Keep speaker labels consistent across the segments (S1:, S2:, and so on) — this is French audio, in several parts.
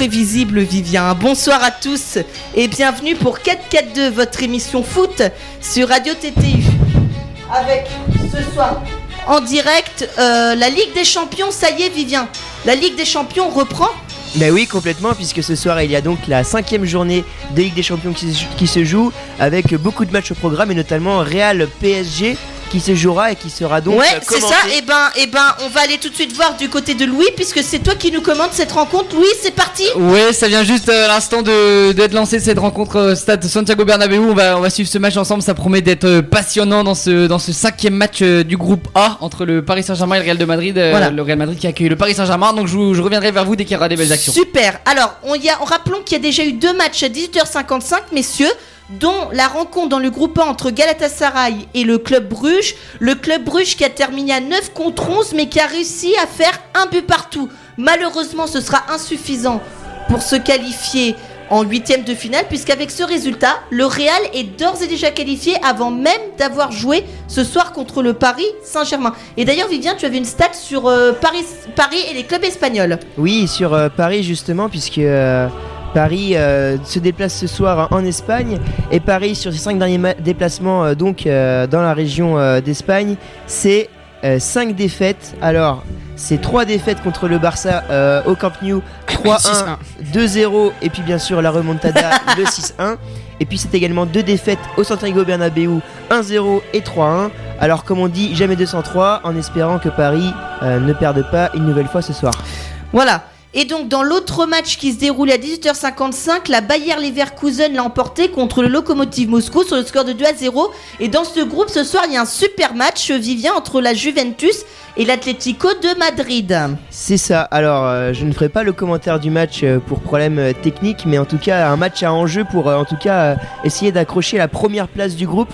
S1: T'es trop prévisible, Vivien. Bonsoir à tous et bienvenue pour 442, votre émission foot sur Radio TTU. Avec ce soir en direct euh, la Ligue des Champions. Ça y est, Vivien. La Ligue des Champions reprend
S2: Ben oui, complètement, puisque ce soir il y a donc la cinquième journée de Ligue des Champions qui se joue avec beaucoup de matchs au programme et notamment Real PSG qui se jouera et qui sera donc
S1: Ouais,
S2: euh,
S1: c'est ça. Et ben, et ben, on va aller tout de suite voir du côté de Louis puisque c'est toi qui nous commandes cette rencontre. Louis, c'est parti.
S3: Ouais, ça vient juste euh, à l'instant de d'être lancé cette rencontre au stade Santiago Bernabéu. On va on va suivre ce match ensemble. Ça promet d'être euh, passionnant dans ce dans ce cinquième match euh, du groupe A entre le Paris Saint-Germain et le Real de Madrid. euh,
S1: Voilà.
S3: Le Real Madrid qui accueille le Paris Saint-Germain. Donc je, vous- je reviendrai vers vous dès qu'il y aura des belles actions.
S1: Super. Alors, on y a, en rappelons qu'il y a déjà eu deux matchs à 18h55, messieurs, dont la rencontre dans le groupe A entre Galatasaray et le club Bruges. Le club Bruges qui a terminé à 9 contre 11, mais qui a réussi à faire un but partout. Malheureusement, ce sera insuffisant pour se qualifier en huitième de finale, puisqu'avec ce résultat, le Real est d'ores et déjà qualifié avant même d'avoir joué ce soir contre le Paris Saint-Germain. Et d'ailleurs, Vivien, tu avais une stat sur euh, Paris, Paris et les clubs espagnols.
S2: Oui, sur euh, Paris justement, puisque euh, Paris euh, se déplace ce soir en Espagne et Paris sur ses cinq derniers déplacements euh, donc euh, dans la région euh, d'Espagne, c'est 5 défaites. Alors, c'est 3 défaites contre le Barça euh, au Camp Nou, 3-1, 2-0 et puis bien sûr la remontada le 6-1. Et puis c'est également deux défaites au Santiago Bernabéu, 1-0 et 3-1. Alors comme on dit, jamais 203 en espérant que Paris euh, ne perde pas une nouvelle fois ce soir.
S1: Voilà. Et donc dans l'autre match qui se déroule à 18h55, la Bayer Leverkusen l'a emporté contre le Lokomotiv Moscou sur le score de 2 à 0. Et dans ce groupe ce soir, il y a un super match Vivien entre la Juventus et l'Atlético de Madrid.
S2: C'est ça. Alors, euh, je ne ferai pas le commentaire du match euh, pour problème euh, technique, mais en tout cas, un match à enjeu pour en tout cas essayer d'accrocher la première place du groupe.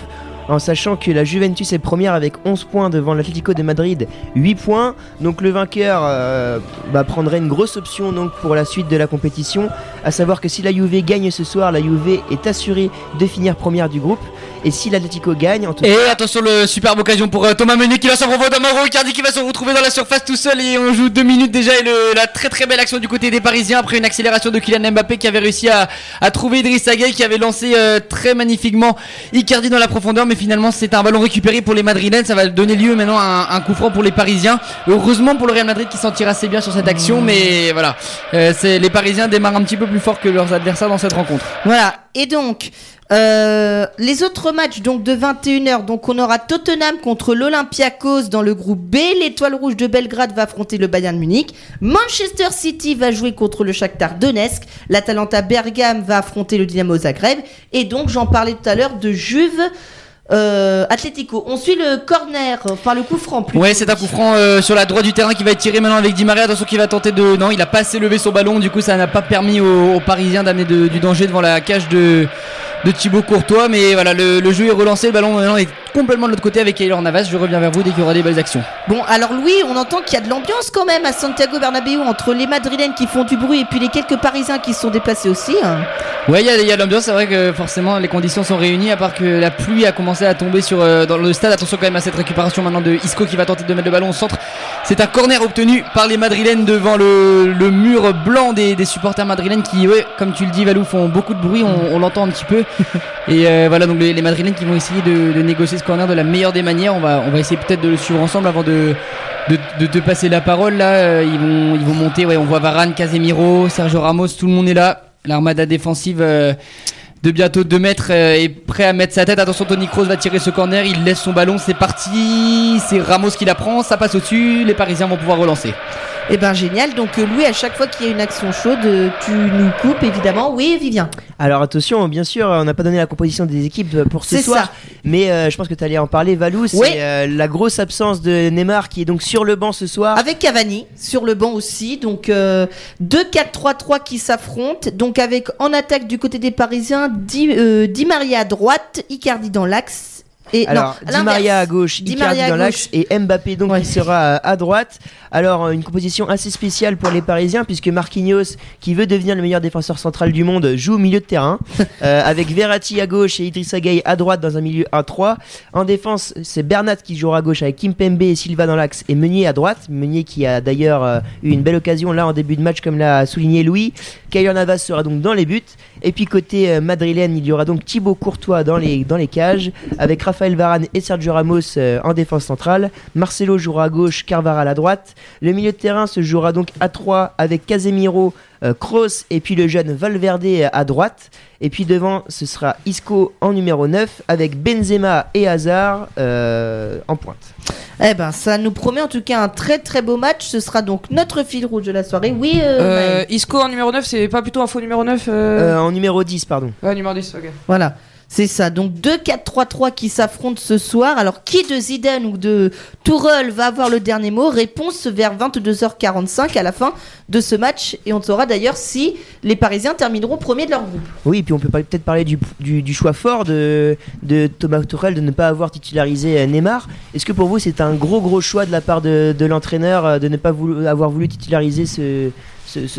S2: En sachant que la Juventus est première avec 11 points devant l'Atlético de Madrid, 8 points. Donc le vainqueur euh, bah, prendrait une grosse option donc, pour la suite de la compétition. À savoir que si la Juve gagne ce soir, la Juve est assurée de finir première du groupe. Et si l'Atlético gagne, en tout
S3: Et attention le superbe occasion pour euh, Thomas Meunier qui va s'en revoir d'Amaro Icardi qui va se retrouver dans la surface tout seul et on joue deux minutes déjà et le- la très très belle action du côté des Parisiens après une accélération de Kylian Mbappé qui avait réussi à, à trouver Idriss Gueye qui avait lancé euh, très magnifiquement Icardi dans la profondeur. Mais finalement c'est un ballon récupéré pour les Madrilènes. Ça va donner lieu maintenant à un, un coup franc pour les Parisiens. Heureusement pour le Real Madrid qui s'en tire assez bien sur cette action mais voilà. Euh, c'est les Parisiens démarrent un petit peu plus fort que leurs adversaires dans cette rencontre.
S1: Voilà. Et donc, euh, les autres matchs donc de 21h, donc on aura Tottenham contre l'Olympiakos dans le groupe B. L'Étoile Rouge de Belgrade va affronter le Bayern Munich. Manchester City va jouer contre le Shakhtar Donetsk. L'Atalanta Bergame va affronter le Dynamo Zagreb. Et donc, j'en parlais tout à l'heure de Juve. Euh, Atlético. On suit le corner, enfin le coup franc. plutôt.
S3: Ouais, c'est un coup franc euh, sur la droite du terrain qui va être tiré maintenant avec Di Maria. Attention, qui va tenter de. Non, il a pas assez levé son ballon. Du coup, ça n'a pas permis aux, aux Parisiens d'amener de- du danger devant la cage de, de Thibaut Courtois. Mais voilà, le, le jeu est relancé. Le ballon maintenant est complètement de l'autre côté avec Keylor Navas. Je reviens vers vous dès qu'il y aura des belles actions.
S1: Bon, alors Louis, on entend qu'il y a de l'ambiance quand même à Santiago Bernabéu entre les Madrilènes qui font du bruit et puis les quelques Parisiens qui se sont déplacés aussi. hein.
S3: Ouais, il y a, il y a de l'ambiance. C'est vrai que forcément les conditions sont réunies. À part que la pluie a commencé à tomber sur euh, dans le stade. Attention quand même à cette récupération maintenant de Isco qui va tenter de mettre le ballon au centre. C'est un corner obtenu par les Madrilènes devant le, le mur blanc des, des supporters madrilènes qui, ouais, comme tu le dis, Valou, font beaucoup de bruit. On, on l'entend un petit peu. Et euh, voilà, donc les, les Madrilènes qui vont essayer de, de négocier ce corner de la meilleure des manières. On va, on va essayer peut-être de le suivre ensemble avant de, de, de te passer la parole. Là, Euh, ils vont, ils vont monter. Ouais, on voit Varane, Casemiro, Sergio Ramos, tout le monde est là. L'armada défensive. euh, de bientôt 2 mètres euh, est prêt à mettre sa tête. Attention, Tony Kroos va tirer ce corner. Il laisse son ballon. C'est parti. C'est Ramos qui la prend. Ça passe au-dessus. Les Parisiens vont pouvoir relancer.
S1: Eh ben génial. Donc euh, Louis, à chaque fois qu'il y a une action chaude, euh, tu nous coupes évidemment. Oui, Vivien.
S2: Alors attention, bien sûr, on n'a pas donné la composition des équipes pour ce
S1: C'est
S2: soir,
S1: ça.
S2: mais euh, je pense que tu allais en parler, Valou. C'est euh, la grosse absence de Neymar qui est donc sur le banc ce soir.
S1: Avec Cavani sur le banc aussi. Donc euh, 2-4-3-3 qui s'affrontent. Donc avec en attaque du côté des Parisiens, Di, euh, Maria à droite, Icardi dans l'axe. Et
S2: Alors, Di Maria à gauche,
S1: Di
S2: Icardi
S1: Maria
S2: dans l'axe et Mbappé donc
S1: Ouais.
S2: qui sera à droite. Alors euh, une composition assez spéciale pour les Parisiens puisque Marquinhos, qui veut devenir le meilleur défenseur central du monde, joue au milieu de terrain euh, avec Verratti à gauche et Idrissa Gueye à droite dans un milieu 1-3. En défense, c'est Bernat qui jouera à gauche avec Kimpembe et Silva dans l'axe et Meunier à droite. Meunier qui a d'ailleurs euh, eu une belle occasion là en début de match comme l'a souligné Louis. Kylian Navas sera donc dans les buts. Et puis côté euh, madrilène, il y aura donc Thibaut Courtois dans les, dans les cages, avec Raphaël Varane et Sergio Ramos euh, en défense centrale. Marcelo jouera à gauche, Carvaral à droite. Le milieu de terrain se jouera donc à 3 avec Casemiro, euh, Kroos et puis le jeune Valverde euh, à droite. Et puis devant, ce sera Isco en numéro 9 avec Benzema et Hazard euh, en pointe.
S1: Eh ben, ça nous promet en tout cas un très très beau match. Ce sera donc notre fil rouge de la soirée. Oui, euh,
S4: Euh. Isco en numéro 9, c'est pas plutôt un faux numéro 9 euh...
S2: Euh, en numéro 10, pardon.
S4: Ouais, numéro 10, ok.
S1: Voilà. C'est ça. Donc 2-4-3-3 qui s'affrontent ce soir. Alors qui de Zidane ou de Tourelle va avoir le dernier mot? Réponse vers 22h45 à la fin de ce match. Et on saura d'ailleurs si les Parisiens termineront premiers de leur groupe.
S2: Oui, et puis on peut peut-être parler du, choix fort de, Thomas Tuchel de ne pas avoir titularisé euh, Neymar. Est-ce que pour vous c'est un gros gros choix de la part de, l'entraîneur euh, de ne pas avoir voulu titulariser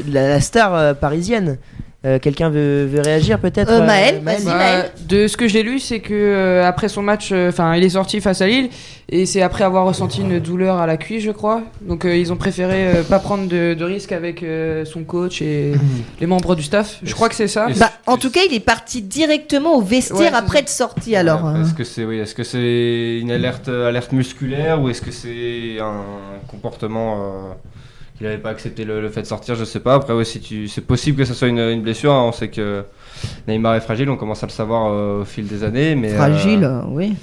S2: la star euh, parisienne? Euh, Quelqu'un veut, veut réagir peut-être
S1: Euh, Maël, vas-y.
S4: Bah,
S1: Maël.
S4: de ce que j'ai lu, c'est que euh, après son match, enfin, il est sorti face à Lille et c'est après avoir ressenti une douleur à la cuisse, je crois. Donc euh, ils ont préféré euh, pas prendre de, de risques avec euh, son coach et les membres du staff. Je crois que c'est ça.
S1: Bah, en tout cas, il est parti directement au vestiaire
S4: Ouais,
S1: après
S4: ça.
S1: de sortie. Alors,
S5: Ouais,
S1: euh,
S5: Est-ce que c'est oui, est-ce que c'est une alerte alerte musculaire ou est-ce que c'est un comportement euh, qu'il n'avait pas accepté le, le fait de sortir Je sais pas. Après, ouais, si tu, c'est possible que ce soit une, une blessure. hein. On sait que Neymar est fragile. On commence à le savoir euh, au fil des années. Mais euh,
S1: fragile, euh, oui.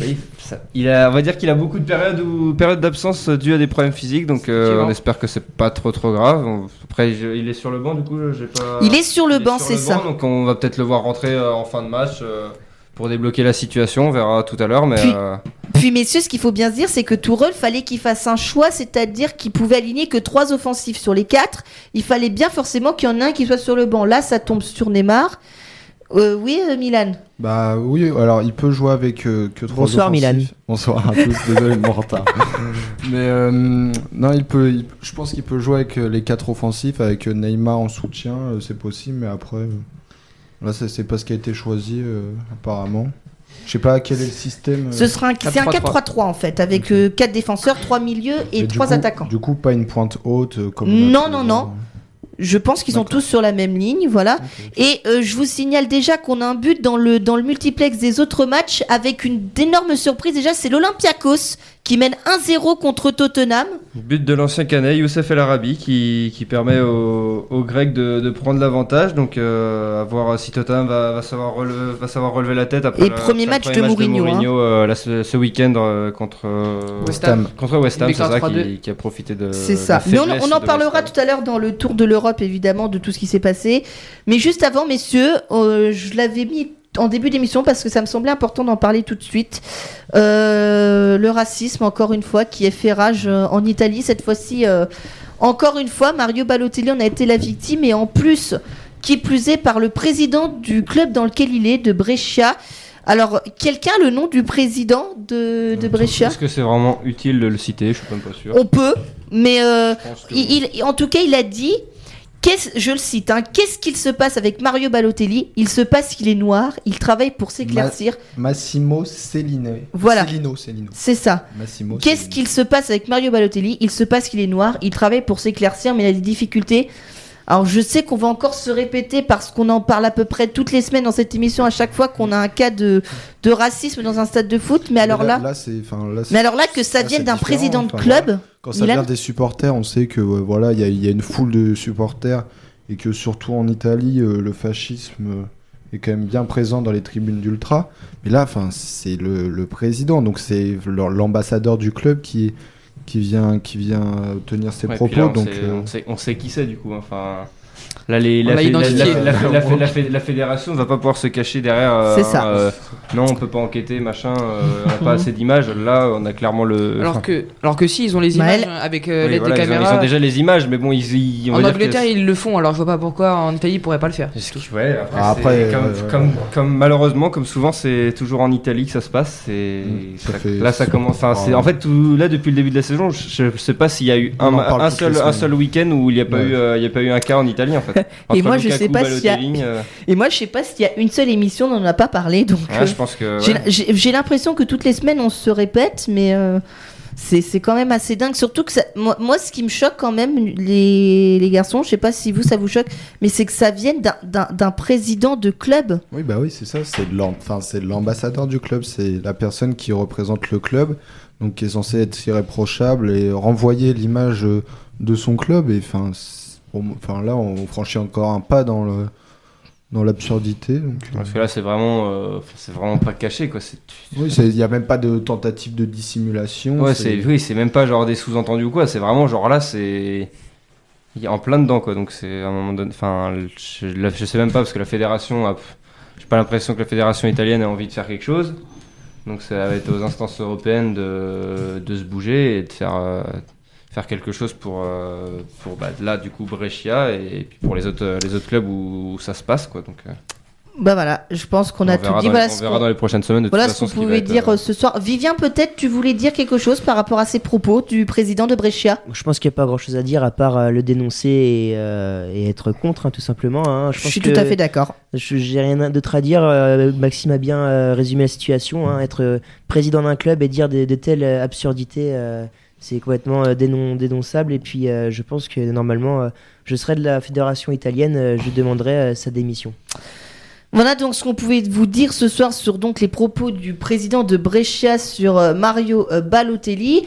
S5: oui, ça- il a, on va dire qu'il a beaucoup de périodes ou périodes d'absence dues à des problèmes physiques. Donc, euh, on espère que c'est pas trop trop grave. On- après, je- il est sur le banc. Du coup, j'ai pas.
S1: Il est sur le banc, c'est ça.
S5: Donc on va peut-être le voir rentrer euh, en fin de match euh, pour débloquer la situation. On verra tout à l'heure. Mais
S1: Puis-
S5: euh,
S1: Puis messieurs, ce qu'il faut bien se dire, c'est que Tourelle fallait qu'il fasse un choix, c'est-à-dire qu'il pouvait aligner que trois offensifs sur les quatre. Il fallait bien forcément qu'il y en ait un qui soit sur le banc. Là, ça tombe sur Neymar. Euh, oui, euh, Milan.
S6: Bah oui, alors il peut jouer avec euh, que trois
S2: Bonsoir,
S6: offensifs.
S2: Milan.
S6: Bonsoir à tous, désolé de mon retard. Mais euh, non, il peut, il- je pense qu'il peut jouer avec les quatre offensifs, avec Neymar en soutien, c'est possible, mais après, euh, là c'est c'est pas ce qui a été choisi euh, apparemment. Je sais pas quel est le système. euh,
S1: Ce sera un, c'est un
S4: 4-3-3.
S1: 4-3-3 en fait, avec euh, quatre défenseurs, trois milieux et,
S6: mais du
S1: trois
S6: coup-
S1: attaquants.
S6: Du coup, pas une pointe haute euh, comme.
S1: Non, non, non. Je pense qu'ils sont tous sur la même ligne, voilà. Et euh, je vous signale déjà qu'on a un but dans le, dans le multiplex des autres matchs avec une énorme surprise. Déjà, c'est l'Olympiakos qui mène 1-0 contre Tottenham.
S5: But de l'ancien Canet, Youssef El Arabi, qui, qui permet aux, aux Grecs de, de prendre l'avantage. Donc, euh, à voir si Tottenham va, va, savoir relever, va savoir relever la tête après
S1: Et
S5: le
S1: premier
S5: après
S1: match de Mourinho, hein.
S5: euh, là, ce, ce week-end euh, contre, euh,
S4: West Ham.
S5: contre West Ham, c'est ça,
S4: 3-2.
S5: qui, qui a profité de.
S1: C'est ça.
S5: la
S1: Mais on, en parlera tout à l'heure dans le tour de l'Europe, évidemment, de tout ce qui s'est passé. Mais juste avant, messieurs, euh, je l'avais mis en début d'émission parce que ça me semblait important d'en parler tout de suite. Euh, le racisme, encore une fois, qui est fait rage euh, en Italie. Cette fois-ci, euh, encore une fois, Mario Balotelli en a été la victime. Et en plus, qui plus est, par le président du club dans lequel il est, de Brescia. Alors, quelqu'un le nom du président de, de Brescia
S5: Est-ce que c'est vraiment utile de le citer? Je suis même pas sûr.
S1: On peut, mais... euh, il, en tout cas, il a dit, je le cite, hein, qu'est-ce qu'il se passe avec Mario Balotelli? Il se passe qu'il est noir, il travaille pour s'éclaircir.
S6: Massimo Cellino.
S1: Voilà.
S6: Cellino, Cellino.
S1: C'est ça.
S6: Massimo.
S1: Qu'est-ce qu'il se passe avec Mario Balotelli? Il se passe qu'il est noir, il travaille pour s'éclaircir, mais il a des difficultés. Alors je sais qu'on va encore se répéter parce qu'on en parle à peu près toutes les semaines dans cette émission à chaque fois qu'on a un cas de, de racisme dans un stade de foot. Mais alors là, mais alors là que ça vienne d'un président de club,
S6: Quand ça
S1: Milan
S6: vient des supporters, on sait que euh, voilà, il y, a- il y a une foule de supporters et que surtout en Italie, euh, le fascisme euh, est quand même bien présent dans les tribunes d'ultra. Mais là, enfin, c'est le, le président, donc c'est l'ambassadeur du club qui vient, qui vient euh, tenir ses
S5: Ouais,
S6: propos.
S5: là, on,
S6: donc,
S5: sait,
S6: euh,
S5: on, sait, on sait qui c'est du coup. Enfin, là, les, la, fé- fé- fédération ne va pas pouvoir se cacher derrière. euh,
S1: C'est ça.
S5: euh, non, on peut pas enquêter, machin. euh, on n'a pas assez d'images. Là, on a clairement le.
S4: Alors que, alors que si, ils ont les
S1: Maël.
S4: images avec euh,
S5: oui,
S4: l'aide
S5: voilà,
S4: des
S5: ils, ont, ils
S4: caméras.
S5: ont déjà les images, mais bon, ils. ils on
S4: En Angleterre, ils le font, alors je vois pas pourquoi en Italie, ils pourraient pas le faire.
S5: Ouais, après,
S6: Ah, après,
S5: comme, malheureusement, comme souvent, c'est toujours en Italie que ça se passe.
S6: Mm, ça
S5: ça-
S6: fait-
S5: là, ça commence. Enfin, en fait tout, là depuis le début de la saison. Je, je sais pas s'il y a eu un, seul,
S6: les
S5: un
S6: semaines.
S5: seul week-end où il n'y a pas
S6: Ouais.
S5: eu, euh, il y a pas eu un cas en Italie en fait.
S1: Et moi, je
S5: Lukaku,
S1: sais pas s'il y a-
S5: euh,
S1: Et moi, je sais pas s'il y a une seule émission dont on n'a pas parlé, donc. euh,
S5: je pense que.
S1: J'ai
S5: ouais.
S1: j'ai- j'ai l'impression que toutes les semaines on se répète, mais euh, c'est c'est quand même assez dingue. Surtout que ça- moi, moi, ce qui me choque quand même, les, les garçons, je sais pas si vous ça vous choque, mais c'est que ça vienne d'un- président de club.
S6: Oui, bah oui, c'est ça. C'est de l'ambassadeur du club. C'est la personne qui représente le club, donc qui est censée être irréprochable et renvoyer l'image euh, de son club. Et enfin, enfin là, on franchit encore un pas dans le dans l'absurdité. euh,
S5: Parce que là, c'est vraiment, euh, c'est vraiment pas caché quoi. C'est
S6: Oui, il n'y a même pas de tentative de dissimulation.
S5: ouais, c'est oui, c'est même pas genre des sous-entendus ou quoi. C'est vraiment genre là, c'est il est en plein dedans quoi. Donc c'est à un moment donné. Enfin, je, je sais même pas parce que la fédération a. J'ai pas l'impression que la fédération italienne ait envie de faire quelque chose. Donc ça va être aux instances européennes de, de se bouger et de faire, euh, faire quelque chose pour, euh, pour bah, là du coup Brescia et, puis pour les autres, euh, les autres clubs où, où ça se passe quoi. Donc euh,
S1: Bah voilà, je pense qu'on
S5: on,
S1: a tout dit.
S5: dans,
S1: Voilà
S5: on
S1: ce
S5: verra
S1: qu'on
S5: dans les prochaines semaines. De
S1: voilà
S5: toute
S1: ce qu'on
S5: façon, qui va
S1: pouvait dire
S5: euh,
S1: ce soir. Vivien, peut-être tu voulais dire quelque chose par rapport à ces propos du président de Brescia?
S2: Je pense qu'il n'y a pas grand chose à dire à part euh, le dénoncer et, euh, et être contre, hein, tout simplement. hein.
S1: Je
S2: pense
S1: suis
S2: que
S1: tout à fait d'accord.
S2: je- J'ai rien d'autre à dire. euh, Maxime a bien euh, résumé la situation. hein. Être président d'un club et dire de, de telles absurdités, euh, c'est complètement euh, dénon- dénonçable. Et puis, euh, je pense que normalement, euh, je serais de la fédération italienne, je demanderais sa démission.
S1: Voilà donc ce qu'on pouvait vous dire ce soir sur donc les propos du président de Brescia sur Mario Balotelli.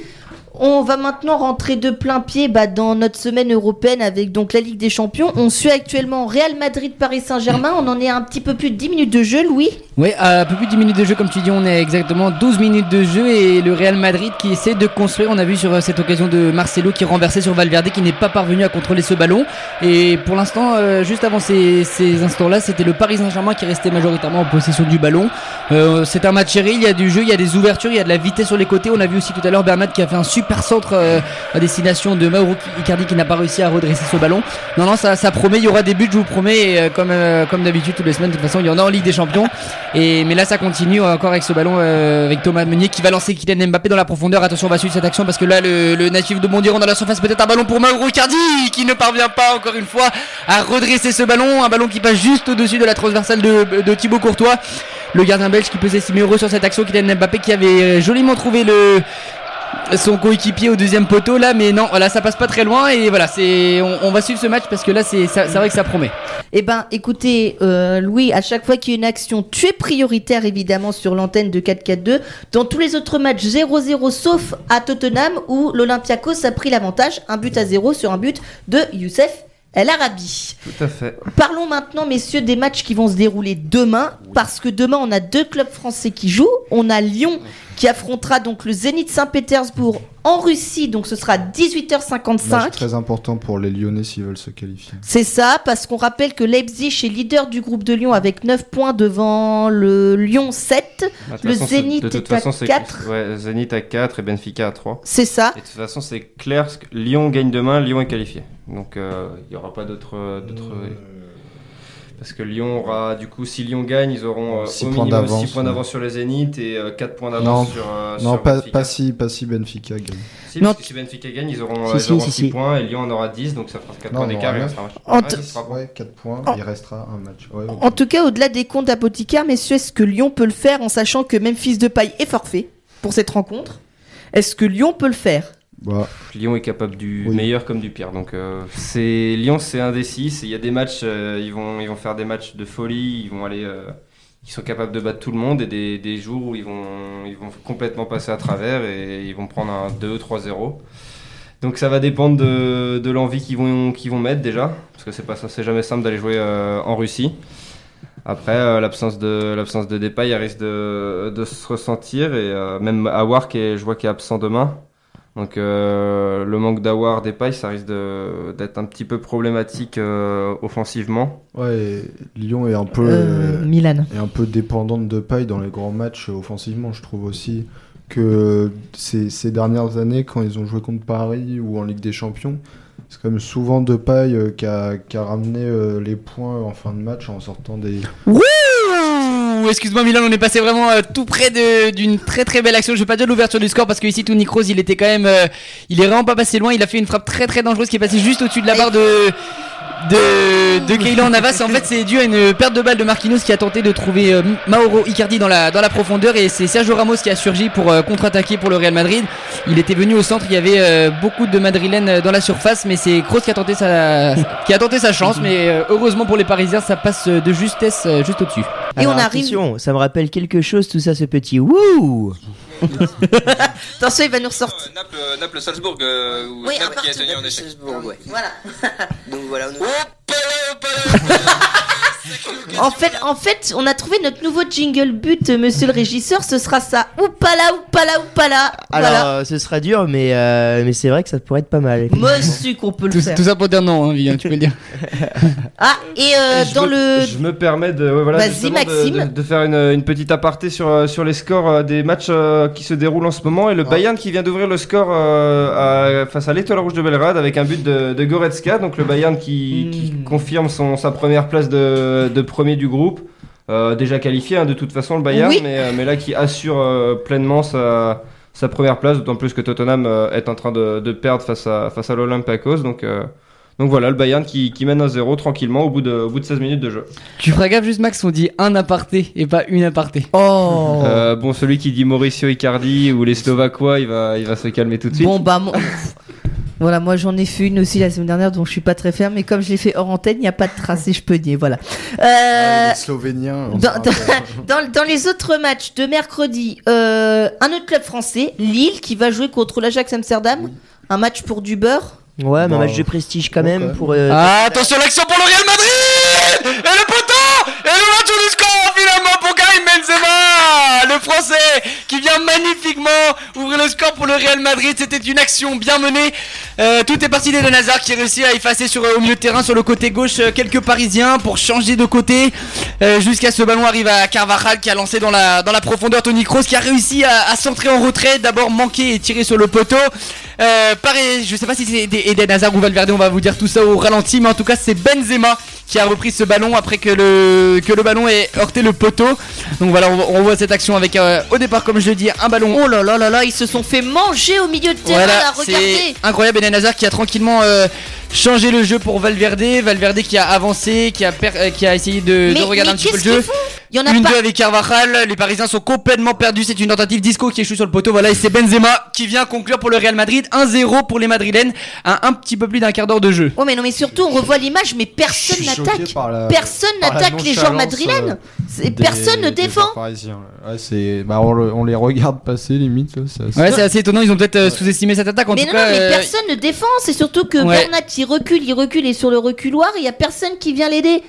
S1: On va maintenant rentrer de plein pied bah, dans notre semaine européenne avec donc la Ligue des Champions. On suit actuellement Real Madrid Paris Saint-Germain. On en est à un petit peu plus de 10 minutes de jeu, Louis.
S3: Oui, un peu plus de 10 minutes de jeu, comme tu dis, on est exactement 12 minutes de jeu et le Real Madrid qui essaie de construire. On a vu sur euh, cette occasion de Marcelo qui renversait sur Valverde qui n'est pas parvenu à contrôler ce ballon. Et pour l'instant, euh, juste avant ces, ces instants-là, c'était le Paris Saint-Germain qui restait majoritairement en possession du ballon. Euh, c'est un match serré, il y a du jeu, il y a des ouvertures, il y a de la vitesse sur les côtés. On a vu aussi tout à l'heure Bernat qui a fait un super centre euh, à destination de Mauro Icardi qui n'a pas réussi à redresser ce ballon. Non, non, ça, promet, il y aura des buts, je vous promets, et, euh, comme, euh, comme d'habitude, toutes les semaines, de toute façon, il y en a en Ligue des Champions. Et, mais là, ça continue encore avec ce ballon avec Thomas Meunier qui va lancer Kylian Mbappé dans la profondeur. Attention, on va suivre cette action parce que là, le, natif de Bondiron dans la surface, peut-être un ballon pour Mauro Icardi qui ne parvient pas, encore une fois, à redresser ce ballon. Un ballon qui passe juste au-dessus de la transversale de, de Thibaut Courtois. Le gardien belge qui peut s'estimer heureux sur cette action. Kylian Mbappé qui avait joliment trouvé le son coéquipier au deuxième poteau là mais non voilà ça passe pas très loin et voilà c'est on, on va suivre ce match parce que là c'est ça- c'est vrai que ça promet
S1: Eh ben, écoutez, euh, Louis, à chaque fois qu'il y a une action, tu es prioritaire évidemment sur l'antenne de 4-4-2. Dans tous les autres matchs, 0-0 sauf à Tottenham où l'Olympiakos a pris l'avantage, un but à 0 sur un but de Youssef El Arabi.
S5: Tout à fait.
S1: Parlons maintenant, messieurs, des matchs qui vont se dérouler demain, parce que demain on a deux clubs français qui jouent. On a Lyon qui affrontera donc le Zénith Saint-Pétersbourg en Russie, donc ce sera 18h55.
S6: Match très important pour les Lyonnais s'ils veulent se qualifier.
S1: C'est ça, parce qu'on rappelle que Leipzig est leader du groupe de Lyon avec 9 points devant le Lyon 7.
S5: Bah,
S1: Le
S5: façon,
S1: Zénith
S5: de
S1: est à
S5: façon, c'est-
S1: 4.
S5: Ouais, Zénith à 4 et Benfica à 3.
S1: C'est ça.
S5: Et de toute façon, c'est clair, Lyon gagne demain, Lyon est qualifié. Donc euh, il n'y aura pas d'autres. euh, d'autres- Parce que Lyon aura, du coup, si Lyon gagne, ils auront euh,
S6: Six
S5: au
S6: points
S5: minimum
S6: d'avance,
S5: 6 points
S6: ouais.
S5: d'avance sur les Zénith et 4 points d'avance sur. euh,
S6: non,
S5: sur
S6: pas,
S5: Benfica.
S6: pas, si, pas si Benfica gagne.
S5: Si, parce que si Benfica gagne, ils auront,
S2: Si,
S5: euh, ils
S2: si,
S5: auront
S2: si,
S5: 6
S2: si.
S5: points et Lyon en aura 10, donc ça fera 4
S6: Non,
S5: points
S6: on
S5: d'écart.
S6: aura
S5: et
S6: neuf.
S5: ça sera un match.
S1: En
S5: Ouais,
S1: t-
S5: ce sera bon.
S6: Ouais, 4 points, il restera un match. Ouais.
S1: En tout cas, au-delà des comptes d'apothicaire, messieurs, est-ce que Lyon peut le faire en sachant que Memphis Depay est forfait pour cette rencontre Est-ce que Lyon peut le faire?
S6: Bah,
S5: Lyon est capable du
S6: Oui.
S5: meilleur comme du pire. Donc euh, c'est Lyon, c'est indécis. C'est- Il y a des matchs, euh, ils vont ils vont faire des matchs de folie. Ils vont aller, euh, ils sont capables de battre tout le monde et des, des jours où ils vont ils vont complètement passer à travers et ils vont prendre un 2-3-0. Donc ça va dépendre de, de l'envie qu'ils vont qu'ils vont mettre déjà, parce que c'est pas ça, c'est jamais simple d'aller jouer en Russie. Après euh, l'absence de l'absence de Depay, elle risque de, de se ressentir et euh, même Awar qui est, je vois qui est absent demain. Donc euh, le manque d'Awar des pailles, ça risque de- d'être un petit peu problématique euh, offensivement.
S6: Ouais, et Lyon est un peu,
S1: Euh, Milan.
S6: est un peu dépendante de paille dans les grands matchs euh, offensivement. Je trouve aussi que ces, ces dernières années, quand ils ont joué contre Paris ou en Ligue des Champions, c'est quand même souvent de paille euh, qui, a, qui a ramené euh, les points en fin de match en sortant des.
S3: Ouh, excuse-moi Milan, on est passé vraiment euh, tout près d'une très très belle action. Je vais pas dire l'ouverture du score parce que ici Tony Kroos, il était quand même, euh, il est vraiment pas passé loin. Il a fait une frappe très très dangereuse qui est passée juste au-dessus de la barre de de de Keylor Navas. En fait, c'est dû à une perte de balle de Marquinhos qui a tenté de trouver euh, Mauro Icardi dans la dans la profondeur et c'est Sergio Ramos qui a surgi pour euh, contre-attaquer pour le Real Madrid. Il était venu au centre, il y avait euh, beaucoup de Madrilènes dans la surface, mais c'est Kroos qui a tenté sa qui a tenté sa chance. Mais euh, heureusement pour les Parisiens, ça passe de justesse euh, juste au-dessus.
S1: Et on arrive-
S2: attention, ça me rappelle quelque chose tout ça, ce petit wouh
S1: Attention, il va nous ressortir.
S7: Naples, Naples, Salzbourg, euh, ou
S1: Oui,
S7: Naples qui a tenu en échec.
S8: Strasbourg, ouais.
S1: Voilà.
S8: Donc voilà, on
S1: En fait, en fait, on a trouvé notre nouveau jingle but, monsieur le régisseur. Ce sera ça. Oupala, oupala, oupala.
S2: Alors,
S1: Voilà.
S2: euh, ce sera dur, mais, euh, mais c'est vrai que ça pourrait être pas mal.
S1: Monsieur qu'on peut le
S3: Tout,
S1: faire.
S3: tout ça pour dire non, hein, Vivian, tu peux le dire.
S1: Ah, et euh, dans
S5: me-
S1: le.
S5: Je me permets de, ouais, voilà, de-
S1: Maxime.
S5: de, de faire une, une petite aparté sur, sur les scores des matchs euh, qui se déroulent en ce moment. Et le Bayern qui vient d'ouvrir le score euh, à- face à l'Étoile Rouge de Belgrade avec un but de, de Goretzka. Donc le Bayern qui, qui
S1: Mm.
S5: Confirme son, sa première place de, de premier du groupe. Euh, déjà qualifié hein, de toute façon le Bayern,
S1: Oui.
S5: mais, euh, mais là qui assure euh, pleinement sa, sa première place, d'autant plus que Tottenham euh, est en train de, de perdre face à, face à l'Olympiakos. Donc, euh, donc voilà, le Bayern qui, qui mène 1-0 tranquillement au bout, de, au bout de 16 minutes de jeu.
S3: Tu feras gaffe juste Max, on dit un aparté et pas une aparté.
S1: Oh.
S5: Euh, bon, celui qui dit Mauricio Icardi ou les Slovaquois, il va, il va se calmer tout de suite.
S1: Bon, bah. mon- Voilà, moi j'en ai fait une aussi la semaine dernière dont je suis pas très ferme, mais comme je l'ai fait hors antenne, il n'y a pas de tracé, je peux nier. Voilà. Euh,
S6: les Slovéniens.
S1: dans, les autres matchs de mercredi, euh, un autre club français, Lille, qui va jouer contre l'Ajax Amsterdam. Un match pour du beurre.
S2: Ouais, mais un match de prestige quand même pour. euh,
S3: Ah, attention l'action pour le Real Madrid Et le poteau Et le match du score finalement Benzema Le français qui vient magnifiquement ouvrir le score pour le Real Madrid. C'était une action bien menée. Euh, tout est parti d'Eden Hazard qui réussit à effacer euh, au milieu de terrain sur le côté gauche euh, quelques Parisiens pour changer de côté. Jusqu'à ce ballon arrive à Carvajal qui a lancé dans la, profondeur Tony Kroos qui a réussi à, à centrer en retrait. D'abord manqué et tiré sur le poteau. Euh, pareil, je sais pas si c'est Eden Hazard ou Valverde, on va vous dire tout ça au ralenti, mais en tout cas c'est Benzema qui a repris ce ballon après que le, que le ballon ait heurté le poteau. Donc voilà, on, on voit cette action avec euh, au départ, comme je le dis, un ballon
S1: Oh là là là là, ils se sont fait manger au milieu de terrain, là,
S3: voilà,
S1: regardez.
S3: c'est incroyable. Eden Hazard qui a tranquillement euh, changé le jeu pour Valverde. Valverde qui a avancé, qui a, per- euh, qui a essayé de, de
S1: Mais,
S3: regarder
S1: mais
S3: un petit peu le jeu.
S1: Il y en a
S3: Une
S1: pas.
S3: deux avec Carvajal, les Parisiens sont complètement perdus. C'est une tentative disco qui échoue sur le poteau. Voilà, et c'est Benzema qui vient conclure pour le Real Madrid. 1-0 pour les Madrilènes à un petit peu plus d'un quart d'heure de jeu.
S1: Oh mais non mais surtout on revoit l'image mais personne
S6: choqué
S1: n'attaque.
S6: par la-
S1: Personne n'attaque les joueurs
S6: nonchalance,
S1: madrilènes.
S6: euh,
S1: Personne ne défend.
S6: Ouais, c'est- bah, on, le- on les regarde passer limite. là, c'est assez-
S3: Ouais, c'est assez étonnant. Ils ont peut-être euh, sous-estimé cette attaque. En
S1: mais
S3: tout
S1: non,
S3: cas,
S1: non, mais
S3: euh,
S1: personne ne défend. C'est surtout que
S3: Ouais.
S1: Bernat il recule, il recule et sur le reculoir il y a personne qui vient l'aider.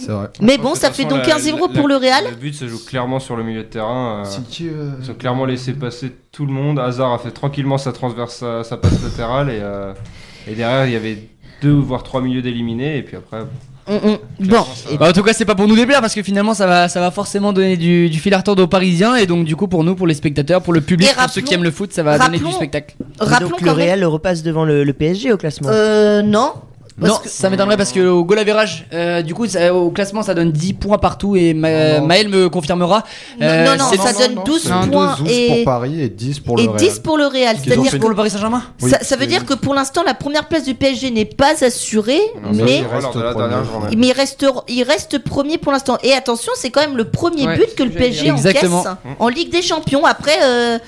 S6: C'est vrai.
S1: Mais bon, ça fait donc
S5: la-
S1: 1-0
S5: la-
S1: pour le Real.
S5: Le but se joue clairement sur le milieu de terrain. euh,
S6: qui, euh,
S5: Ils ont clairement laissé passer tout le monde. Hazard a fait tranquillement sa transverse, sa, sa passe latérale et, euh, et derrière il y avait deux voire trois milieux d'éliminés et puis après.
S1: Mm, mm. Bon,
S5: ça-
S3: Bah, en tout cas, c'est pas pour nous déplaire parce que finalement, ça va, ça va forcément donner du, du fil à retordre aux Parisiens et donc du coup pour nous, pour les spectateurs, pour le public, pour ceux qui aiment le foot, ça va donner du spectacle.
S1: rappelons
S2: donc le. Real repasse devant le, le PSG au classement.
S1: Euh, non. Parce
S3: non,
S1: que-
S3: ça m'étonnerait parce que au goal average, euh, du coup, ça- au classement, ça donne 10 points partout et Ma-
S6: Non, non.
S3: Maël me confirmera.
S1: Non,
S3: Euh,
S1: non, non,
S3: c'est-
S1: ça donne 12
S6: c'est
S1: points
S6: 12
S1: et-
S6: pour Paris et 10 pour
S1: et
S6: le Real.
S1: 10 pour le Real. C'est-à-dire que
S3: pour le Paris Saint-Germain
S6: Oui,
S1: ça, ça veut dire que pour l'instant la première place du PSG n'est pas assurée,
S5: Non,
S1: mais
S6: premier.
S5: journée.
S1: mais il reste, il reste premier pour l'instant. Et attention, c'est quand même le premier
S4: Ouais,
S1: but que le PSG encaisse en Ligue des Champions. Après, euh,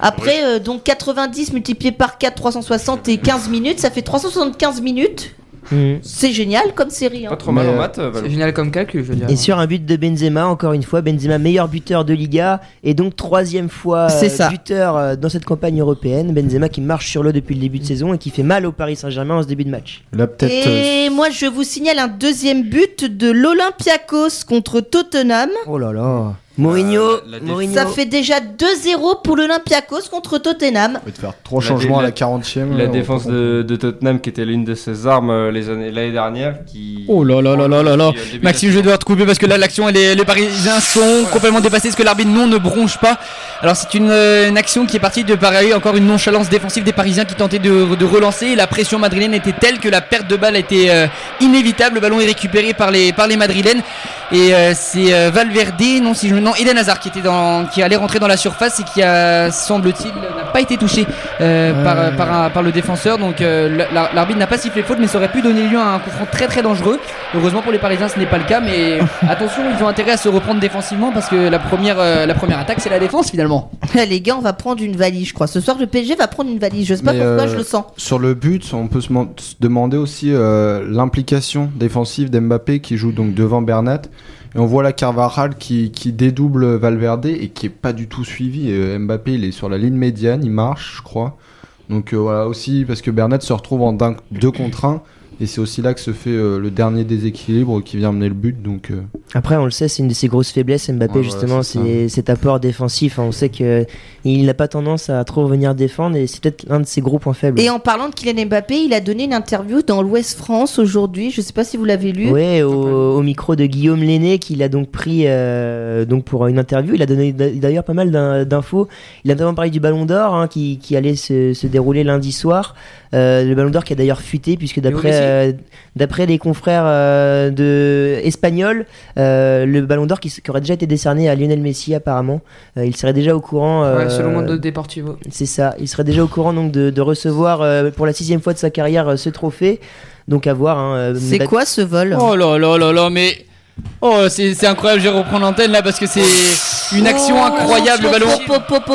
S1: après euh, donc 90 multiplié par 4, 360 et 15 minutes, ça fait 375 minutes.
S2: Mm.
S1: C'est génial comme série. hein.
S5: Pas trop mal
S6: Mais,
S5: en maths, Valou.
S4: C'est génial comme calcul, je veux dire.
S2: Et sur un but de Benzema, encore une fois, Benzema meilleur buteur de Liga et donc troisième fois
S1: C'est
S2: euh,
S1: ça.
S2: buteur euh, dans cette campagne européenne. Benzema qui marche sur l'eau depuis le début de saison et qui fait mal au Paris Saint-Germain en ce début de match.
S6: Là, peut-être. euh,
S1: Et moi, je vous signale un deuxième but de l'Olympiakos contre Tottenham.
S2: Oh là là. Mourinho,
S5: Euh, la- la déf-
S2: Mourinho.
S1: Ça fait déjà 2-0 pour l'Olympiakos contre Tottenham.
S6: On va te faire trois changements à la 40e.
S5: La défense de, de Tottenham qui était l'une de ses armes euh, les années l'année dernière qui
S3: Oh là là là là là là.
S5: euh,
S3: Maxime,
S5: de
S3: je vais devoir te couper parce que là, l'action, les Parisiens sont complètement dépassés. Est-ce que l'arbitre non ne bronche pas? Alors, c'est une, une action qui est partie de pareil, encore une nonchalance défensive des Parisiens qui tentaient de, de relancer. La pression madrilène était telle que la perte de balle était euh, inévitable. Le ballon est récupéré par les, par les Madrilènes. Et euh, c'est euh, Valverde, non, si je non, Eden Hazard qui était dans, qui allait rentrer dans la surface et qui a, semble-t-il, n'a pas été touché euh, par, par, un- par le défenseur. Donc euh, la- l'arbitre n'a pas sifflé faute, mais ça aurait pu donner lieu à un coup franc très très dangereux. Heureusement pour les Parisiens, ce n'est pas le cas, mais attention, ils ont intérêt à se reprendre défensivement parce que la première, euh, la première attaque, c'est la défense finalement.
S1: Les gars, on va prendre une valise, je crois. Ce soir, le PSG va prendre une valise. Je sais pas
S6: Mais,
S1: pourquoi,
S6: euh,
S1: je le sens.
S6: Sur le but, on peut se, man- se demander aussi euh, l'implication défensive d'Mbappé qui joue donc devant Bernat. Et on voit la Carvajal qui, dédouble Valverde et qui est pas du tout suivi. Euh, Mbappé, il est sur la ligne médiane, il marche, je crois. Donc euh, voilà aussi parce que Bernat se retrouve en 2 contre 1 et c'est aussi là que se fait euh, le dernier déséquilibre qui vient mener le but. Donc euh,
S2: Après, on le sait, c'est une de ses grosses faiblesses, Mbappé,
S6: Ouais,
S2: justement,
S6: voilà, c'est
S2: cet apport défensif. On sait que il n'a pas tendance à trop venir défendre et c'est peut-être l'un de ses gros points faibles.
S1: Et en parlant de Kylian Mbappé, il a donné une interview dans l'Ouest France aujourd'hui. Je sais pas si vous l'avez lu.
S2: Ouais, au, au micro de Guillaume Lenné, qu'il a donc pris euh, donc pour une interview. Il a donné d'a- d'ailleurs pas mal d'in- d'infos. Il a notamment parlé du Ballon d'Or hein, qui, qui allait se, se dérouler lundi soir. Euh, le Ballon d'Or qui a d'ailleurs fuité puisque d'après. Euh, d'après les confrères euh, de espagnols, euh, le Ballon d'Or qui, aurait déjà été décerné à Lionel Messi apparemment. Euh, il serait déjà au courant.
S4: Ouais, selon Mondo Deportivo.
S2: c'est ça. Il serait déjà au courant donc de, de recevoir euh, pour la sixième fois de sa carrière euh, ce trophée. Donc à voir. Hein,
S1: C'est quoi ce vol?
S3: Oh là là là là, mais. Oh, c'est c'est incroyable, je vais reprendre l'antenne là parce que c'est une action incroyable. Le ballon,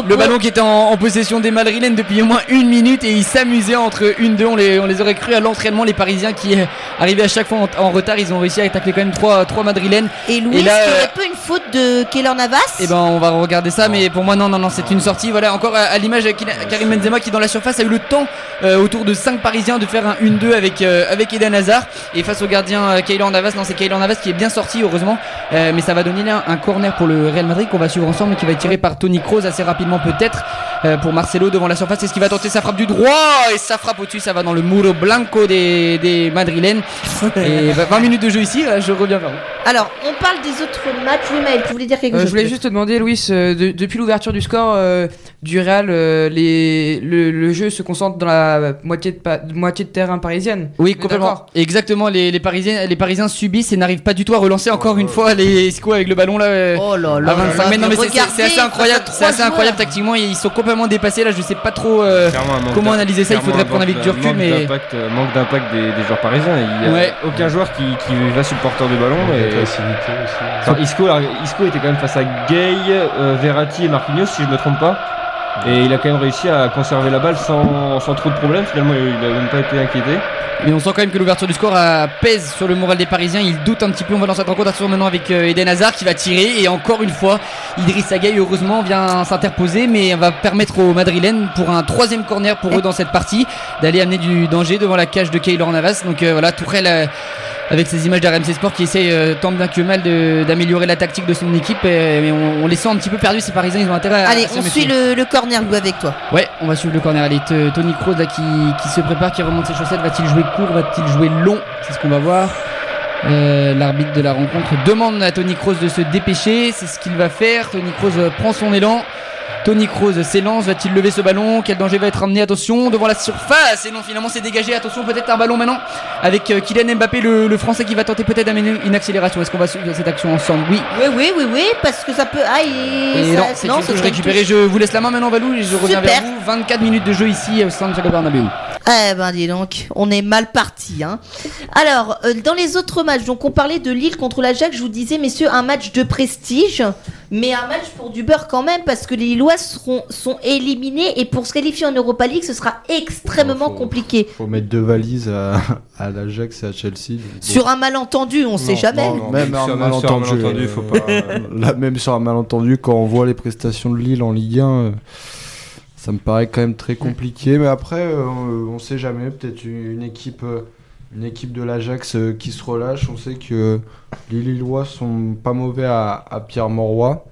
S3: Le ballon qui était en, en possession des Madrilènes depuis au moins une minute et ils s'amusaient entre une deux. On les, on les aurait cru à l'entraînement. Les Parisiens qui euh, arrivaient à chaque fois en, en retard, ils ont réussi à tacler quand même trois, trois Madrilènes.
S1: Et Louis,
S3: Et là,
S1: est-ce qu'il y
S3: euh,
S1: aurait pas une faute de Keylor Navas?
S3: Et ben on va regarder ça, mais pour moi non non non c'est une sortie. Voilà encore à, à l'image Karim Benzema qui dans la surface a eu le temps euh, autour de 5 Parisiens de faire un 1-2 avec euh, avec Eden Hazard et face au gardien Keylor Navas. Non c'est Keylor Navas qui est bien sorti heureusement, Euh, mais ça va donner là un corner pour le Real Madrid qu'on va suivre ensemble qui va être tiré par Tony Kroos assez rapidement peut-être euh, pour Marcelo devant la surface. Est-ce qu'il va tenter sa frappe du droit? Et sa frappe au-dessus ça va dans le muro blanco des des Madrilènes. Et bah, 20 minutes de jeu ici, là, je reviens vers vous.
S1: Alors, on parle des autres matchs. Oui, Maël, tu voulais dire quelque
S4: Euh,
S1: chose
S4: je voulais juste te demander, Louis, euh, de- depuis l'ouverture du score euh, du Real, euh, les, le, le jeu se concentre dans la moitié de, moitié de terrain parisienne.
S3: Oui, complètement. Exactement, les, les, Parisiens, les Parisiens subissent et n'arrivent pas du tout à relancer encore une fois les Isco avec le ballon là. euh,
S1: Oh là
S3: à
S1: là.
S3: 25
S1: là
S3: mètres. Non, mais c'est- assez incroyable, c'est assez incroyable tactiquement. Ils sont complètement dépassés là. Je sais pas trop. euh, comment analyser ça, il faudrait
S5: un
S3: prendre avec du recul,
S5: manque
S3: mais-
S5: d'impact, euh, manque d'impact des, des joueurs parisiens. Il y a
S3: Ouais.
S5: aucun joueur qui, qui va sur le porteur du ballon. Et...
S6: facilité aussi.
S5: Enfin, Isco, alors, Isco était quand même face à Gay, euh, Verratti et Marquinhos, si je me trompe pas. Et il a quand même réussi à conserver la balle sans, trop de problèmes. Finalement, il n'a même pas été inquiété.
S3: Mais on sent quand même que l'ouverture du score euh, pèse sur le moral des Parisiens. Ils doutent un petit peu. On va dans cette rencontre maintenant avec euh, Eden Hazard qui va tirer. Et encore une fois, Idriss Gueye heureusement vient s'interposer, mais va permettre aux Madrilènes pour un troisième corner pour eux dans cette partie d'aller amener du danger devant la cage de Keylor Navas. Donc euh, voilà, Tourelle euh, avec ces images d'RMC Sport qui essaye euh, tant bien que mal d'améliorer la tactique de son équipe. mais on, on les sent un petit peu perdus. Ces Parisiens, ils ont intérêt à.
S1: Allez,
S3: à
S1: on suit le, le corner, Louis, avec toi.
S3: Ouais, on va suivre le corner. Allez, Tony Kroos là qui, qui se prépare, qui remonte ses chaussettes. Va-t-il jouer court Va-t-il jouer long? C'est ce qu'on va voir. Euh, L'arbitre de la rencontre demande à Tony Kroos de se dépêcher. C'est ce qu'il va faire. Tony Kroos euh, prend son élan. Tony Kroos s'élance, va-t-il lever ce ballon? Quel danger va être amené? Attention, devant la surface Et non, finalement c'est dégagé, attention peut-être un ballon maintenant Avec euh, Kylian Mbappé, le, le français qui va tenter peut-être d'amener une accélération Est-ce qu'on va suivre cette action ensemble? Oui,
S1: Oui, oui, oui, oui, parce que ça peut. Ah, et,
S3: et
S1: ça-
S3: non, c'est récupérée.
S1: touche.
S3: Je vous laisse la main maintenant, Valou, et je reviens vers vous. 24 minutes de jeu ici au Santiago Bernabéu.
S1: Eh ben dis donc, on est mal parti. Hein. Alors, euh, dans les autres matchs, donc on parlait de Lille contre l'Ajax, je vous disais, messieurs, un match de prestige, mais un match pour du beurre quand même, parce que les Lillois seront, sont éliminés, et pour se qualifier en Europa League, ce sera extrêmement
S6: Faut-
S1: compliqué.
S6: Faut mettre deux valises à, à l'Ajax et à Chelsea.
S1: Sur un malentendu, on sait
S5: Non,
S1: jamais.
S5: non, non,
S6: Même
S5: sur
S6: un
S5: sur
S6: malentendu,
S5: malentendu,
S6: euh,
S5: faut pas. euh,
S6: Là, même sur un malentendu, quand on voit les prestations de Lille en Ligue 1, euh, ça me paraît quand même très compliqué. Mais après, euh, on sait jamais. Peut-être une, une équipe, euh, une équipe de l'Ajax euh, qui se relâche. On sait que les Lillois sont pas mauvais à, à Pierre Mauroy.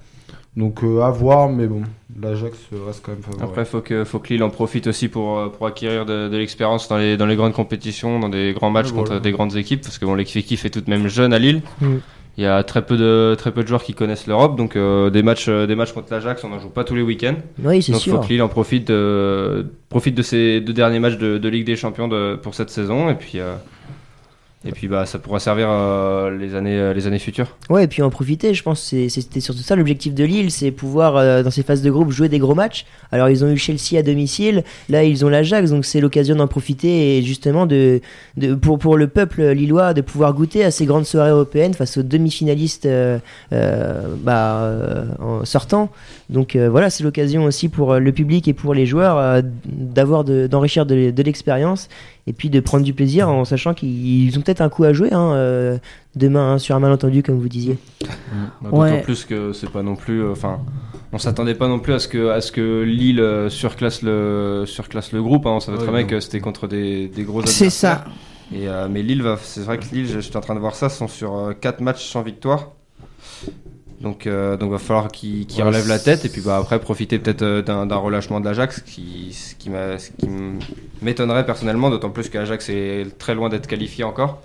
S6: Donc euh, à voir, mais bon, l'Ajax reste quand même favori.
S5: Après, faut que, faut que Lille en profite aussi pour, euh, pour acquérir de, de l'expérience dans les, dans les grandes compétitions, dans des grands matchs
S6: Ouais,
S5: contre
S6: voilà.
S5: des grandes équipes, parce que bon, l'effectif est tout de même jeune à Lille.
S2: Mm.
S5: Il y a très peu de, très peu de joueurs qui connaissent l'Europe, donc euh, des, matchs, euh, des matchs contre l'Ajax, on n'en joue pas tous les week-ends.
S2: Oui, c'est
S5: Donc il faut que Lille en profite de, profite de ces deux derniers matchs de, de Ligue des Champions de, pour cette saison, et puis, euh, et puis bah, ça pourra servir euh, les, années, euh, les années futures.
S2: Ouais, et puis en profiter, je pense que c'était surtout ça l'objectif de Lille, c'est pouvoir euh, dans ces phases de groupe jouer des gros matchs. Alors ils ont eu Chelsea à domicile, là ils ont l'Ajax, donc c'est l'occasion d'en profiter et justement de, de pour, pour le peuple lillois de pouvoir goûter à ces grandes soirées européennes face aux demi-finalistes bah, en sortant. Donc voilà, c'est l'occasion aussi pour le public et pour les joueurs d'avoir de- d'enrichir de, de l'expérience et puis de prendre du plaisir en sachant qu'ils ont peut-être un coup à jouer hein, euh, demain hein, sur un malentendu comme vous disiez.
S5: D'autant
S1: Ouais.
S5: plus que c'est pas non plus. euh, Enfin, on s'attendait pas non plus à ce que, à ce que Lille euh, surclasse le, surclasse le groupe. hein. On savait
S6: Ouais,
S5: très bien que c'était contre des, des gros
S1: C'est
S5: adversaires.
S1: ça.
S5: Et, euh, mais Lille va. C'est vrai que Lille, je- j'étais en train de voir ça, sont sur 4 matchs sans victoire. Donc, euh, donc va falloir
S6: Ouais,
S5: relèvent la tête et puis bah, après profiter peut-être euh, d'un relâchement de l'Ajax qui, ce qui m'a- ce qui m'étonnerait personnellement, d'autant plus qu'Ajax est très loin d'être qualifié encore.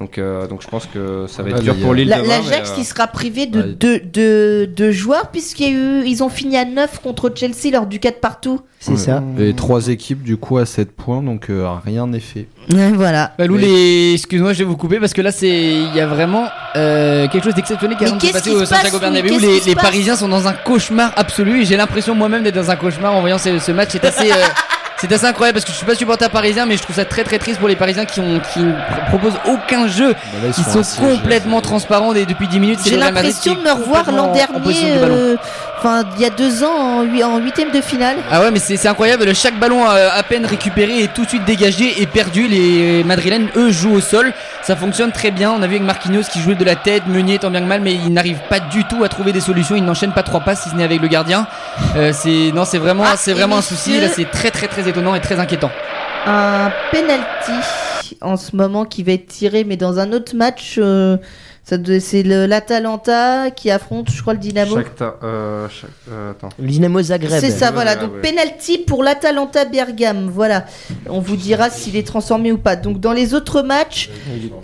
S5: Donc, euh, donc je pense que ça va être
S6: Ouais,
S5: dur pour
S6: a-
S5: Lille
S1: La-
S5: demain.
S1: L'Ajax
S5: euh,
S1: qui sera privé de,
S6: Ouais.
S1: de, de, de joueurs puisqu'il y a eu, ils ont fini à 9 contre Chelsea lors du 4 partout.
S2: C'est
S6: Ouais.
S2: ça.
S6: Et trois équipes du coup à 7 points, donc euh, rien n'est fait.
S1: voilà.
S3: Bah, Lou,
S6: Mais-
S3: les... excuse-moi, je vais vous couper parce que là, c'est il y a vraiment euh, quelque chose d'exceptionnel qui vient de passer au Santiago Bernabéu. Les, les Parisiens sont dans un cauchemar absolu et j'ai l'impression moi-même d'être dans un cauchemar en voyant ce, ce match. C'est assez, euh, c'est assez incroyable parce que je suis pas supporter parisien, mais je trouve ça très très triste pour les Parisiens qui ont qui ne pr- proposent aucun jeu.
S6: Bah là,
S3: Ils sont complètement transparents dès- depuis 10 minutes. C'est
S1: J'ai l'impression de me revoir l'an dernier, euh, enfin il y a deux ans en, hui- en huitième de finale.
S3: Ah ouais mais c'est c'est incroyable, chaque ballon à peine récupéré est tout de suite dégagé et perdu. Les Madrilènes eux jouent au sol, ça fonctionne très bien. On a vu avec Marquinhos qui jouait de la tête, Meunier tant bien que mal, mais il n'arrive pas du tout à trouver des solutions. Il n'enchaîne pas trois passes si ce n'est avec le gardien. Euh, c'est non c'est vraiment
S1: Ah,
S3: c'est vraiment un souci. Là c'est très très très étonnant et très inquiétant.
S1: Un penalty en ce moment qui va être tiré, mais dans un autre match. euh, c'est le- l'Atalanta qui affronte, je crois, le Dynamo.
S5: Shakhtar, euh, Shak- euh, attends.
S2: Le Dynamo Zagreb.
S1: C'est ça,
S5: Ouais,
S1: voilà.
S5: ouais,
S1: Donc
S5: ouais.
S1: penalty pour l'Atalanta Bergame. Voilà. On vous dira s'il est transformé ou pas. Donc dans les autres matchs,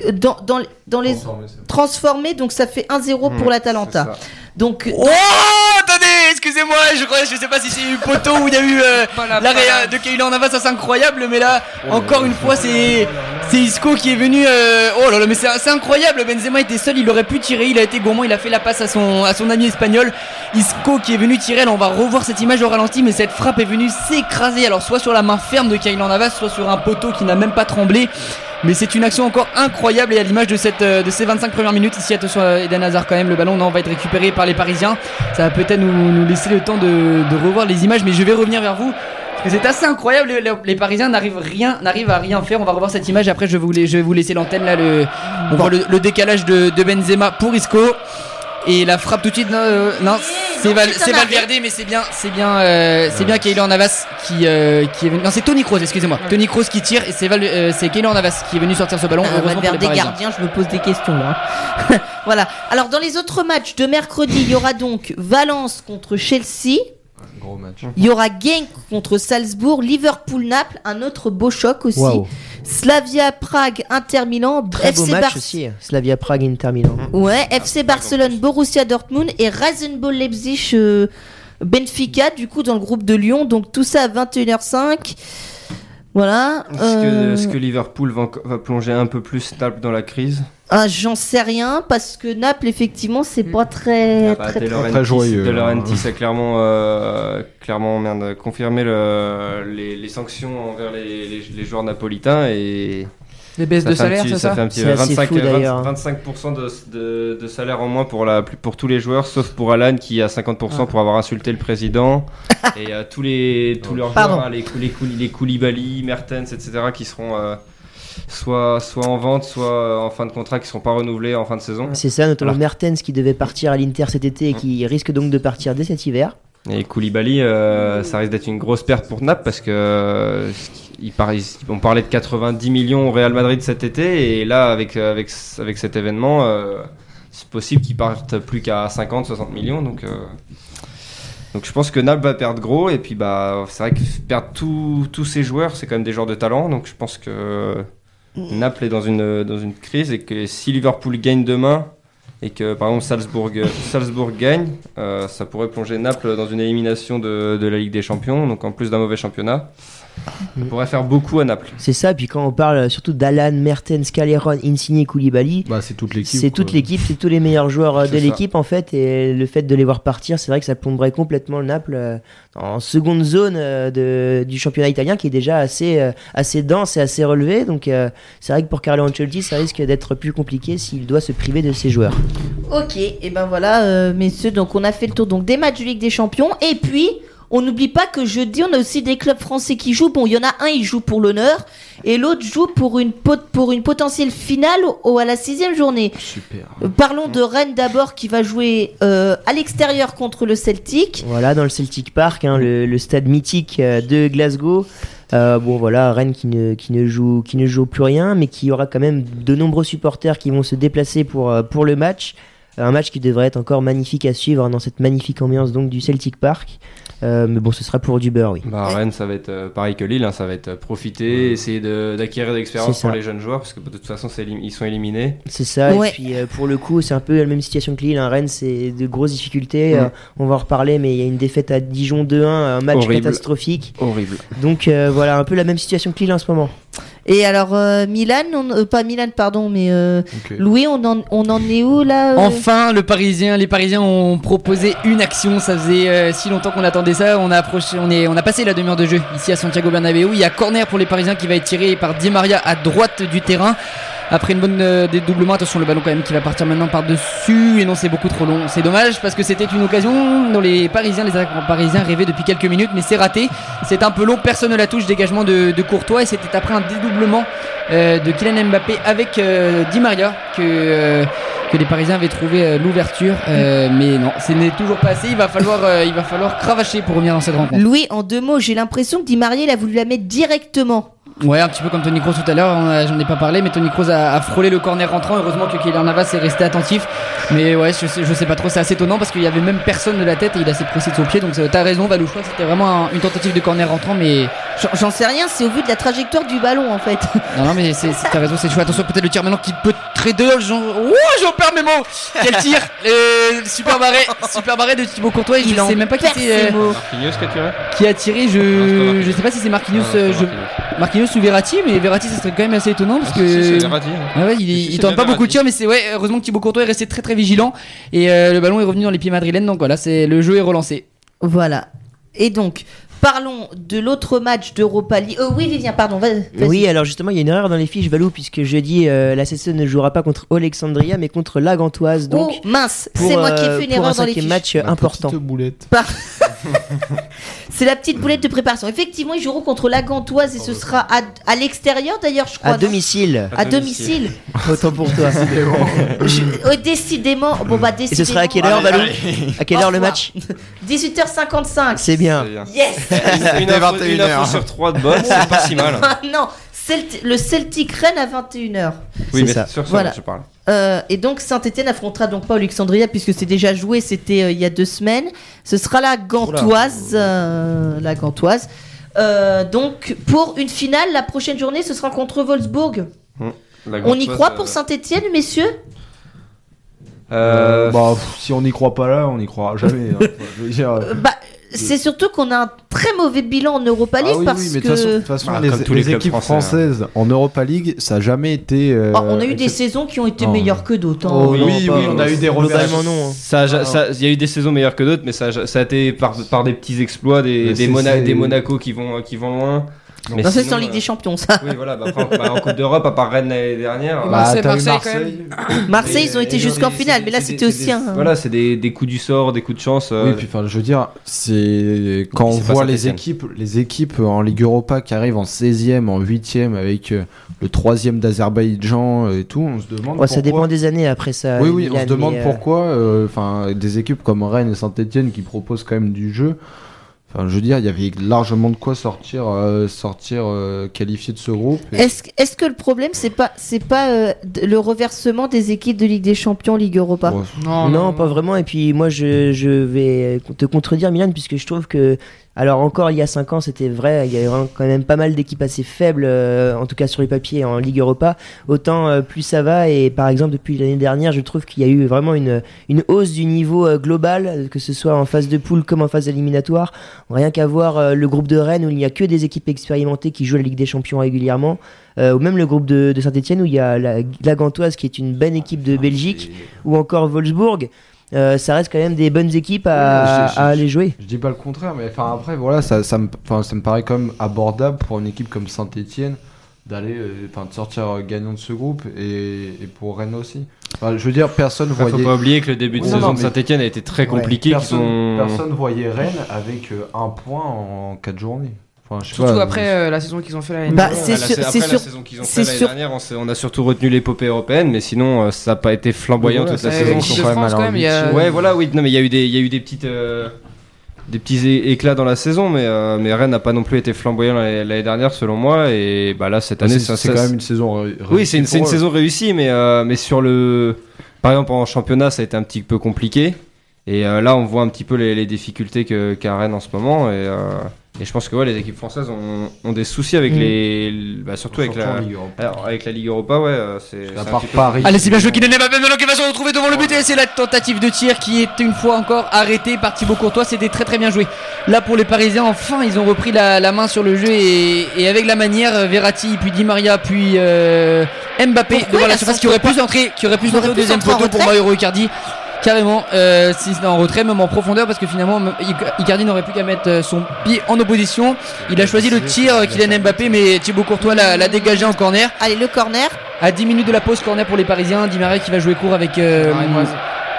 S1: euh, dans, dans, dans les transformés, donc ça fait 1-0 pour
S5: Mmh,
S1: l'Atalanta. Donc
S3: Oh attendez, excusez-moi, je crois, je sais pas si c'est eu poteau ou il y a eu euh, l'arrêt de Kylian Navas, ça c'est incroyable, mais là encore une fois c'est c'est Isco qui est venu. euh, oh là là, mais c'est c'est incroyable. Benzema était seul, il aurait pu tirer, il a été gourmand, il a fait la passe à son à son ami espagnol. Isco qui est venu tirer. Là on va revoir cette image au ralenti, mais cette frappe est venue s'écraser. Alors soit sur la main ferme de Kylian Navas, soit sur un poteau qui n'a même pas tremblé. Mais c'est une action encore incroyable et à l'image de, cette, euh, de ces 25 premières minutes. Ici, attention à Eden Hazard quand même. Le ballon non, va être récupéré par les Parisiens. Ça va peut-être nous, nous laisser le temps de, de revoir les images. Mais je vais revenir vers vous. Parce que c'est assez incroyable. Les, les- Parisiens n'arrivent rien, n'arrivent à rien faire. On va revoir cette image. Après, je vais vous, je vais vous laisser l'antenne là. Le, on voit le, le décalage de, de Benzema pour Isco. Et la frappe tout de suite, non, euh, non c'est Val, Valverde, mais c'est bien, c'est bien, euh, c'est bien Keylor Navas qui, euh, qui est venu. Non, c'est Tony Kroos, excusez-moi. Tony Kroos qui tire et c'est Val, euh, c'est Keylor Navas qui est venu sortir ce ballon. Les
S1: Valverde gardien, je me pose des questions là. voilà. Alors dans les autres matchs de mercredi, il y aura donc Valence contre Chelsea.
S6: Gros match.
S1: Il y aura Genk contre Salzbourg, Liverpool-Naples, un autre beau choc aussi.
S2: Waouh.
S1: Slavia Prague, Inter Milan,
S2: Très beau
S1: FC
S2: match
S1: Bar-
S2: aussi. Slavia Prague, Inter Milan.
S1: Ouais, FC Barcelone, Borussia Dortmund et Rasenball Leipzig, euh, Benfica, du coup dans le groupe de Lyon. Donc tout ça à 21h05. Voilà.
S5: Est-ce
S1: euh,
S5: que, est-ce que Liverpool va, plonger un peu plus dans la crise?
S1: Ah, J'en sais rien parce que Naples, effectivement, c'est pas très.
S5: Bah,
S1: très,
S6: joyeux,
S5: De
S6: hein.
S5: Laurentiis a clairement, euh, clairement merde, confirmé le- les, les sanctions envers les, les- les joueurs napolitains et
S4: Les baisses de salaire, c'est
S5: ça
S4: ça
S5: fait un petit
S2: C'est assez
S5: 25,
S2: fou,
S5: 20
S2: d'ailleurs.
S5: 25% de, de, de salaire en moins pour, la, pour tous les joueurs, sauf pour Alan qui a 50% pour avoir insulté le président. et euh, tous, les, tous leurs
S1: Pardon.
S5: joueurs, hein, les, Kou- les, les Koulibaly, Mertens, etc., qui seront euh, soit, soit en vente, soit en fin de contrat, qui ne seront pas renouvelés en fin de saison.
S2: C'est ça, notamment
S5: Alors-
S2: Mertens qui devait partir à l'Inter cet été et qui risque donc de partir dès cet hiver.
S5: Et Koulibaly, euh, ça risque d'être une grosse perte pour Naples parce que euh, il par- on parlait de 90 millions au Real Madrid cet été et là avec avec avec cet événement, euh, c'est possible qu'ils partent plus qu'à 50, 60 millions. Donc, euh, donc je pense que Naples va perdre gros. Et puis bah, c'est vrai que perdre tous tous ces joueurs, c'est quand même des joueurs de talent. Donc je pense que Naples est dans une, dans une crise et que si Liverpool gagne demain et que par exemple Salzbourg, Salzbourg gagne, euh, ça pourrait plonger Naples dans une élimination de, de la Ligue des Champions. Donc en plus d'un mauvais championnat, ça pourrait faire beaucoup à Naples.
S2: C'est ça, puis quand on parle surtout d'Alan, Mertens, Caleron, Insigne, Koulibaly,
S6: Bah, c'est toute l'équipe.
S2: c'est toute l'équipe, c'est tous les meilleurs joueurs euh, de l'équipe en fait, et le fait de les voir partir, c'est vrai que ça plomberait complètement le Naples euh, en seconde zone euh, de, du championnat italien qui est déjà assez, euh, assez dense et assez relevé. Donc euh, c'est vrai que pour Carlo Ancelotti, ça risque d'être plus compliqué s'il doit se priver de ses joueurs.
S1: Ok, et ben voilà, euh, messieurs, donc on a fait le tour donc des matchs de Ligue des Champions. Et puis, on n'oublie pas que jeudi, on a aussi des clubs français qui jouent. Bon, il y en a un, il joue pour l'honneur, et l'autre joue pour une, pot- pour une potentielle finale au, à la sixième journée.
S6: Super.
S1: Euh, Parlons de Rennes d'abord, qui va jouer euh, à l'extérieur contre le Celtic.
S2: Voilà, dans le Celtic Park, hein, le, le stade mythique euh, de Glasgow. Euh, bon voilà, Rennes qui ne, qui, ne joue, qui ne joue plus rien, mais qui aura quand même de nombreux supporters qui vont se déplacer pour, pour le match. Un match qui devrait être encore magnifique à suivre hein, dans cette magnifique ambiance donc du Celtic Park. Euh, mais bon, ce sera pour du beurre, oui.
S5: Bah, Rennes, ça va être euh, pareil que Lille, hein, ça va être euh, profiter, essayer d'acquérir de l'expérience
S2: C'est ça.
S5: pour les jeunes joueurs, parce que de toute façon, ils sont éliminés.
S2: C'est ça,
S1: Ouais.
S2: et puis euh, pour le coup, c'est un peu la même situation que Lille. hein. Rennes, c'est de grosses difficultés. On va en reparler, mais il y a une défaite à Dijon 2-1, un match
S5: Horrible.
S2: catastrophique.
S5: Horrible.
S2: Donc euh, voilà, un peu la même situation que Lille en ce moment.
S1: Et alors, euh, Milan, on- euh, pas Milan, pardon, mais euh. Louis, on en, on en est où là euh
S3: Enfin, le Parisien, les Parisiens ont proposé une action. Ça faisait euh, si longtemps qu'on attendait ça. On a approché, on est, on a passé la demi-heure de jeu ici à Santiago Bernabéu. Il y a corner pour les Parisiens qui va être tiré par Di Maria à droite du terrain. Après une bonne euh, dédoublement, attention le ballon quand même qui va partir maintenant par dessus et non c'est beaucoup trop long. C'est dommage parce que c'était une occasion dont les Parisiens, les attaquants parisiens rêvaient depuis quelques minutes, mais c'est raté. C'est un peu long, personne ne la touche. Dégagement de, de Courtois et c'était après un dédoublement euh, de Kylian Mbappé avec euh, Di Maria que euh, que les Parisiens avaient trouvé l'ouverture, mais non, ce n'est toujours pas assez. Il va falloir, il va falloir cravacher pour revenir dans cette rencontre.
S1: Louis, en deux mots, j'ai l'impression que Di Maria, il a voulu la mettre directement.
S3: Ouais, un petit peu comme Tony Kroos tout à l'heure, j'en ai pas parlé, mais Tony Kroos a, a frôlé le corner rentrant. Heureusement que Kylian Navas est resté attentif. Mais ouais, je sais, je sais pas trop, c'est assez étonnant parce qu'il y avait même personne de la tête et il a assez précis de son pied. Donc euh, t'as raison, Valou, je crois que c'était vraiment un- une tentative de corner rentrant, mais
S1: J'en- sais rien, c'est au vu de la trajectoire du ballon en fait.
S3: non, non, mais t'as raison, c'est chouette. Attention, peut-être le tir maintenant qui peut trader. Jean... Oh, j'en perds mes mots. Quel tir Euh, Super barré, super barré de Thibaut Courtois. Et je
S1: en
S3: sais même pas qui,
S1: perd
S3: c'est,
S1: ses
S3: euh.
S5: Marquinhos qui a tiré?
S3: qui a tiré. Je,
S5: Marquinhos.
S3: je sais pas si c'est Marquinhos,
S5: Non, c'est
S3: euh, je-
S5: Marquinhos.
S3: Marquinhos ou Verratti, mais Verratti, ça serait quand même assez étonnant parce
S5: Ah,
S3: que.
S5: si, si, c'est Verratti, hein.
S3: Ah ouais, il,
S5: Si,
S3: il
S5: si,
S3: tente pas beaucoup de tirs, mais c'est ouais, heureusement que Thibaut Courtois est resté très très vigilant et euh, le ballon est revenu dans les pieds madrilènes, donc voilà, c'est le jeu est relancé.
S1: Voilà. Et donc, parlons de l'autre match d'Europa League. Euh, oui, Vivien, pardon. vas-.
S2: Oui, alors justement, il y a une erreur dans les fiches, Valou, puisque jeudi, euh, la CSE ne jouera pas contre Alexandria, mais contre la Gantoise. Donc,
S1: oh mince, c'est moi qui ai
S2: euh,
S1: fait une
S2: un
S1: erreur dans les fiches.
S2: match euh,
S6: La
S2: important.
S6: petite boulette.
S1: C'est la petite boulette de préparation. Effectivement, ils joueront contre la Gantoise et ce sera à, à l'extérieur d'ailleurs, je crois.
S2: À domicile,
S1: À domicile.
S2: autant pour toi.
S1: Je- oh, décidément. Bon bah
S2: Et
S1: décidément.
S2: ce sera à quelle heure, Valou À quelle heure le match
S1: 18h55.
S2: C'est bien.
S5: C'est bien.
S1: Yes.
S5: Une info,
S6: 21
S5: une info sur 3 de bonne, c'est pas si mal.
S1: Non, Le Celtic Rennes à 21h.
S5: Oui,
S2: C'est
S5: mais
S2: ça.
S5: sur ça,
S1: Voilà.
S5: je parle.
S1: Euh, et donc Saint-Etienne affrontera donc pas Alexandria puisque c'est déjà joué, c'était euh, il y a deux semaines. Ce sera la Gantoise, euh, la Gantoise. Euh, donc pour une finale, la prochaine journée, ce sera contre Wolfsburg.
S5: La
S1: On y croit pour Saint-Etienne, messieurs?
S5: Euh,
S6: bah, pff, si on n'y croit pas là, on n'y croira jamais. hein. Enfin, je veux dire,
S1: Euh, Bah, c'est surtout qu'on a un très mauvais bilan en Europa League
S6: Ah oui,
S1: parce
S6: oui, mais de
S1: que
S6: toute façon, de toute façon,
S5: Ah,
S6: les, équipes
S5: français, hein.
S6: françaises en Europa League, ça n'a jamais été. euh,
S1: Oh, on a eu des
S6: excep-
S1: saisons qui ont été
S6: Non.
S1: meilleures que d'autres. hein.
S6: Oh,
S5: Oui,
S6: non,
S5: oui,
S6: pas-
S5: oui,
S6: on a eu des
S2: non. hein.
S6: Ah.
S5: il y a eu des saisons meilleures que d'autres, mais ça, a- ça a été par, par des petits exploits, des, des, des Monaco qui vont, qui vont loin. Mais
S1: Non, c'est en Ligue
S5: euh,
S1: des Champions, ça.
S5: Oui, voilà, bah, après, bah, en Coupe d'Europe, à part Rennes l'année dernière. Euh,
S4: Marseille,
S6: eu
S4: Marseille, quand
S1: Marseille,
S5: Et-
S1: ils ont été jusqu'en finale, mais là, c'était aussi un.
S5: Voilà, c'est des, des coups du sort, des coups de chance. euh,
S6: Oui, puis enfin, je veux dire, c'est quand on voit les équipes, les équipes en Ligue Europa qui arrivent en 16e, en 8e avec euh, le 3e d'Azerbaïdjan et tout, on se demande.
S2: Ouais, ça dépend des années après ça.
S6: Oui, oui, on se demande
S2: euh,
S6: pourquoi, euh, enfin, des équipes comme Rennes et Saint-Etienne qui proposent quand même du jeu, Enfin, je veux dire, il y avait largement de quoi sortir, euh, sortir euh, qualifié de ce groupe. Et-
S1: Est-ce est-ce que le problème c'est pas c'est pas euh, le reversement des équipes de Ligue des Champions, Ligue Europa?
S4: Non,
S2: non, pas vraiment. Et puis moi, je, je vais te contredire, Milan, puisque je trouve que, alors encore il y a 5 ans, c'était vrai, il y avait quand même pas mal d'équipes assez faibles, euh, en tout cas sur les papiers en Ligue Europa. Autant euh, plus ça va, et par exemple depuis l'année dernière, je trouve qu'il y a eu vraiment une, une hausse du niveau euh, global, que ce soit en phase de poule comme en phase éliminatoire. Rien qu'à voir euh, le groupe de Rennes où il n'y a que des équipes expérimentées qui jouent la Ligue des Champions régulièrement. Euh, ou même le groupe de, de Saint-Etienne où il y a la, la Gantoise qui est une bonne équipe de Belgique ou encore Wolfsburg, euh, ça reste quand même des bonnes équipes à, aller jouer.
S6: Je dis pas le contraire, mais enfin après voilà, ça, ça, me, enfin, ça me paraît quand même abordable pour une équipe comme Saint-Etienne d'aller, euh, enfin de sortir euh, gagnant de ce groupe et, et pour Rennes aussi. Enfin, je veux dire, personne
S5: Après, faut
S6: voyait.
S5: pas oublier que le début de
S6: Oui,
S5: saison
S6: non,
S5: de Saint-Etienne a été très compliqué.
S6: Personne,
S5: ont...
S6: personne voyait Rennes avec un point en 4 journées. Enfin, je sais
S4: Surtout
S6: pas,
S4: après euh, la saison qu'ils ont fait l'année
S1: Bah,
S4: dernière.
S1: c'est
S5: Après, la, saison qu'ils ont fait l'année dernière, on, a surtout retenu l'épopée européenne, mais sinon euh, ça n'a pas été flamboyant
S6: Voilà,
S5: toute la
S4: Euh,
S5: saison.
S6: ils quand même
S4: quand y a-.
S5: Ouais, voilà, oui, non, mais il y a eu des, il y a eu des petites, euh, des petits éclats dans la saison, mais euh, mais Rennes n'a pas non plus été flamboyant l'année dernière selon moi, et bah là cette année,
S6: c'est quand même une saison. ré-
S5: oui, c'est une,
S6: réussie
S5: saison réussie, mais euh, mais sur le, par exemple en championnat, ça a été un petit peu compliqué, et euh, là on voit un petit peu les, les difficultés que qu'a Rennes en ce moment, et euh, et je pense que ouais, les équipes françaises ont, ont des soucis avec
S2: Mm.
S5: les, bah, surtout avec
S6: Surtout
S5: la,
S6: Ligue Europa.
S5: alors, avec la Ligue Europa, ouais, euh, c'est
S6: À part
S5: peu-
S6: Paris.
S3: Allez, c'est bien joué Kylian Mbappé maintenant qui va se retrouver devant le but et c'est la tentative de tir qui est une fois encore arrêtée par Thibaut Courtois. C'était très très bien joué. Là pour les Parisiens, enfin ils ont repris la, la main sur le jeu et, et avec la manière, euh, Verratti, puis Di Maria, puis euh, Mbappé
S1: Pourquoi
S3: devant la surface qui aurait pu entrer, qui aurait pu entrer au deuxième poteau pour Mauro Icardi. Carrément, euh, si c'était en retrait, même en profondeur, parce que finalement Ic- Icardi n'aurait plus qu'à mettre euh, son pied en opposition. Il a choisi le tir Kylian Mbappé, mais Thibaut Courtois l'a l'a dégagé en corner.
S1: Allez, le corner.
S3: À 10 minutes de la pause, corner pour les Parisiens. Di Maria qui va jouer court avec. euh,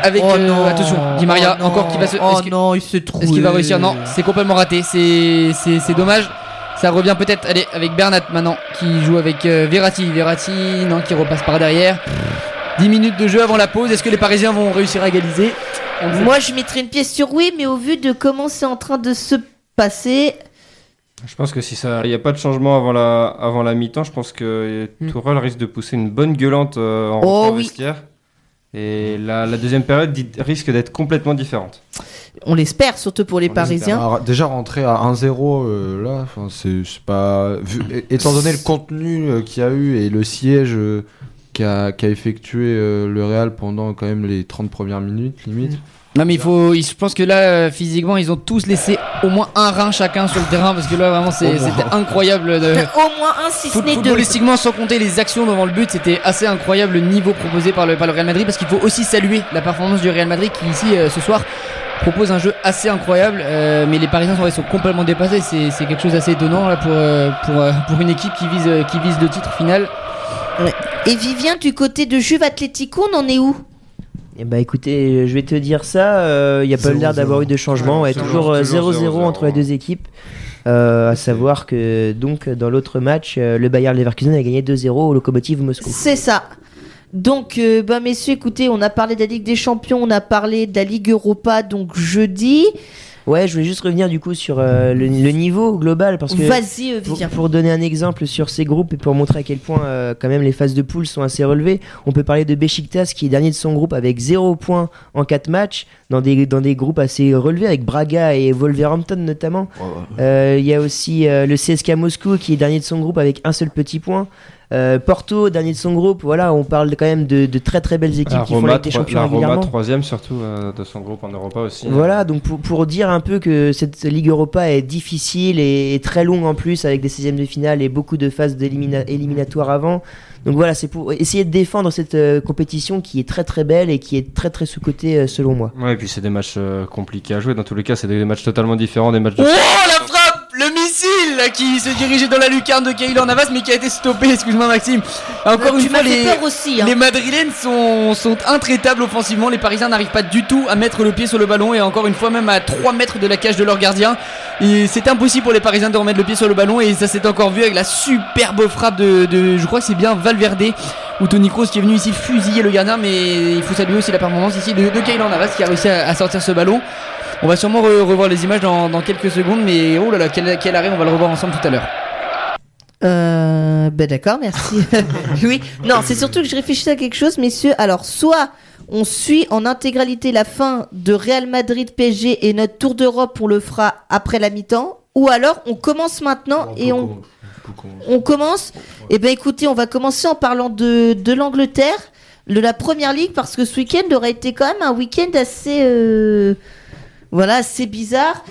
S3: avec
S1: Oh
S3: euh,
S1: non.
S3: attention, Di Maria
S1: Oh
S3: encore
S1: non.
S3: qui va se.
S1: Oh
S3: que-
S1: non, il s'est trouvé.
S3: est-ce qu'il va réussir? Non, c'est complètement raté. C'est c'est c'est dommage. Ça revient peut-être. Allez, avec Bernat maintenant qui joue avec euh, Verratti. Verratti, non, qui repasse par derrière. 10 minutes de jeu avant la pause. Est-ce que les Parisiens vont réussir à égaliser
S1: Moi, je mettrais une pièce sur oui, mais au vu de comment c'est en train de se passer,
S5: Je pense que si ça, il n'y a pas de changement avant la, avant la mi-temps, je pense que
S4: Hmm.
S5: Tourelle risque de pousser une bonne gueulante euh, en
S1: Oh oui.
S5: vestiaire. Et la, la deuxième période dit- risque d'être complètement différente.
S1: on l'espère, surtout pour les
S5: On
S1: Parisiens.
S6: Alors, déjà rentrer à 1-0 euh, là, c'est pas. vu- étant donné le contenu euh, qu'il y a eu et le siège euh, qu'a effectué euh, le Real pendant quand même les 30 premières minutes, limite.
S3: Non mais il faut, il- je pense que là euh, physiquement ils ont tous laissé au moins un rein chacun sur le terrain parce que là vraiment c'était incroyable. De...
S1: Au moins un, si ce n'est deux.
S3: footballistiquement, sans compter les actions devant le but, c'était assez incroyable le niveau proposé par le, par le Real Madrid parce qu'il faut aussi saluer la performance du Real Madrid qui ici euh, ce soir propose un jeu assez incroyable euh, mais les Parisiens sont, complètement dépassés c'est c'est quelque chose d'assez étonnant là pour, pour, pour une équipe qui vise, qui vise le titre final
S1: Et Vivien, du côté de Juve Atlético, on en est où?
S2: Eh bah écoutez, je vais te dire ça, il n'y a pas l'air d'avoir eu de changement,
S5: Ouais,
S2: ouais,
S5: toujours-
S2: toujours euh,
S5: toujours
S2: 0-0
S5: zéro,
S2: entre les deux équipes. Euh, à savoir que donc dans l'autre match, euh, le Bayern Leverkusen a gagné 2-0 au Lokomotiv Moscou.
S1: C'est ça. Donc, euh, bah, messieurs, écoutez, on a parlé de la Ligue des Champions, on a parlé de la Ligue Europa, donc jeudi.
S2: Ouais, je voulais juste revenir du coup sur euh, le, le niveau global parce que
S1: Vas-y,
S2: pour, donner un exemple sur ces groupes et pour montrer à quel point euh, quand même les phases de poule sont assez relevées, on peut parler de Besiktas qui est dernier de son groupe avec 0 points en 4 matchs dans des, dans des groupes assez relevés avec Braga et Wolverhampton notamment. Euh, Il y a aussi euh, le CSK Moscou qui est dernier de son groupe avec un seul petit point. Euh, Porto, dernier de son groupe. Voilà, on parle quand même de, de très très belles équipes
S5: La
S2: qui font
S5: Roma,
S2: la des
S5: troi-
S2: Champions
S5: la Roma troisième surtout euh, de son groupe en Europa aussi.
S2: Voilà, donc pour, pour dire un peu que cette Ligue Europa est difficile et, et très longue en plus, avec des 16e de finale et beaucoup de phases d'élimina- éliminatoires avant. Donc voilà, c'est pour essayer de défendre cette euh, compétition qui est très très belle et qui est très très sous-cotée euh, selon moi.
S5: Ouais, et puis c'est des matchs euh, compliqués à jouer. Dans tous les cas, c'est des matchs totalement différents des matchs de.
S3: Oh la là, qui se dirigeait dans la lucarne de Keylor Navas mais qui a été stoppé, excuse-moi Maxime. Encore une fois les,
S1: aussi. Hein.
S3: les Madrilènes sont, sont intraitables offensivement, les Parisiens n'arrivent pas du tout à mettre le pied sur le ballon et encore une fois même à 3 mètres de la cage de leur gardien. Et c'est impossible pour les Parisiens de remettre le pied sur le ballon et ça s'est encore vu avec la superbe frappe de, de- je crois que c'est bien Valverde ou Tony Kroos qui est venu ici fusiller le gardien mais il faut saluer aussi la performance ici de, de Keylor Navas qui a réussi à, à sortir ce ballon. On va sûrement re- revoir les images dans, dans quelques secondes, mais oh là là, quel, quel arrêt, on va le revoir ensemble tout à l'heure.
S1: Euh, ben d'accord, merci. oui, non, c'est surtout que je réfléchissais à quelque chose, messieurs. Alors, soit on suit en intégralité la fin de Real Madrid PSG et notre tour d'Europe, on le fera après la mi-temps, ou alors on commence maintenant et on, on commence. Eh ben écoutez, on va commencer en parlant de, de l'Angleterre, de la Première Ligue, parce que ce week-end aurait été quand même un week-end assez, euh, voilà, assez bizarre.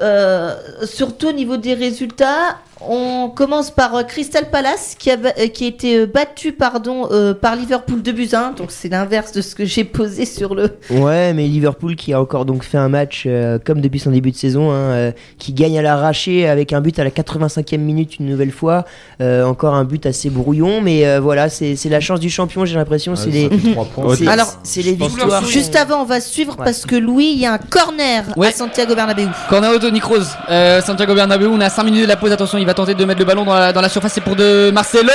S1: Euh, surtout au niveau des résultats, on commence par euh, Crystal Palace qui a, euh, qui a été euh, battu pardon, euh, par Liverpool 2 buts à 1, donc c'est l'inverse de ce que j'ai posé sur le.
S2: Ouais, mais Liverpool qui a encore donc fait un match euh, comme depuis son début de saison, hein, euh, qui gagne à l'arraché avec un but à la 85e minute une nouvelle fois, Euh, encore un but assez brouillon, mais euh, voilà, c'est c'est la chance du champion, j'ai l'impression, c'est les,
S1: Alors,
S2: c'est les victoires.
S1: Juste avant, on va suivre
S2: Ouais.
S1: parce que Louis, il y a un corner
S3: Ouais.
S1: à Santiago Bernabéu.
S3: Corner Toni Kroos, euh, Santiago Bernabéu, on a 5 minutes de la pause, attention, il va tenter de mettre le ballon dans la, dans la surface, c'est pour de Marcelo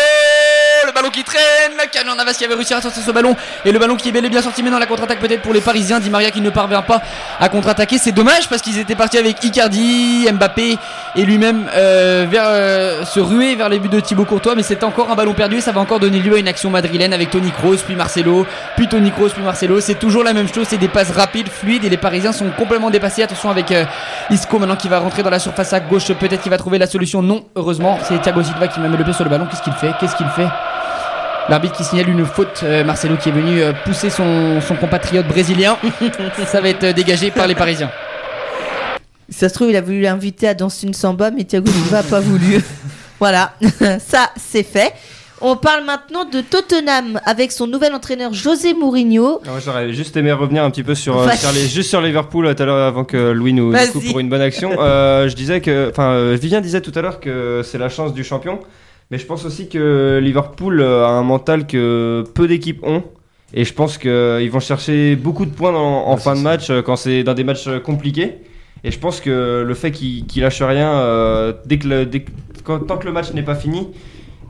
S3: qui traîne, la Kylian Navas qui avait réussi à sortir ce ballon. Et le ballon qui est bel et bien sorti mais dans la contre-attaque peut-être pour les Parisiens, Di Maria qui ne parvient pas à contre-attaquer, c'est dommage parce qu'ils étaient partis avec Icardi, Mbappé et lui-même euh, vers euh, se ruer vers les buts de Thibaut Courtois. Mais c'est encore un ballon perdu et ça va encore donner lieu à une action madrilène avec Toni Kroos puis Marcelo, puis Toni Kroos puis Marcelo, c'est toujours la même chose, c'est des passes rapides, fluides et les Parisiens sont complètement dépassés, attention avec euh, Isco maintenant qui va rentrer dans la surface à gauche, peut-être qu'il va trouver la solution, non heureusement c'est Thiago Silva qui met le pied sur le ballon, qu'est-ce qu'il fait, qu'est-ce qu'il fait? L'arbitre qui signale une faute, euh, Marcelo qui est venu euh, pousser son, son compatriote brésilien. Ça va être euh, dégagé par les Parisiens.
S1: Ça se trouve, il a voulu l'inviter à danser une samba, mais Thiago Silva a pas voulu. voilà, ça c'est fait. On parle maintenant de Tottenham avec son nouvel entraîneur José Mourinho.
S5: Ah, J'aurais juste aimé revenir un petit peu sur, euh,
S1: Vas-y.
S5: sur les, juste sur Liverpool tout à l'heure avant que Louis nous, coupe pour une bonne action. Euh, je disais que, enfin, Vivien disait tout à l'heure que c'est la chance du champion, mais je pense aussi que Liverpool euh, a un mental que peu d'équipes ont. Et je pense qu'ils vont chercher beaucoup de points dans- en fin de match euh, quand c'est dans des matchs euh, compliqués. Et je pense que le fait qu'ils qu'ils lâchent rien euh, dès que le, dès que- quand- tant que le match n'est pas fini,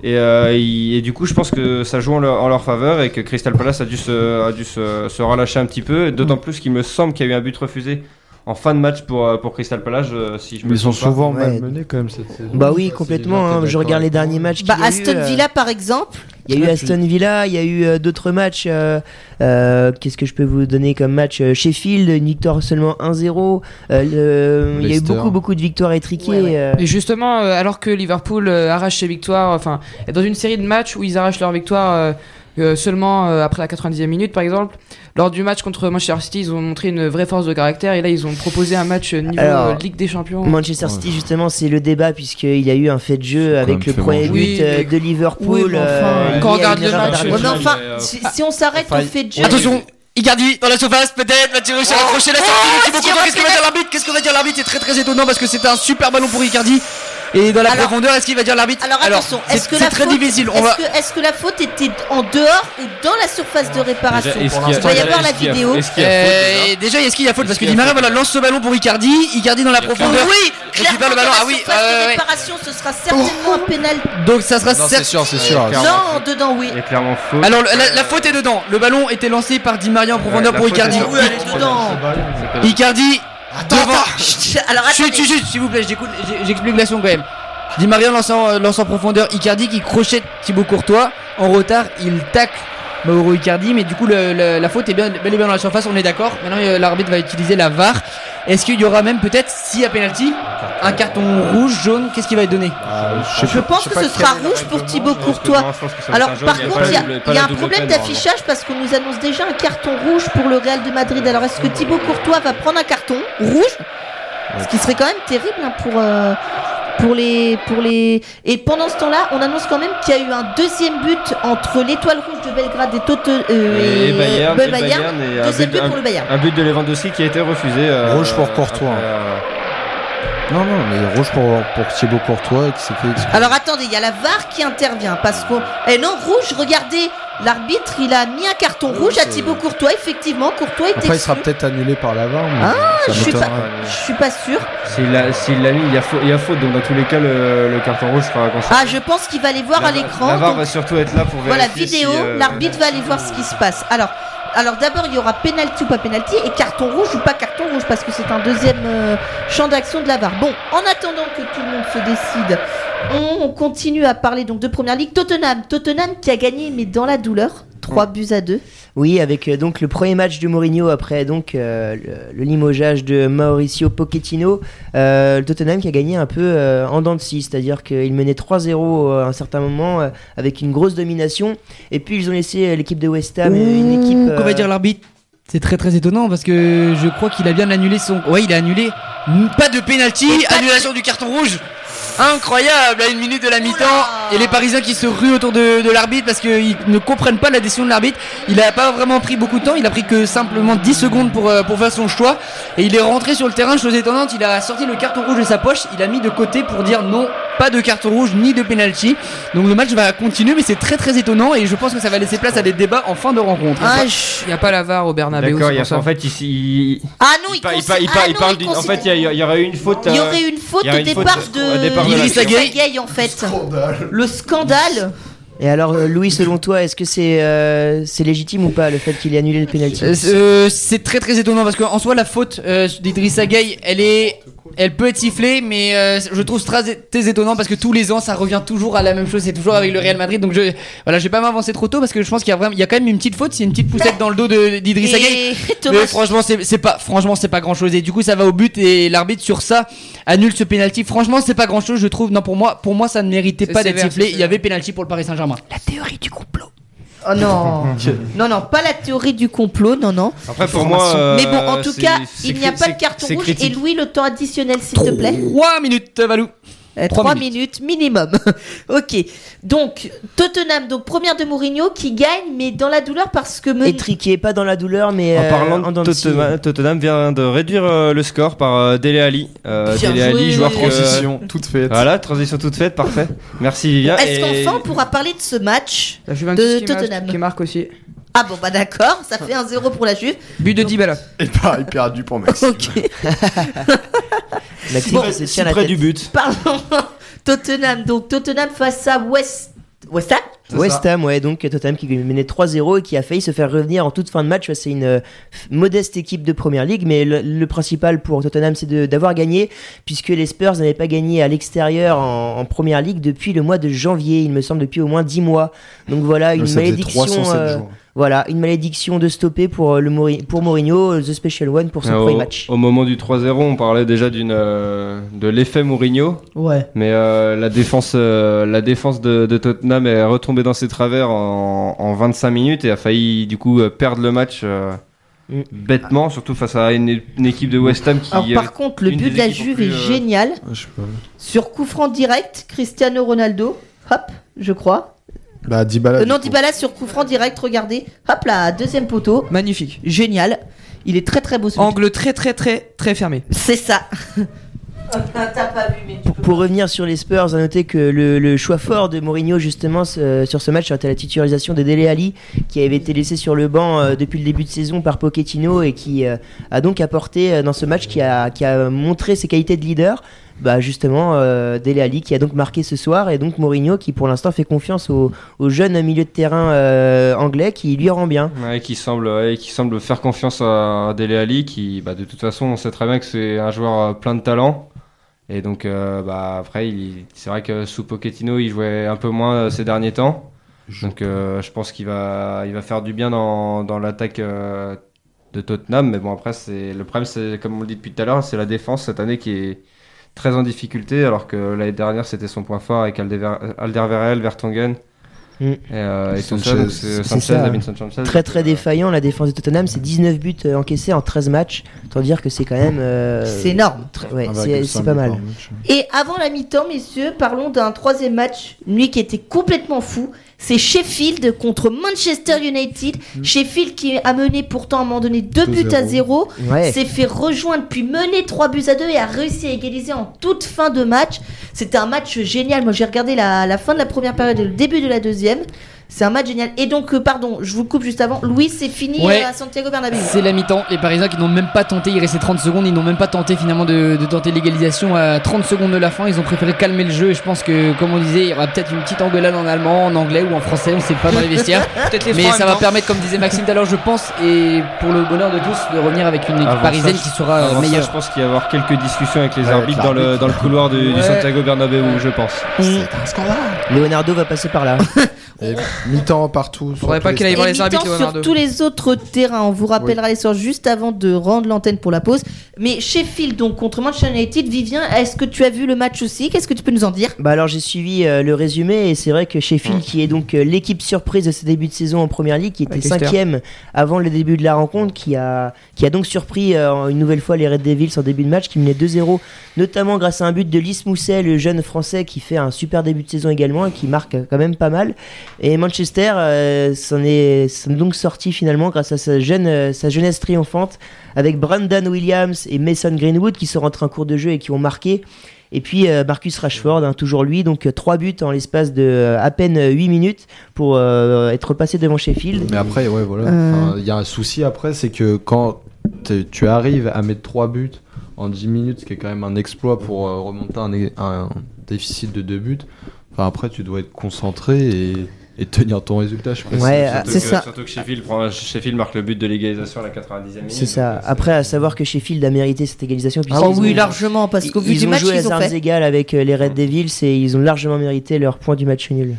S5: et, euh, il- et du coup, je pense que ça joue en leur, en leur faveur et que Crystal Palace a dû se, a dû se, se relâcher un petit peu. D'autant plus qu'il me semble qu'il y a eu un but refusé en fin de match pour, euh, pour Crystal Palace, euh, si je me
S6: ils sont
S5: pas.
S6: souvent
S2: Ouais.
S6: malmenés quand même cette saison.
S2: Bah oui,
S6: Ça,
S2: complètement. Hein. Je regarde les derniers matchs.
S1: Bah,
S2: y a eu,
S1: Aston
S2: euh,
S1: Villa par exemple.
S2: Il y a eu Aston Villa, il y a eu euh, d'autres matchs. euh, euh, Qu'est-ce que je peux vous donner comme match Sheffield, une victoire seulement 1-0. euh, le- Il y a eu beaucoup, beaucoup de victoires étriquées.
S1: Ouais, ouais.
S2: euh,
S4: Et justement, alors que Liverpool arrache ses victoires, enfin, est dans une série de matchs où ils arrachent leur victoire euh, seulement euh, après la 90e minute, par exemple, lors du match contre Manchester City, ils ont montré une vraie force de caractère et là, ils ont proposé un match euh, niveau
S2: Alors,
S4: euh, Ligue des Champions.
S2: Manchester City, justement, c'est le débat, puisqu'il y a eu un fait de jeu avec le premier but
S4: Oui,
S2: euh, de Liverpool.
S4: Oui, mais enfin,
S2: euh,
S4: quand on regarde le match.
S1: Ouais, mais enfin, si, si on s'arrête
S5: enfin,
S1: au fait de jeu.
S3: Attention Icardi dans la surface, peut-être va-t-il réussir à accrocher la sortie Courtois Qu'est-ce que va dire l'arbitre Qu'est-ce que va dire l'arbitre? C'est très très étonnant parce que c'était un super ballon pour Icardi. Et dans la
S1: Alors-
S3: profondeur, est-ce qu'il va dire l'arbitre
S1: Alors attention,
S3: c'est-
S1: est-ce que la
S3: très
S1: faute,
S3: difficile.
S1: Est-ce
S3: va.
S1: que, la faute était en dehors ou dans la surface de réparation
S5: Déjà,
S1: Il
S5: qu'il y
S1: avoir la vidéo.
S5: déjà
S3: Euh, déjà, est-ce qu'il y a faute Parce que Di Maria voilà, lance ce ballon pour Icardi. Icardi dans la profondeur.
S1: Oui,
S3: récupère
S1: clairement
S3: le ballon. Ah oui,
S1: de
S3: ouais.
S1: réparation, ce sera certainement un pénal.
S3: Donc ça sera
S6: c'est sûr, c'est sûr.
S1: Non, dedans, oui.
S5: Il y a clairement faute.
S3: Alors la, faute est dedans. Le ballon était lancé par Di Maria en profondeur pour
S5: faute
S3: Icardi. Icardi. devant-
S1: Chut, Alors attendez.
S3: chut, chut, s'il vous plaît, j'explique l'action quand même. Di Maria lançant, euh, lance en profondeur Icardi qui crochette Thibaut Courtois. En retard, il tacle Mauro Icardi, mais du coup, le- le- la faute est bien, bel et bien dans la surface, on est d'accord. Maintenant, euh, l'arbitre va utiliser la VAR. Est-ce qu'il y aura même peut-être, s'il y a penalty, un carton rouge, jaune Qu'est-ce qu'il va être donné
S1: Je pense que ce sera rouge pour Thibaut Courtois. Alors par contre, il y a, il y a un problème d'affichage parce qu'on nous annonce déjà un carton rouge pour le Real de Madrid. Alors est-ce que Thibaut Courtois va prendre un carton rouge? Ce qui serait quand même terrible hein, pour euh, pour les pour les et pendant ce temps-là, on annonce quand même qu'il y a eu un deuxième but entre l'Étoile Rouge de Belgrade et Toto euh,
S5: Et Bayern,
S1: Be-
S5: et Bayern, et un
S1: Deuxième
S5: but-
S1: but pour le Bayern.
S5: Un but de Lewandowski qui a été refusé. euh,
S6: Rouge pour Courtois.
S5: après, euh,
S6: Non, non, mais rouge pour, pour Thibaut Courtois qui s'est fait.
S1: Alors attendez, il y a la VAR qui intervient parce qu'on. Eh non, rouge, regardez, l'arbitre il a mis un carton rouge à Thibaut Courtois, effectivement, Courtois est
S6: Après, il sera peut-être annulé par la VAR. mais
S1: Ah, je suis pas, je suis pas sûr.
S5: S'il l'a mis, il y, a faute, il y a faute. Donc dans tous les cas, le, le carton rouge sera considéré.
S1: Ah, je pense qu'il va aller voir à l'écran.
S5: La VAR
S1: donc
S5: va surtout être là pour
S1: Voilà,
S5: vérifier.
S1: vidéo,
S5: si, euh,
S1: l'arbitre va aller voir ce qui se passe. Alors, Alors d'abord, il y aura penalty ou pas penalty et carton rouge ou pas carton rouge parce que c'est un deuxième euh, champ d'action de la VAR. Bon, en attendant que tout le monde se décide, on continue à parler donc de première ligue. Tottenham, Tottenham qui a gagné mais dans la douleur, 3 buts à 2.
S2: Oui, avec euh, donc le premier match de Mourinho après donc euh, le, le limogeage de Mauricio Pochettino, euh, le Tottenham qui a gagné un peu euh, en dents de scie, c'est-à-dire qu'il menait 3-0 à un certain moment euh, avec une grosse domination, et puis ils ont laissé euh, l'équipe de West Ham, une équipe.
S3: Qu'on va dire l'arbitre. C'est très très étonnant parce que je crois qu'il a bien annulé son. Ouais, il a annulé. Pas de penalty, annulation du carton rouge. Incroyable à une minute de la mi-temps. Et les Parisiens qui se ruent autour de, de l'arbitre parce qu'ils ne comprennent pas la décision de l'arbitre. Il a pas vraiment pris beaucoup de temps, il a pris que simplement 10 secondes pour, euh, pour faire son choix. Et il est rentré sur le terrain, chose étonnante, il a sorti le carton rouge de sa poche, il a mis de côté pour dire non, pas de carton rouge ni de penalty. Donc le match va continuer mais c'est très très étonnant et je pense que ça va laisser place à des débats en fin de rencontre.
S1: Ah,
S4: Il n'y a pas la VAR au Bernabeu.
S5: D'accord, en fait ici. Il,
S1: Ah non, il, ah
S5: parle
S1: il
S5: d'une. En fait, il y, aurait eu une faute.
S1: Il y
S5: euh,
S1: aurait eu une faute
S5: il y aurait
S1: au
S5: une faute
S1: départ
S5: au
S1: de
S5: départ de
S1: en fait. Le scandale.
S2: Et alors, euh, Louis, selon toi, est-ce que c'est euh, c'est légitime ou pas le fait qu'il ait annulé le penalty
S3: Euh, c'est- euh, c'est très très étonnant parce qu'en soi la faute euh, d'Idrissa Gueye elle est elle peut être sifflée mais euh, je trouve très, très étonnant parce que tous les ans ça revient toujours à la même chose. C'est toujours avec le Real Madrid. Donc je voilà je vais pas m'avancer trop tôt parce que je pense qu'il y a vraiment il y a quand même une petite faute. C'est une petite poussette dans le dos de- d'Idrissa Gueye. Mais franchement c'est c'est pas franchement c'est pas grand chose et du coup ça va au but et l'arbitre sur ça annule ce penalty. Franchement c'est pas grand chose je trouve. Non pour moi pour moi ça ne méritait pas d'être sifflé. il y avait penalty pour le Paris Saint-Germain
S1: Oh non. non, non, pas la théorie du complot, non, non.
S5: Après, pour moi.
S1: Mais bon, en
S5: euh,
S1: tout
S5: c'est-
S1: cas,
S5: c'est
S1: il n'y a
S5: cri-
S1: pas de
S5: c'est-
S1: carton
S5: c'est
S1: rouge. Et
S5: critique.
S1: Louis, le temps additionnel, s'il te plaît
S3: 3 minutes Valou
S1: Euh,
S3: Trois
S1: Trois minutes. minimum. ok. Donc, Tottenham, donc première de Mourinho qui gagne, mais dans la douleur parce que. Meuni-
S2: Étriqué, pas dans la douleur, mais
S5: En
S2: euh,
S5: parlant
S2: en
S5: de. Tottenham, Tottenham vient de réduire euh, le score par euh, Dele Ali. Euh, Dele. Ali, joueur que-
S6: Transition toute faite.
S5: Voilà, transition toute faite, parfait. Merci Vivien.
S1: Est-ce
S5: Et-
S1: qu'enfin on pourra parler de ce match de
S4: qui, marque-
S1: Tottenham.
S4: qui marque aussi.
S1: Ah bon, bah d'accord, ça fait un 0 pour la Juve.
S4: But de Dybala.
S6: Et pareil, perdu pour Maxi.
S1: Ok.
S2: Maxime
S1: Bon,
S2: qui se
S5: si près du but.
S1: Parlons Tottenham. Donc Tottenham face à West. West Ham
S5: C'est
S2: West. Ham, ouais, donc Tottenham qui menait 3-0 et qui a failli se faire revenir en toute fin de match. C'est une euh, modeste équipe de première ligue, mais le, le principal pour Tottenham, c'est de- d'avoir gagné, puisque les Spurs n'avaient pas gagné à l'extérieur en, en première ligue depuis le mois de janvier, il me semble, depuis au moins 10 mois. Donc voilà, une
S6: Ça faisait
S2: malédiction.
S6: 307
S2: euh,
S6: jours.
S2: Voilà, une malédiction de stopper pour, euh, le Mori- pour Mourinho, euh, The Special One pour son
S5: Euh,
S2: premier
S5: au,
S2: match.
S5: au moment du 3-0, on parlait déjà d'une euh, de l'effet Mourinho,
S1: Ouais.
S5: mais euh, la défense, euh, la défense de, de Tottenham est retombée dans ses travers en, en 25 minutes et a failli du coup perdre le match euh,
S2: Mm.
S5: bêtement, surtout face à une, une équipe de West Ham qui.
S1: Alors par contre, le but de la Juve est
S5: euh,
S1: génial.
S6: Ah, je sais pas.
S1: Sur coup franc direct, Cristiano Ronaldo. Hop, je crois.
S6: Bah, Dybala.
S1: Euh, non. Dybala sur coup franc direct, regardez. Hop là, deuxième poteau.
S4: Magnifique.
S1: Génial. Il est très très beau ce but.
S4: Angle très très très très fermé.
S1: C'est ça. T'as pas vu, mais tu
S2: Pour, revenir sur les Spurs, à noter que le, le choix fort de Mourinho justement ce- sur ce match c'était la titularisation de Dele Ali qui avait été laissé sur le banc euh, depuis le début de saison par Pochettino et qui euh, a donc apporté euh, dans ce match qui a, qui a montré ses qualités de leader. Bah justement euh, Dele Ali qui a donc marqué ce soir et donc Mourinho qui pour l'instant fait confiance au, au jeune milieu de terrain euh, anglais qui lui rend bien.
S5: Ouais, qui semble, ouais, qui semble faire confiance à Dele Ali, qui, bah, de toute façon, on sait très bien que c'est un joueur euh, plein de talent. Et donc, euh, bah, après, il- c'est vrai que sous Pochettino, il jouait un peu moins ces derniers temps. Donc, euh, je pense qu'il va, il va faire du bien dans, dans l'attaque euh, de Tottenham. Mais bon, après, c'est le problème, c'est comme on le dit depuis tout à l'heure, c'est la défense cette année qui est très en difficulté, alors que l'année dernière, c'était son point fort avec Aldever- Alderweireld, Vertonghen.
S2: Mm.
S5: Et, euh,
S6: Sanchez.
S5: ça, Sanchez, Sanchez.
S2: Très très défaillant la défense de Tottenham, c'est 19 buts euh, encaissés en 13 matchs, tant dire que c'est quand même euh,
S1: C'est énorme.
S2: très- ouais,
S6: 1,5
S2: c'est c'est pas mal.
S6: match.
S1: Et avant la mi-temps, messieurs, parlons d'un troisième match, lui qui était complètement fou. C'est Sheffield contre Manchester United. Sheffield qui a mené pourtant à un moment donné 2 buts à
S6: 2-0.
S1: 0.
S2: Ouais.
S1: S'est fait rejoindre puis mener 3 buts à 2 et a réussi à égaliser en toute fin de match. C'était un match génial. Moi j'ai regardé la, la fin de la première période et le début de la deuxième. C'est un match génial. Et donc, euh, pardon, je vous coupe juste avant. Louis, c'est fini
S3: Ouais.
S1: euh, à Santiago Bernabéu.
S3: C'est la mi-temps. Les Parisiens qui n'ont même pas tenté, il restait 30 secondes, ils n'ont même pas tenté finalement de, de tenter l'égalisation à 30 secondes de la fin. Ils ont préféré calmer le jeu et je pense que, comme on disait, il y aura peut-être une petite engueulade en allemand, en anglais ou en français, on sait pas dans les vestiaires.
S4: Les
S3: Mais ça va permettre, comme disait Maxime tout à l'heure, je pense, et pour le bonheur de tous, de revenir avec une équipe
S5: Avant
S3: parisienne
S5: ça,
S3: qui sera
S5: ça,
S3: meilleure.
S5: je pense qu'il va y avoir quelques discussions avec les
S6: Ouais,
S5: arbitres dans le,
S6: l'arbitre.
S5: dans le couloir du. Santiago Bernabéu, je pense.
S2: Leonardo va passer par là.
S6: Mi-temps partout. sur
S4: Faudrait pas qu'il aille voir les arbitres,
S1: sur
S4: Leonardo.
S1: tous les autres terrains. On vous rappellera les soirs juste avant de rendre l'antenne pour la pause. Mais Sheffield, donc contre Manchester United, Vivien, est-ce que tu as vu le match aussi? Qu'est-ce que tu peux nous en dire?
S2: Bah alors j'ai suivi euh, le résumé et c'est vrai que Sheffield qui est donc euh, l'équipe surprise de ce début de saison en première ligue qui était
S4: Avec Leicester.
S2: cinquième avant le début de la rencontre qui a, qui a donc surpris euh, une nouvelle fois les Red Devils en début de match qui menait 2-0 notamment grâce à un but de Lys Mousset le jeune français qui fait un super début de saison également et qui marque quand même pas mal et Manchester euh, s'en est, donc sorti finalement grâce à sa, jeune, euh, sa jeunesse triomphante avec Brandon Williams et Mason Greenwood qui sont rentrés en cours de jeu et qui ont marqué et puis euh, Marcus Rashford, hein, toujours lui, donc 3 buts en l'espace de euh, à peine 8 minutes pour euh, être passé devant Sheffield.
S6: Mais après, ouais, voilà.
S1: Euh.
S6: Enfin, Il y a un souci après, c'est que quand tu arrives à mettre 3 buts en 10 minutes, ce qui est quand même un exploit pour euh, remonter un, un déficit de 2 buts, enfin, après, tu dois être concentré et, et tenir ton résultat, je pense.
S2: Ouais,
S1: c'est
S5: que,
S1: ça.
S5: surtout que Sheffield, prend- Sheffield marque le but de l'égalisation à la 90e minute.
S2: C'est ça.
S5: donc, euh,
S2: Après, à savoir que Sheffield a mérité cette égalisation. puisqu'ils
S1: Oh oui,
S2: ont-
S1: largement, parce qu'au vu
S2: ils
S1: du
S2: ont
S1: match
S2: joué
S1: qu'ils
S2: à
S1: ont
S2: armes égales avec euh, les Red Devils et ils ont largement mérité leur point du match nul.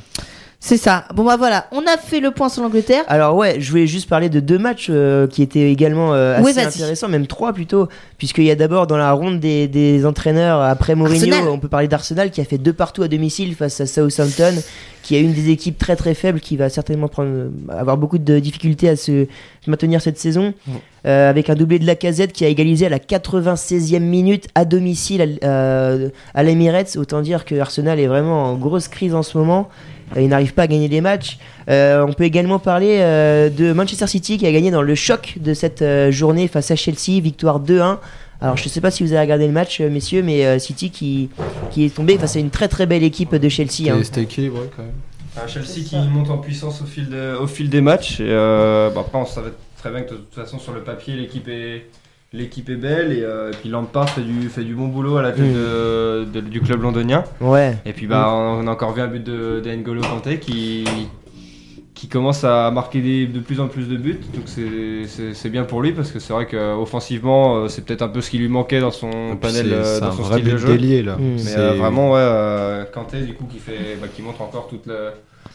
S1: C'est ça. Bon bah voilà, on a fait le point sur l'Angleterre.
S2: Alors ouais, je voulais juste parler de deux matchs euh, qui étaient également euh, assez
S1: Oui,
S2: intéressants, même trois plutôt, puisqu'il y a d'abord dans la ronde des, des entraîneurs après Mourinho,
S1: Arsenal.
S2: on peut parrer d'Arsenal qui a fait deux partout à domicile face à Southampton, qui a une des équipes très très faibles qui va certainement prendre, avoir beaucoup de difficultés à se maintenir cette saison, euh, avec un doublé de la casette qui a égalisé à la 96e minute à domicile à, euh, à l'Emirates. Autant dire que Arsenal est vraiment en grosse crise en ce moment. Euh, Il n'arrive pas à gagner les matchs. Euh, on peut également parler euh, de Manchester City qui a gagné dans le choc de cette euh, journée face à Chelsea, victoire 2-1. Alors je ne sais pas si vous avez regardé le match, messieurs, mais euh, City qui, qui est tombé face à une très très belle équipe de Chelsea. hein.
S6: C'était équilibré quand même.
S5: Un Chelsea qui monte en puissance au fil, de- au fil des matchs. Et euh, bah, après, on savait très bien que de toute façon, sur le papier, l'équipe est, l'équipe est belle. Et, euh, et puis Lampard fait du, fait du bon boulot à la tête
S2: Mm.
S5: de- de- du club londonien.
S2: Ouais.
S5: Et puis bah, on a encore vu un but de, de N'Golo Kanté qui, qui commence à marquer des- de plus en plus de buts. Donc c'est- bien pour lui parce que c'est vrai qu'offensivement, euh, c'est peut-être un peu ce qui lui manquait dans son panel, euh, dans
S6: un
S5: son
S6: vrai
S5: style de
S6: but
S5: jeu.
S6: délié là.
S2: Mm.
S5: Mais euh, vraiment, ouais, euh, Kanté, du coup, qui, fait, bah, qui montre encore toute le-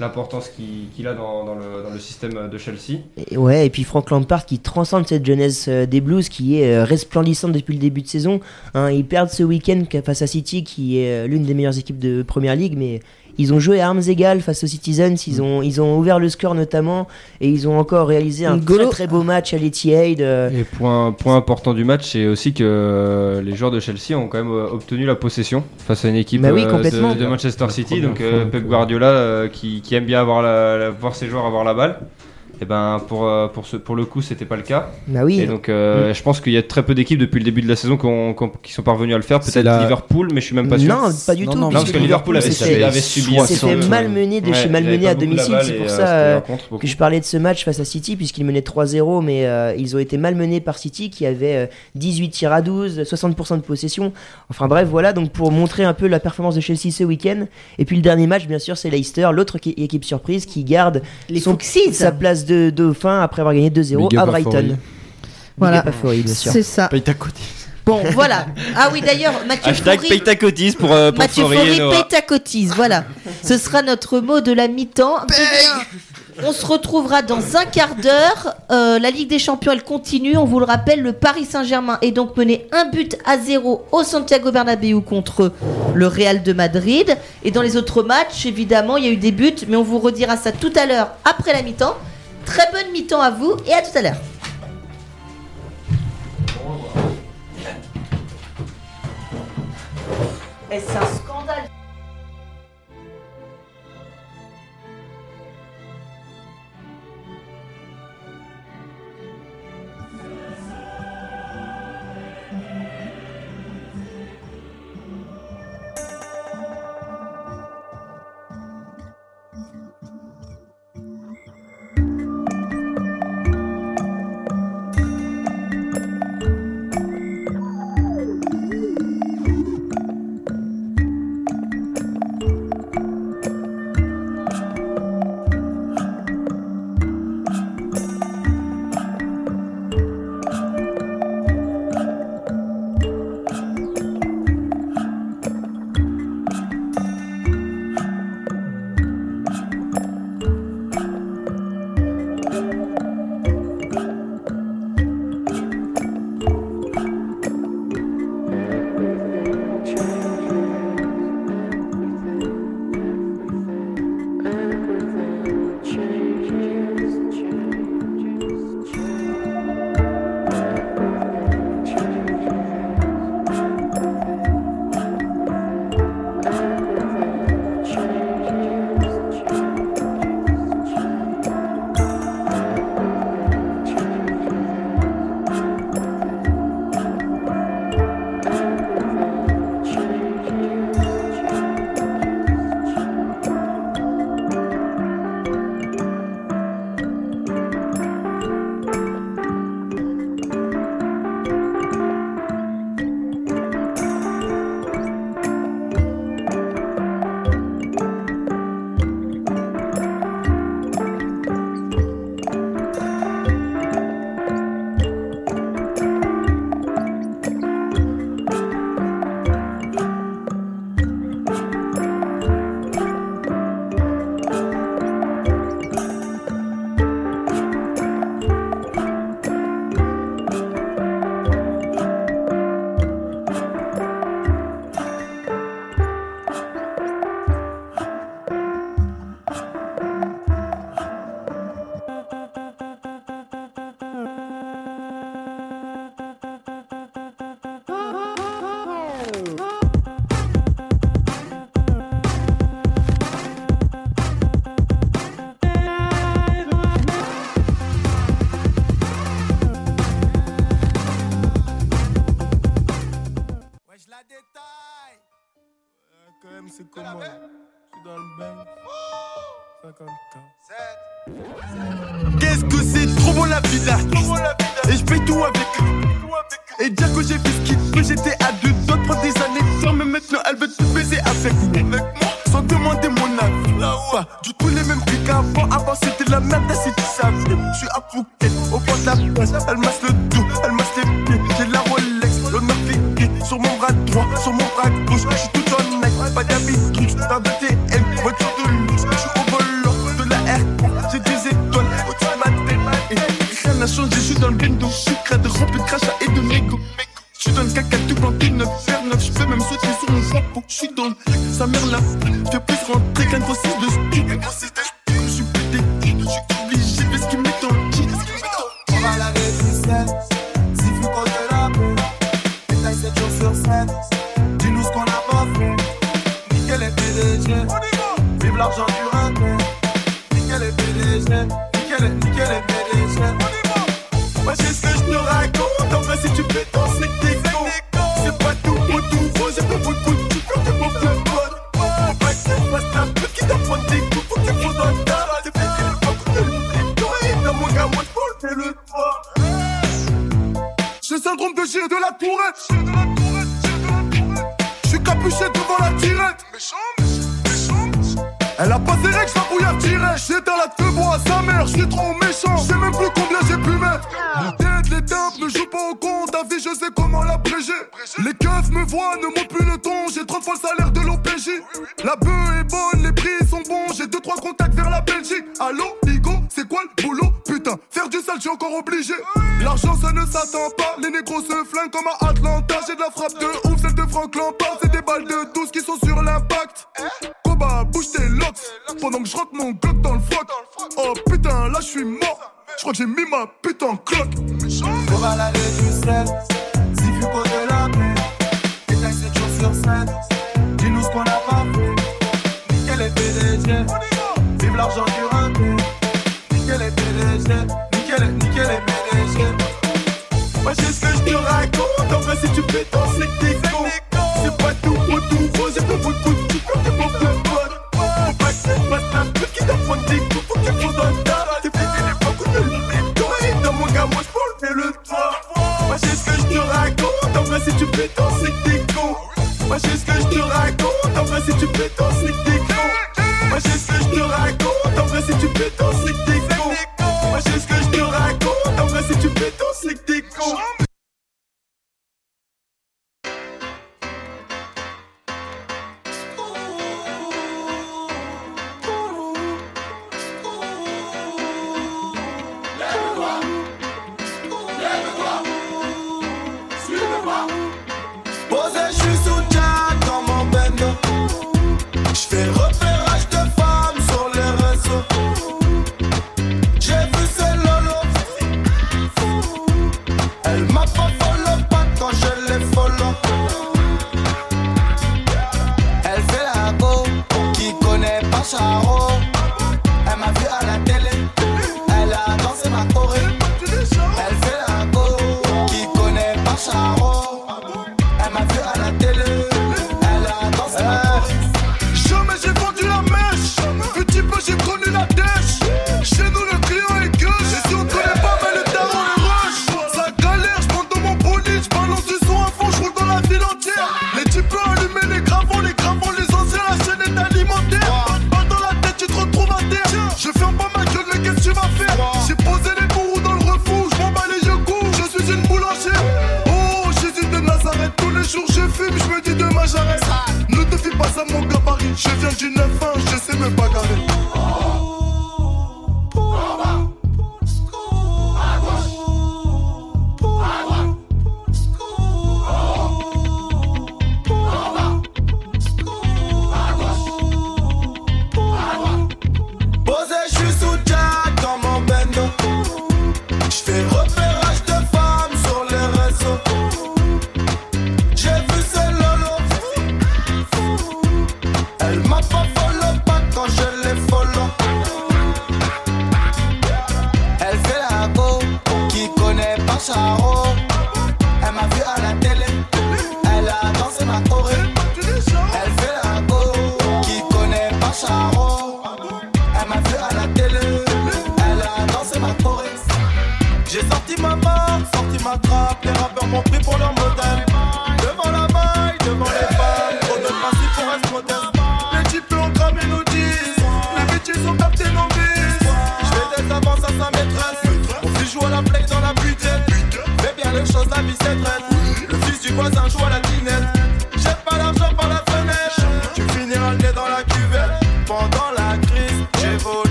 S5: l'importance qu'il a dans, dans le, dans le système de Chelsea.
S2: Et, ouais, et puis Frank Lampard qui transcende cette jeunesse euh, des Blues qui est euh, resplendissante depuis le début de saison. Hein, ils perdent ce week-end face à City qui est euh, l'une des meilleures équipes de Première Ligue, mais ils ont joué à armes égales face aux Citizens. Ils ont, ils ont ouvert le score notamment et ils ont encore réalisé un très très beau match à l'Etihad. euh,
S5: Et point, point important du match, c'est aussi que euh, les joueurs de Chelsea ont quand même euh, obtenu la possession face à une équipe
S2: Bah oui,
S5: euh, de, de Manchester City. Donc euh, Pep Guardiola, euh, qui, qui aime bien avoir la, la- voir ses joueurs avoir la balle. Et ben pour, euh, pour, ce, pour le coup, c'était pas le cas.
S2: Bah oui.
S5: Et donc, euh, je pense qu'il y a très peu d'équipes depuis le début de la saison qui, ont- qui ont- qui sont parvenues à le faire. Peut-être
S6: la-
S5: Liverpool, mais je suis même pas sûr.
S2: non, pas du
S6: Non,
S2: tout.
S6: non,
S5: parce que Liverpool avait, avait subi saut.
S2: malmené de
S5: Ouais,
S2: chez malmené à domicile. C'est pour
S5: euh,
S2: ça
S5: c'était
S2: euh, que je parlais de ce match face à City puisqu'ils menaient 3-0 mais euh, ils ont été malmenés par City qui avait euh, 18 tirs à 12, 60% de possession. Enfin bref voilà donc pour montrer un peu la performance de Chelsea ce week-end. Et puis le dernier match bien sûr c'est Leicester, l'autre qui- équipe surprise qui garde
S1: Les
S2: son-
S1: Foxes.
S2: sa place de dauphin après avoir gagné 2-0
S6: Big up
S2: à Brighton.
S1: Voilà. C'est ça.
S6: Paye ta côté.
S1: Bon, voilà. Ah oui, d'ailleurs, Mathieu
S5: Hashtag paye ta cotise pour, euh, pour
S1: Mathieu
S5: Noah.
S1: paye ta cotise, voilà. Ce sera notre mot de la mi-temps. Eh On se retrouvera dans un quart d'heure. Euh, la Ligue des Champions, elle continue. On vous le rappelle, le Paris Saint-Germain est donc mené un but à zéro au Santiago Bernabéu contre le Real de Madrid. Et dans les autres matchs, évidemment, il y a eu des buts, mais on vous redira ça tout à l'heure après la mi-temps. Très bonne mi-temps à vous et à tout à l'heure.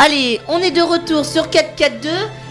S9: Allez,
S1: on est de retour sur 4-4-2.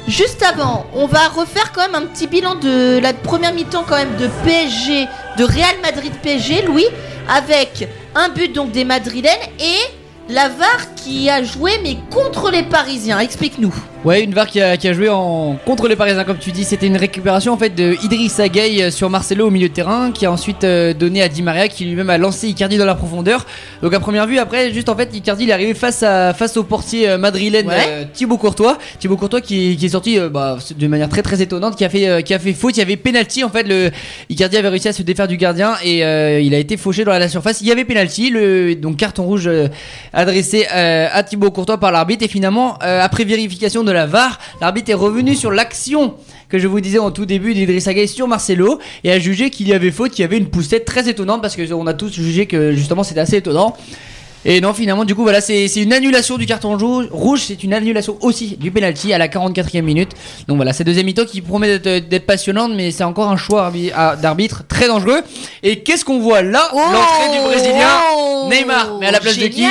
S1: Juste avant, on va refaire quand même un petit bilan de la première mi-temps quand même de PSG, de Real Madrid PSG, Louis, avec un but donc des Madrilènes et la VAR qui a joué mais contre les Parisiens. Explique-nous.
S3: Ouais, une VAR qui a, qui a joué en contre les Parisiens, comme tu dis. C'était une récupération en fait de Idrissa Gueye sur Marcelo au milieu de terrain, qui a ensuite euh, donné à Di Maria, qui lui-même a lancé Icardi dans la profondeur. Donc à première vue, après, juste en fait, Icardi il est arrivé face à face au portier euh, madrilène
S1: Ouais.
S3: euh, Thibaut Courtois. Thibaut Courtois qui, qui est sorti euh, bah, de manière très très étonnante, qui a fait euh, qui a fait faute. Il y avait penalty en fait. Le Icardi avait réussi à se défaire du gardien et euh, il a été fauché dans la surface. Il y avait penalty, le donc carton rouge euh, adressé euh, à Thibaut Courtois par l'arbitre et finalement euh, après vérification de la VAR, l'arbitre est revenu sur l'action que je vous disais en tout début d'Idrissa Gueye sur Marcelo et a jugé qu'il y avait faute, qu'il y avait une poussette très étonnante parce que on a tous jugé que justement c'était assez étonnant. Et non, finalement, du coup, voilà, c'est une annulation du carton rouge. c'est une annulation aussi du penalty à la 44e minute. Donc voilà, c'est deuxième mi-temps qui promet d'être passionnante, mais c'est encore un choix d'arbitre très dangereux. Et qu'est-ce qu'on voit là? L'entrée du Brésilien
S1: Oh
S3: Neymar. Mais à la place de qui?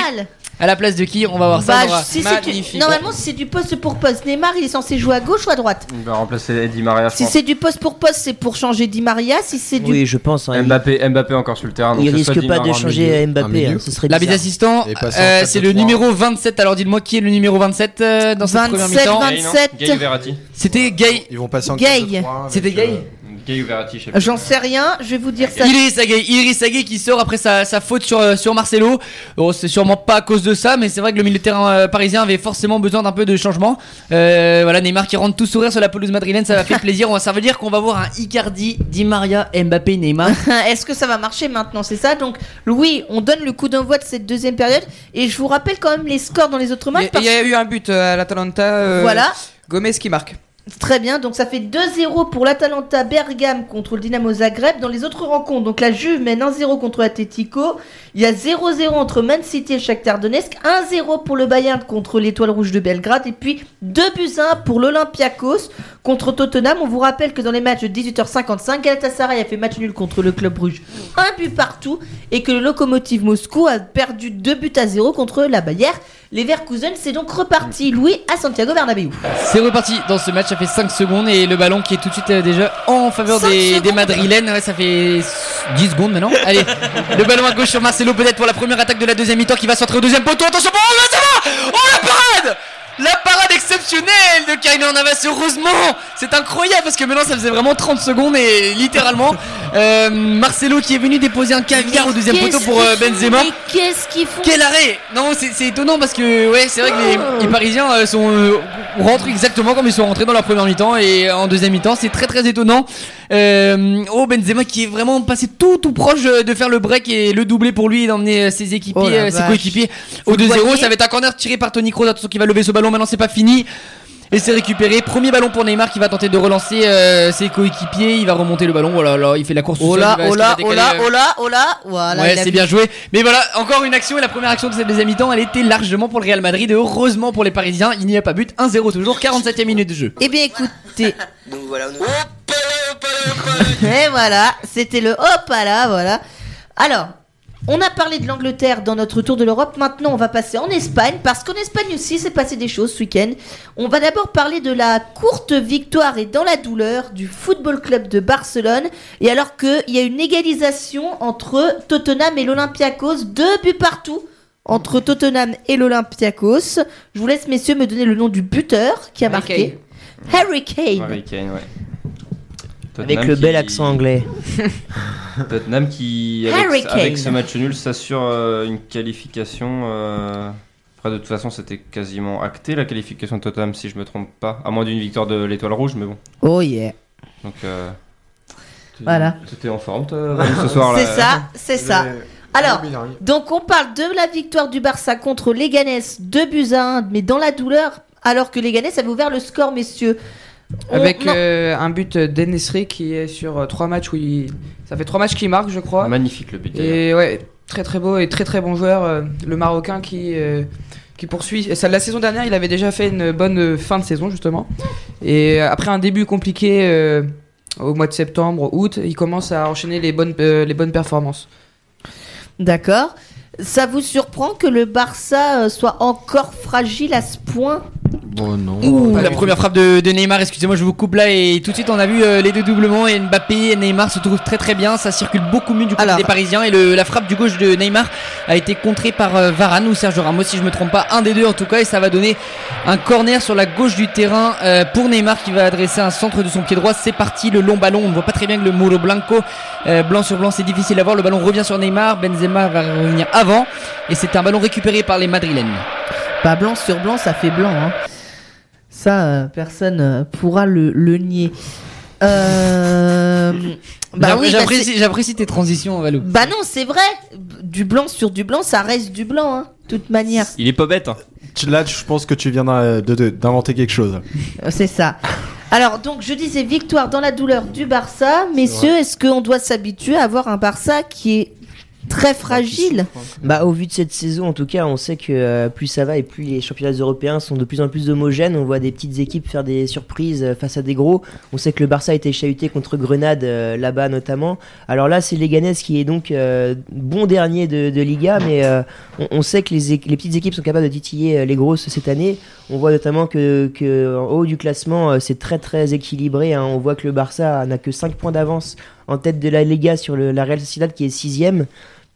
S3: À la place de qui On va voir ça.
S1: Bah,
S3: on va-
S1: si c'est du-
S3: Magnifique.
S1: Normalement, si c'est du poste pour poste, Neymar il est censé jouer à gauche ou à droite
S5: Il va remplacer Eddie Maria,
S1: Si c'est du poste pour poste, c'est pour changer Di Maria. Si c'est du.
S2: Oui, je pense. hein, il-
S5: Mbappé, Mbappé encore sur le terrain. donc
S2: il risque
S5: Di
S2: pas de changer Mbappé. hein, ce serait
S3: L'arbitre assistant, euh,
S6: 4-3.
S3: c'est le numéro 27. Alors dites-moi qui est le numéro 27 euh, dans cette première
S1: 27,
S3: mi-temps
S1: 20.
S5: Gay, non
S1: 27.
S5: Gay ou Verratti
S3: C'était Gay.
S6: Ils vont passer en
S1: Gay.
S6: 4-2-3 avec,
S3: C'était Gay
S6: euh,
S5: Gay ou Verratti, je sais pas.
S1: J'en sais rien, je vais vous dire ça.
S3: Iris Aguet, Iris qui sort après sa, sa faute sur, euh, sur Marcelo. Bon, c'est sûrement pas à cause de ça, mais c'est vrai que le milieu de terrain euh, parisien avait forcément besoin d'un peu de changement. Euh, voilà, Neymar qui rentre tout sourire sur la pelouse madrilène, ça va faire plaisir. On va- Ça veut dire qu'on va voir un Icardi, Di Maria, Mbappé, Neymar.
S1: Est-ce que ça va marcher maintenant C'est ça? Donc, Louis, on donne le coup d'envoi de cette deuxième période. Et je vous rappelle quand même les scores dans les autres
S4: Il
S1: matchs.
S4: y, a-
S1: parce
S4: il y a eu un but à l'Atalanta. euh,
S1: Voilà,
S4: Gomez qui marque.
S1: Très bien. Donc, ça fait 2-0 pour l'Atalanta Bergame contre le Dynamo Zagreb. Dans les autres rencontres, donc la Juve mène 1-0 contre l'Atletico. Il y a 0-0 entre Man City et Shakhtar Donetsk. 1-0 pour le Bayern contre l'Étoile Rouge de Belgrade. Et puis 2 buts 1 pour l'Olympiakos contre Tottenham. On vous rappelle que dans les matchs de 18h55, Galatasaray a fait match nul contre le Club Rouge. Un but partout. Et que le Lokomotiv Moscou a perdu 2 buts à 0 contre la Bayer. Les Verkusen, c'est donc reparti, Louis, à Santiago Bernabéu.
S3: C'est reparti dans ce match, ça fait 5 secondes et le ballon qui est tout de suite euh, déjà en faveur des, des Madrilènes. Ouais, ça fait 10 secondes maintenant. Allez, le ballon à gauche sur Marcelo peut-être pour la première attaque de la deuxième mi-temps qui va centrer au deuxième poteau. Attention, oh, Benzema Oh la parade la parade exceptionnelle de Kylian Navas, heureusement C'est incroyable parce que maintenant ça faisait vraiment 30 secondes et littéralement euh, Marcelo qui est venu déposer un caviar au deuxième poteau pour euh, Benzema.
S1: Mais qu'est-ce qu'ils font
S3: Quel arrêt Non, c'est étonnant parce que ouais, c'est vrai que les, les Parisiens euh, sont euh, rentrent exactement comme ils sont rentrés dans la première mi-temps et en deuxième mi-temps, c'est très très étonnant. Euh, oh Benzema qui est vraiment passé tout tout proche de faire le break et le doubler pour lui et d'emmener ses équipiers,
S1: Oh
S3: ses coéquipiers au
S1: Vous
S3: 2-0.
S1: voyez
S3: Ça va être un corner tiré par Tony Kroos. Attention qui va lever ce ballon. Maintenant c'est pas fini. Et c'est récupéré. Premier ballon pour Neymar qui va tenter de relancer euh, ses coéquipiers. Il va remonter le ballon. Voilà, là, il fait la course.
S1: Oh là, oh là, oh là, oh là, oh là. Voilà.
S3: Ouais, c'est bien joué. Mais voilà, encore une action et la première action de cette deuxième mi-temps, elle était largement pour le Real Madrid. Et heureusement pour les Parisiens, il n'y a pas but. 1-0 toujours, 47 e minute de jeu.
S1: Eh bien, écoutez.
S9: Donc voilà, nous.
S1: Et voilà, c'était le hop là, voilà. Alors, on a parlé de l'Angleterre dans notre tour de l'Europe. Maintenant, on va passer en Espagne parce qu'en Espagne aussi, s'est passé des choses ce week-end. On va d'abord parler de la courte victoire et dans la douleur du Football Club de Barcelone. Et alors qu'il y a une égalisation entre Tottenham et l'Olympiakos, deux buts partout entre Tottenham et l'Olympiakos. Je vous laisse, messieurs, me donner le nom du buteur qui a
S4: Harry
S1: marqué. Harry Kane.
S5: Harry Kane, ouais.
S2: Avec le bel
S5: qui-
S2: accent anglais.
S5: Tottenham qui, avec, ce match nul, s'assure euh, une qualification. euh, Après, de toute façon, c'était quasiment acté la qualification de Tottenham, si je me trompe pas. À moins d'une victoire de l'Étoile Rouge, mais bon.
S1: Oh yeah.
S5: Donc, euh,
S1: Voilà.
S5: C'était en forme, toi, ce soir.
S1: C'est ça, c'est ça. Alors, donc on parle de la victoire du Barça contre Leganés, 2 buts à 1, mais dans la douleur, alors que Leganés avait ouvert le score, messieurs.
S4: Avec euh, un but d'Enesri qui est sur euh, trois matchs où il. Ça fait trois matchs qu'il marque, je crois.
S5: Magnifique le but.
S4: Et ouais, très très beau et très très bon joueur. euh, le Marocain qui, euh, qui poursuit. Et ça, la saison dernière, il avait déjà fait une bonne fin de saison, justement. Et après un début compliqué euh, au mois de septembre, août, il commence à enchaîner les bonnes, euh, les bonnes performances.
S1: D'accord. Ça vous surprend que le Barça soit encore fragile à ce point?
S6: Bon, non.
S3: Ouh, la première frappe de, de Neymar, excusez-moi, je vous coupe là et tout de suite on a vu euh, les deux doublements et Mbappé et Neymar se trouvent très très bien, ça circule beaucoup mieux du côté
S1: Alors.
S3: des Parisiens et le- la frappe du gauche de Neymar a été contrée par euh, Varane ou Sergio Ramos si je me trompe pas, un des deux en tout cas et ça va donner un corner sur la gauche du terrain euh, pour Neymar qui va adresser un centre de son pied droit, c'est parti, le long ballon, on ne voit pas très bien que le Muro Blanco, euh, blanc sur blanc c'est difficile à voir, le ballon revient sur Neymar, Benzema va revenir avant et c'est un ballon récupéré par les Madrilènes.
S1: Pas blanc sur blanc, ça fait blanc. hein. Ça, euh, personne euh, pourra le, le nier. Euh... Bah oui,
S3: j'apprécie, tes transitions Valou.
S1: bah non, c'est vrai. Du blanc sur du blanc, ça reste du blanc, hein, de toute manière.
S5: Il est pas bête. hein.
S6: Là, je pense que tu viens d'inventer quelque chose.
S1: C'est ça. Alors, donc, je disais victoire dans la douleur du Barça. Messieurs, est-ce qu'on doit s'habituer à avoir un Barça qui est très fragile
S2: Bah, au vu de cette saison, en tout cas, on sait que euh, plus ça va et plus les championnats européens sont de plus en plus homogènes. On voit des petites équipes faire des surprises euh, face à des gros. On sait que le Barça a été chahuté contre Grenade euh, là-bas notamment. Alors là, c'est Leganés qui est donc euh, bon dernier de, de Liga, mais euh, on, on sait que les, petites équipes sont capables de titiller euh, les grosses cette année. On voit notamment que, que en haut du classement, euh, c'est très très équilibré. hein. On voit que le Barça n'a que 5 points d'avance en tête de la Liga sur le- la Real Sociedad qui est sixième.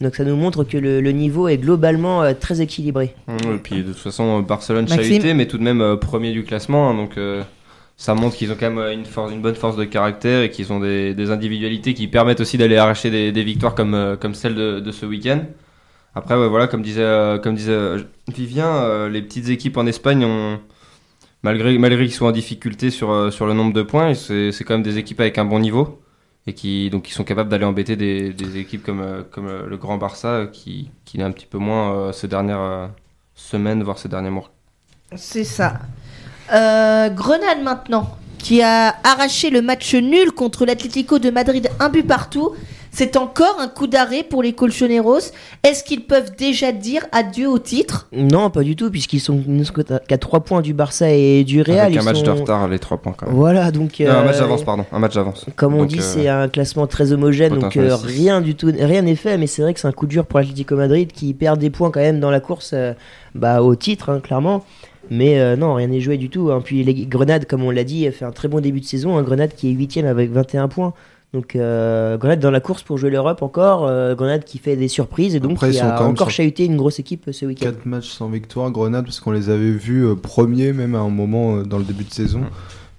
S2: Donc ça nous montre que le, le niveau est globalement euh, très équilibré.
S5: Et puis de toute façon, euh, Barcelone
S1: Maxime.
S5: chahuté, mais tout de même euh, premier du classement. hein, donc euh, ça montre qu'ils ont quand même une, force, une bonne force de caractère et qu'ils ont des, des individualités qui permettent aussi d'aller arracher des, des victoires comme, euh, comme celle de, de ce week-end. Après, ouais, voilà, comme disait, euh, comme disait Vivien, euh, les petites équipes en Espagne ont. Malgré, malgré qu'ils soient en difficulté sur, sur le nombre de points, c'est c'est quand même des équipes avec un bon niveau et qui, donc, qui sont capables d'aller embêter des, équipes comme, euh, comme euh, le Grand Barça euh, qui, qui un petit peu moins ces dernières semaines, voire ces derniers mois.
S1: C'est ça. Grenade maintenant, qui a arraché le match nul contre l'Atlético de Madrid, un but partout. C'est encore un coup d'arrêt pour les Colchoneros. Est-ce qu'ils peuvent déjà dire adieu au titre?
S2: Non, pas du tout, puisqu'ils sont ils ne sont qu'à 3 points du Barça et du Real.
S5: Avec un
S2: ils
S5: match
S2: sont-
S5: de retard, les trois points quand même.
S2: Voilà, donc.
S5: Non, un
S2: euh,
S5: match d'avance, pardon. Un match d'avance.
S2: Comme on
S5: Donc,
S2: dit,
S5: euh,
S2: c'est un classement très homogène, donc euh, rien du tout, rien n'est fait. Mais c'est vrai que c'est un coup dur pour l'Atlético Madrid qui perd des points quand même dans la course, euh, bah, au titre, hein, clairement. Mais euh, non, rien n'est joué du tout. hein. Puis les Grenade, comme on l'a dit, a fait un très bon début de saison. Un Grenade qui est 8 avec 21 points. Donc euh, Grenade dans la course pour jouer l'Europe encore. euh, Grenade qui fait des surprises et donc
S6: Après, ils
S2: qui
S6: sont
S2: a
S6: quand même
S2: encore
S6: sur-
S2: chahuté une grosse équipe euh, ce week-end.
S6: 4 matchs sans victoire, Grenade, parce qu'on les avait vus euh, premiers, même à un moment euh, dans le début de saison.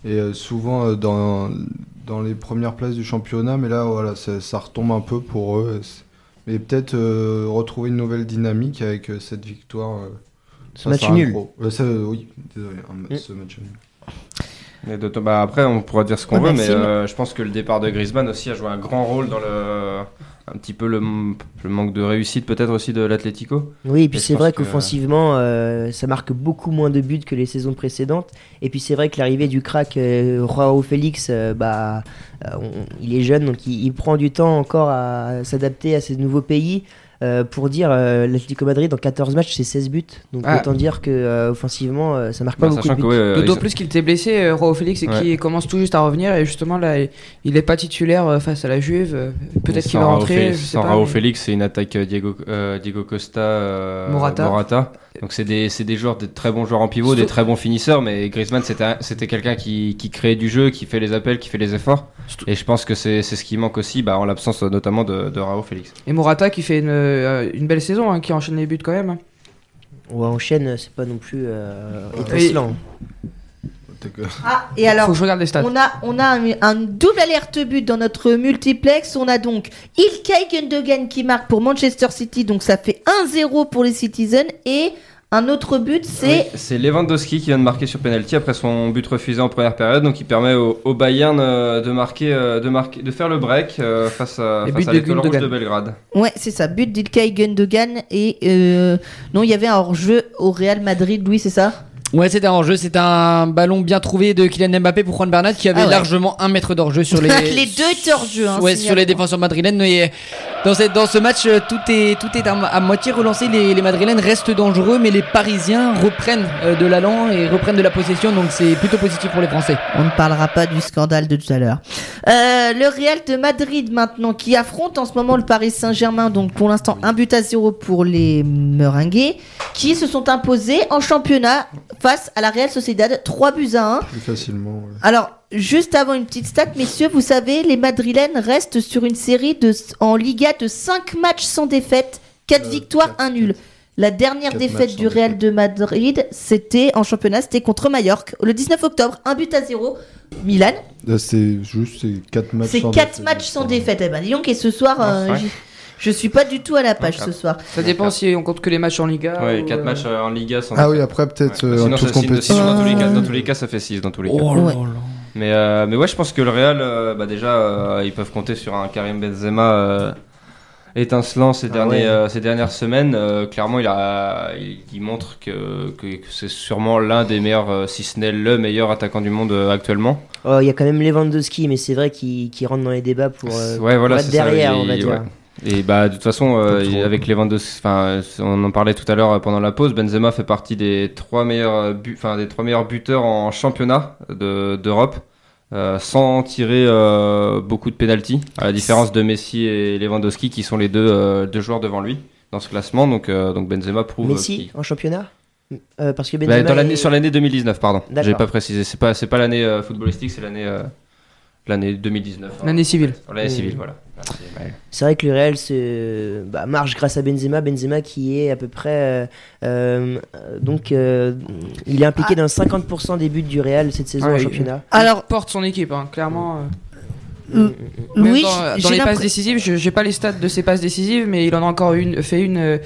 S6: Et euh, souvent euh, dans, dans les premières places du championnat, mais là, voilà, ça, ça retombe un peu pour eux. et c'est- Mais peut-être euh, retrouver une nouvelle dynamique avec euh, cette victoire. euh,
S2: Ce
S6: ça
S2: match
S6: un
S2: nul.
S6: gros- euh, ça, oui, désolé, un ma-
S2: Mm.
S6: ce match nul.
S5: Mais de- bah, après, on pourra dire ce qu'on veut, mais
S1: Maxime.
S5: euh, je pense que le départ de Griezmann aussi a joué un grand rôle dans le, un petit peu le, le manque de réussite peut-être aussi de l'Atlético.
S2: Oui, et puis
S5: Mais
S2: c'est vrai qu'offensivement, euh, ça marque beaucoup moins de buts que les saisons précédentes. Et puis c'est vrai que l'arrivée du crack euh, Joao Félix, euh, bah, euh, on- il est jeune, donc il, il prend du temps encore à s'adapter à ces nouveaux pays. Euh, pour dire, euh, l'Atlético Madrid en 14 matchs, c'est 16 buts. Donc
S4: Ah.
S2: autant dire que euh, offensivement, euh, ça marque pas
S5: Bah,
S2: beaucoup de buts.
S5: ouais,
S4: D'autant
S5: ils-
S4: plus qu'il était blessé, euh, Joao Félix, et
S5: Ouais.
S4: qui commence tout juste à revenir. Et justement, là, il- il est pas titulaire euh, face à la Juve. Peut-être qu'il va rentrer.
S5: Félix-
S4: je sais
S5: Sans
S4: pas, mais-
S5: Félix, c'est une attaque Diego, euh, Diego Costa, euh,
S4: Morata.
S5: Donc c'est des, c'est des joueurs, des très bons joueurs en pivot, des très bons finisseurs, mais Griezmann c'était un- c'était quelqu'un qui, qui crée du jeu, qui fait les appels, qui fait les efforts. Et je pense que c'est c'est ce qui manque aussi, bah, en l'absence euh, notamment de, de Raoult Félix.
S4: Et Morata qui fait une, euh, une belle saison, hein, qui enchaîne les buts quand même. hein.
S2: Ouais, en chaîne, c'est pas non plus euh, étincelant.
S1: Ah, et alors
S4: Faut que je regarde les stats.
S1: On a, on a un, un double alerte but dans notre multiplex. On a donc Ilkay Gundogan qui marque pour Manchester City, donc ça fait 1-0 pour les Citizens. Et un autre but, c'est
S5: Oui, c'est Lewandowski qui vient de marquer sur penalty après son but refusé en première période, donc il permet au, au Bayern euh, de marquer, euh, de marquer, de faire le break euh, face à, face à
S4: de
S5: l'Étoile rouge
S4: Gundogan.
S5: de Belgrade.
S1: ouais, c'est ça, but d'Ilkay Gundogan. Et euh, non, il y avait un hors-jeu au Real Madrid, Louis, c'est ça?
S3: Ouais, c'était un hors-jeu, c'était un ballon bien trouvé de Kylian Mbappé pour Juan Bernat qui avait
S1: Ah ouais.
S3: largement un mètre d'hors-jeu sur les.
S1: Les deux étaient hors-jeu. Hein,
S3: ouais, sur les défenseurs madrilènes. Et dans, cette, dans ce match, euh, tout est, tout est à, à moitié relancé. Les, les madrilènes restent dangereux, mais les Parisiens reprennent euh, de l'allant et reprennent de la possession. Donc c'est plutôt positif pour les Français.
S1: On ne parlera pas du scandale de tout à l'heure. Euh, le Real de Madrid maintenant qui affronte en ce moment le Paris Saint-Germain. Donc pour l'instant un but à zéro pour les Meringues qui se sont imposés en championnat face à la Real Sociedad 3 buts à 1.
S6: Plus facilement. ouais.
S1: Alors juste avant une petite stat messieurs, vous savez les madrilènes restent sur une série de en Liga de 5 matchs sans défaite, 4
S6: Euh,
S1: victoires,
S6: quatre-
S1: 1 nul. La dernière défaite du Real de Madrid, c'était en championnat, c'était contre Mallorca le 19 octobre, un but à zéro. Milan,
S6: Là, C'est juste c'est 4 matchs
S1: c'est
S6: sans
S1: 4
S6: défaite,
S1: matchs sans défaite. Eh ben, dis donc, et ce soir,
S5: Ah,
S1: euh, je suis pas du tout à la page
S5: Ah,
S1: ce soir.
S4: Ça dépend si on compte que les matchs en Liga.
S5: Ouais,
S4: ou,
S5: 4
S4: euh,
S5: matchs euh, en Liga sans
S6: Ah oui, après peut-être
S5: Ouais.
S6: euh, en
S5: Sinon,
S6: toute
S5: ça- dans, tous les cas,
S1: Euh.
S5: dans tous les cas, ça fait 6 dans tous les cas.
S3: Oh
S1: là
S5: Mais, euh, mais ouais, je pense que le Real, euh, bah déjà, euh, ils peuvent compter sur un Karim Benzema étincelant ces,
S2: Ah
S5: derniers,
S2: ouais.
S5: ces dernières semaines. Clairement, il, a, il, il montre que, que, que c'est sûrement l'un des meilleurs, si ce n'est le meilleur attaquant du monde actuellement.
S2: Oh, Il y a quand même Lewandowski, mais c'est vrai qu'il qu'il rentre dans les débats pour,
S5: Ouais, voilà,
S2: pour être
S5: ça,
S2: derrière, on va dire.
S5: ouais. Et bah de toute façon, euh, avec Lewandowski, enfin, on en parlait tout à l'heure euh, pendant la pause. Benzema fait partie des trois meilleurs, euh, bu- enfin des trois meilleurs buteurs en championnat de- d'Europe, euh, sans tirer euh, beaucoup de pénalty, à la différence de Messi et Lewandowski qui sont les deux, euh, deux joueurs devant lui dans ce classement. Donc, euh, donc Benzema prouve.
S2: Messi
S5: qu'il-
S2: en championnat? Euh, Parce que
S5: Bah,
S2: Benzema
S5: dans l'année,
S2: est-
S5: sur l'année 2019, pardon.
S2: D'accord.
S5: J'ai pas précisé. C'est pas, c'est pas l'année euh, footballistique, c'est l'année, euh, l'année 2019. hein.
S4: L'année civile.
S5: L'année
S2: Oui.
S5: civile, voilà.
S2: C'est vrai que le Real se bah, marche grâce à Benzema. Benzema qui est à peu près euh, euh, donc euh, il est impliqué dans 50% des buts du Real cette saison
S4: Ouais,
S2: en
S4: il-
S2: championnat.
S1: Alors,
S4: Il porte son équipe, hein, clairement. euh.
S1: Euh,
S4: Même
S1: Louis,
S4: dans, dans
S1: j'ai
S4: les passes décisives, je j'ai pas les stats de ses passes décisives, mais il en a encore une, fait une euh,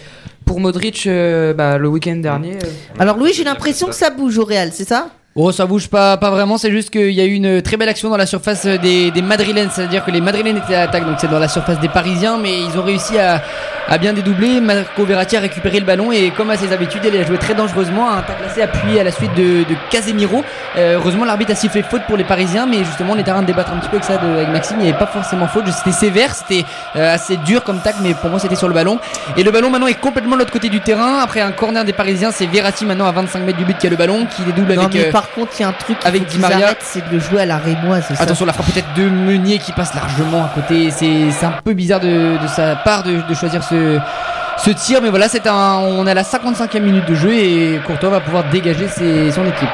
S4: pour Modric euh, bah, le week-end dernier. euh.
S1: alors Louis, j'ai l'impression que ça bouge au Real, c'est ça?
S3: Oh, ça bouge pas, pas vraiment. C'est juste qu'il y a eu une très belle action dans la surface des, des Madrilènes. C'est-à-dire que les Madrilènes étaient à l'attaque, donc c'est dans la surface des Parisiens, mais ils ont réussi à, à bien dédoubler. Marco Verratti a récupéré le ballon et, comme à ses habitudes, il a joué très dangereusement. Un tacle assez appuyé à la suite de, de Casemiro. Euh, heureusement, l'arbitre a sifflé faute pour les Parisiens, mais justement, on était en train de débattre un petit peu avec ça de- avec Maxime. Il n'y avait pas forcément faute. C'était sévère, c'était euh, assez dur comme tacle, mais pour moi, c'était sur le ballon. Et le ballon maintenant est complètement de l'autre côté du terrain. Après un corner des Parisiens, c'est Verratti maintenant à 25 mètres du but qui a le ballon, qui dédouble avec. euh,
S1: par contre, il y a un truc
S3: avec Di Maria.
S1: c'est de le jouer à la rémoise. ça.
S3: Attention, la frappe peut-être de Meunier qui passe largement à côté. C'est c'est un peu bizarre de, de sa part de, de choisir ce, ce tir. Mais voilà, c'est un, on est à la 55e minute de jeu et Courtois va pouvoir dégager ses- son équipe.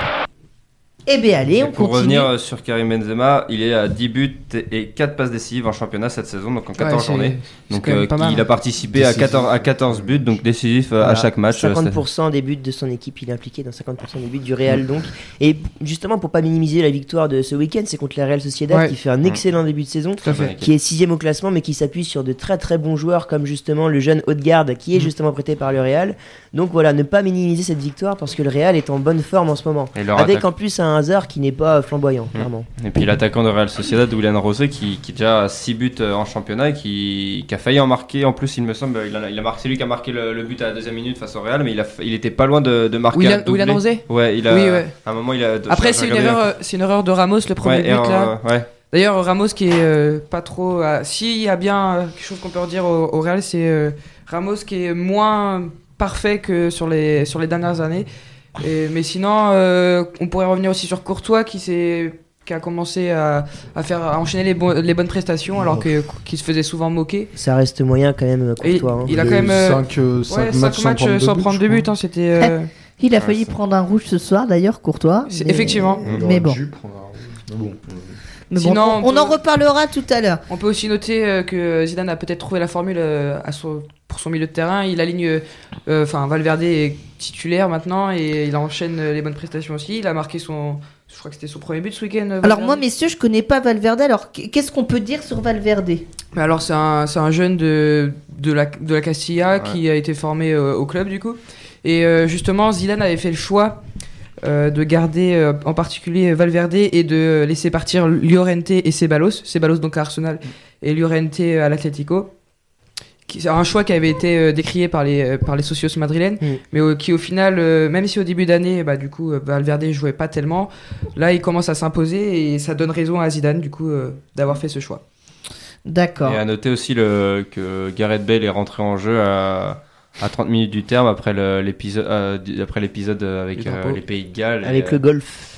S1: Eh bien, allez,
S5: Et
S1: on
S5: pour
S1: continue.
S5: revenir euh, sur Karim Benzema, il est à 10 buts et 4 passes décisives en championnat cette saison, donc en 14
S4: Ouais, c'est-
S5: journées. Donc euh, il
S4: hein.
S5: a participé à
S6: Décisif.
S5: 14, à 14 buts, donc décisif euh, à chaque match. euh,
S2: 50% des buts de son équipe, il est impliqué dans 50% des buts du Real donc. Et justement pour pas minimiser la victoire de ce week-end, c'est contre la Real Sociedad
S4: Ouais.
S2: qui fait un excellent début de saison. Qui est sixième au classement, mais qui s'appuie sur de très très bons joueurs comme justement le jeune Haute-Garde qui est
S4: Mhm.
S2: justement prêté par le Real. Donc voilà, ne pas minimiser cette victoire parce que le Real est en bonne forme en ce moment.
S5: Et leur
S2: Avec
S5: attaque-
S2: en plus un, un hasard qui n'est pas flamboyant, clairement.
S5: Et puis l'attaquant de Real Sociedad, Julian Rosé, qui, qui déjà a 6 buts euh, en championnat et qui, qui a failli en marquer. En plus, il me semble, il a, il a marqué, c'est lui qui a marqué le, le but à la deuxième minute face au Real, mais il, a, il était pas loin de, de marquer
S4: William-. William Rosé
S5: Ouais, il a.
S4: Oui, ouais.
S5: À un moment, il a.
S4: Après, c'est une, erreur,
S5: la-
S4: c'est une erreur de Ramos, le premier
S5: Ouais,
S4: but là.
S5: ouais.
S4: D'ailleurs, Ramos qui est euh, pas trop. euh, S'il y a bien euh, quelque chose qu'on peut redire au, au Real, c'est euh, Ramos qui est moins parfait que sur les, sur les dernières années. Et- mais sinon, euh, on pourrait revenir aussi sur Courtois qui s'est qui a commencé à, à faire à enchaîner les, bo- les bonnes prestations alors que qu'il se faisait souvent moquer.
S2: Ça reste moyen quand même,
S4: Et
S2: Courtois. hein.
S4: il a
S6: Il
S4: quand
S6: a
S4: même euh,
S6: cinq, euh, cinq
S4: ouais,
S6: matchs sans
S4: matchs
S6: prendre
S4: euh,
S6: de
S4: sans
S6: but,
S4: prendre
S6: je
S4: de
S6: crois.
S4: but. hein, C'était euh,
S1: Il a
S5: Ouais,
S1: failli prendre un rouge ce soir d'ailleurs, Courtois. Mais-
S4: effectivement.
S6: Il
S1: Mais
S6: aurait
S1: bon.
S6: dû prendre un rouge, mais bon.
S1: Mais bon,
S4: Sinon,
S1: on, en reparlera tout à l'heure.
S4: On peut aussi noter euh, que Zidane a peut-être trouvé la formule euh, à son- pour son milieu de terrain. Il aligne, euh, enfin Valverde est titulaire maintenant et il enchaîne les bonnes prestations aussi. Il a marqué son, je crois que c'était son premier but ce week-end. euh,
S1: Alors moi, messieurs, je connais pas Valverde. Alors qu- qu'est-ce qu'on peut dire sur Valverde?
S4: Mais alors c'est un, c'est un jeune de, de, la, de la Castilla
S5: Ouais.
S4: qui a été formé euh, au club du coup. Et euh, justement Zidane avait fait le choix euh, de garder euh, en particulier Valverde et de laisser partir Llorente et Ceballos. Ceballos donc à Arsenal et Llorente à l'Atlético. Qui- C'est un choix qui avait été euh, décrié par les, euh, par les socios madrilènes,
S2: Mm.
S4: mais euh, qui au final, euh, même si au début d'année, bah, du coup, Valverde jouait pas tellement, là il commence à s'imposer et ça donne raison à Zidane du coup euh, d'avoir fait ce choix.
S1: D'accord.
S5: Et à noter aussi le, que Gareth Bale est rentré en jeu à, à 30 minutes du terme après l'épisode euh, après l'épisode avec euh, les Pays de Galles.
S2: Avec
S5: Et,
S2: le golf.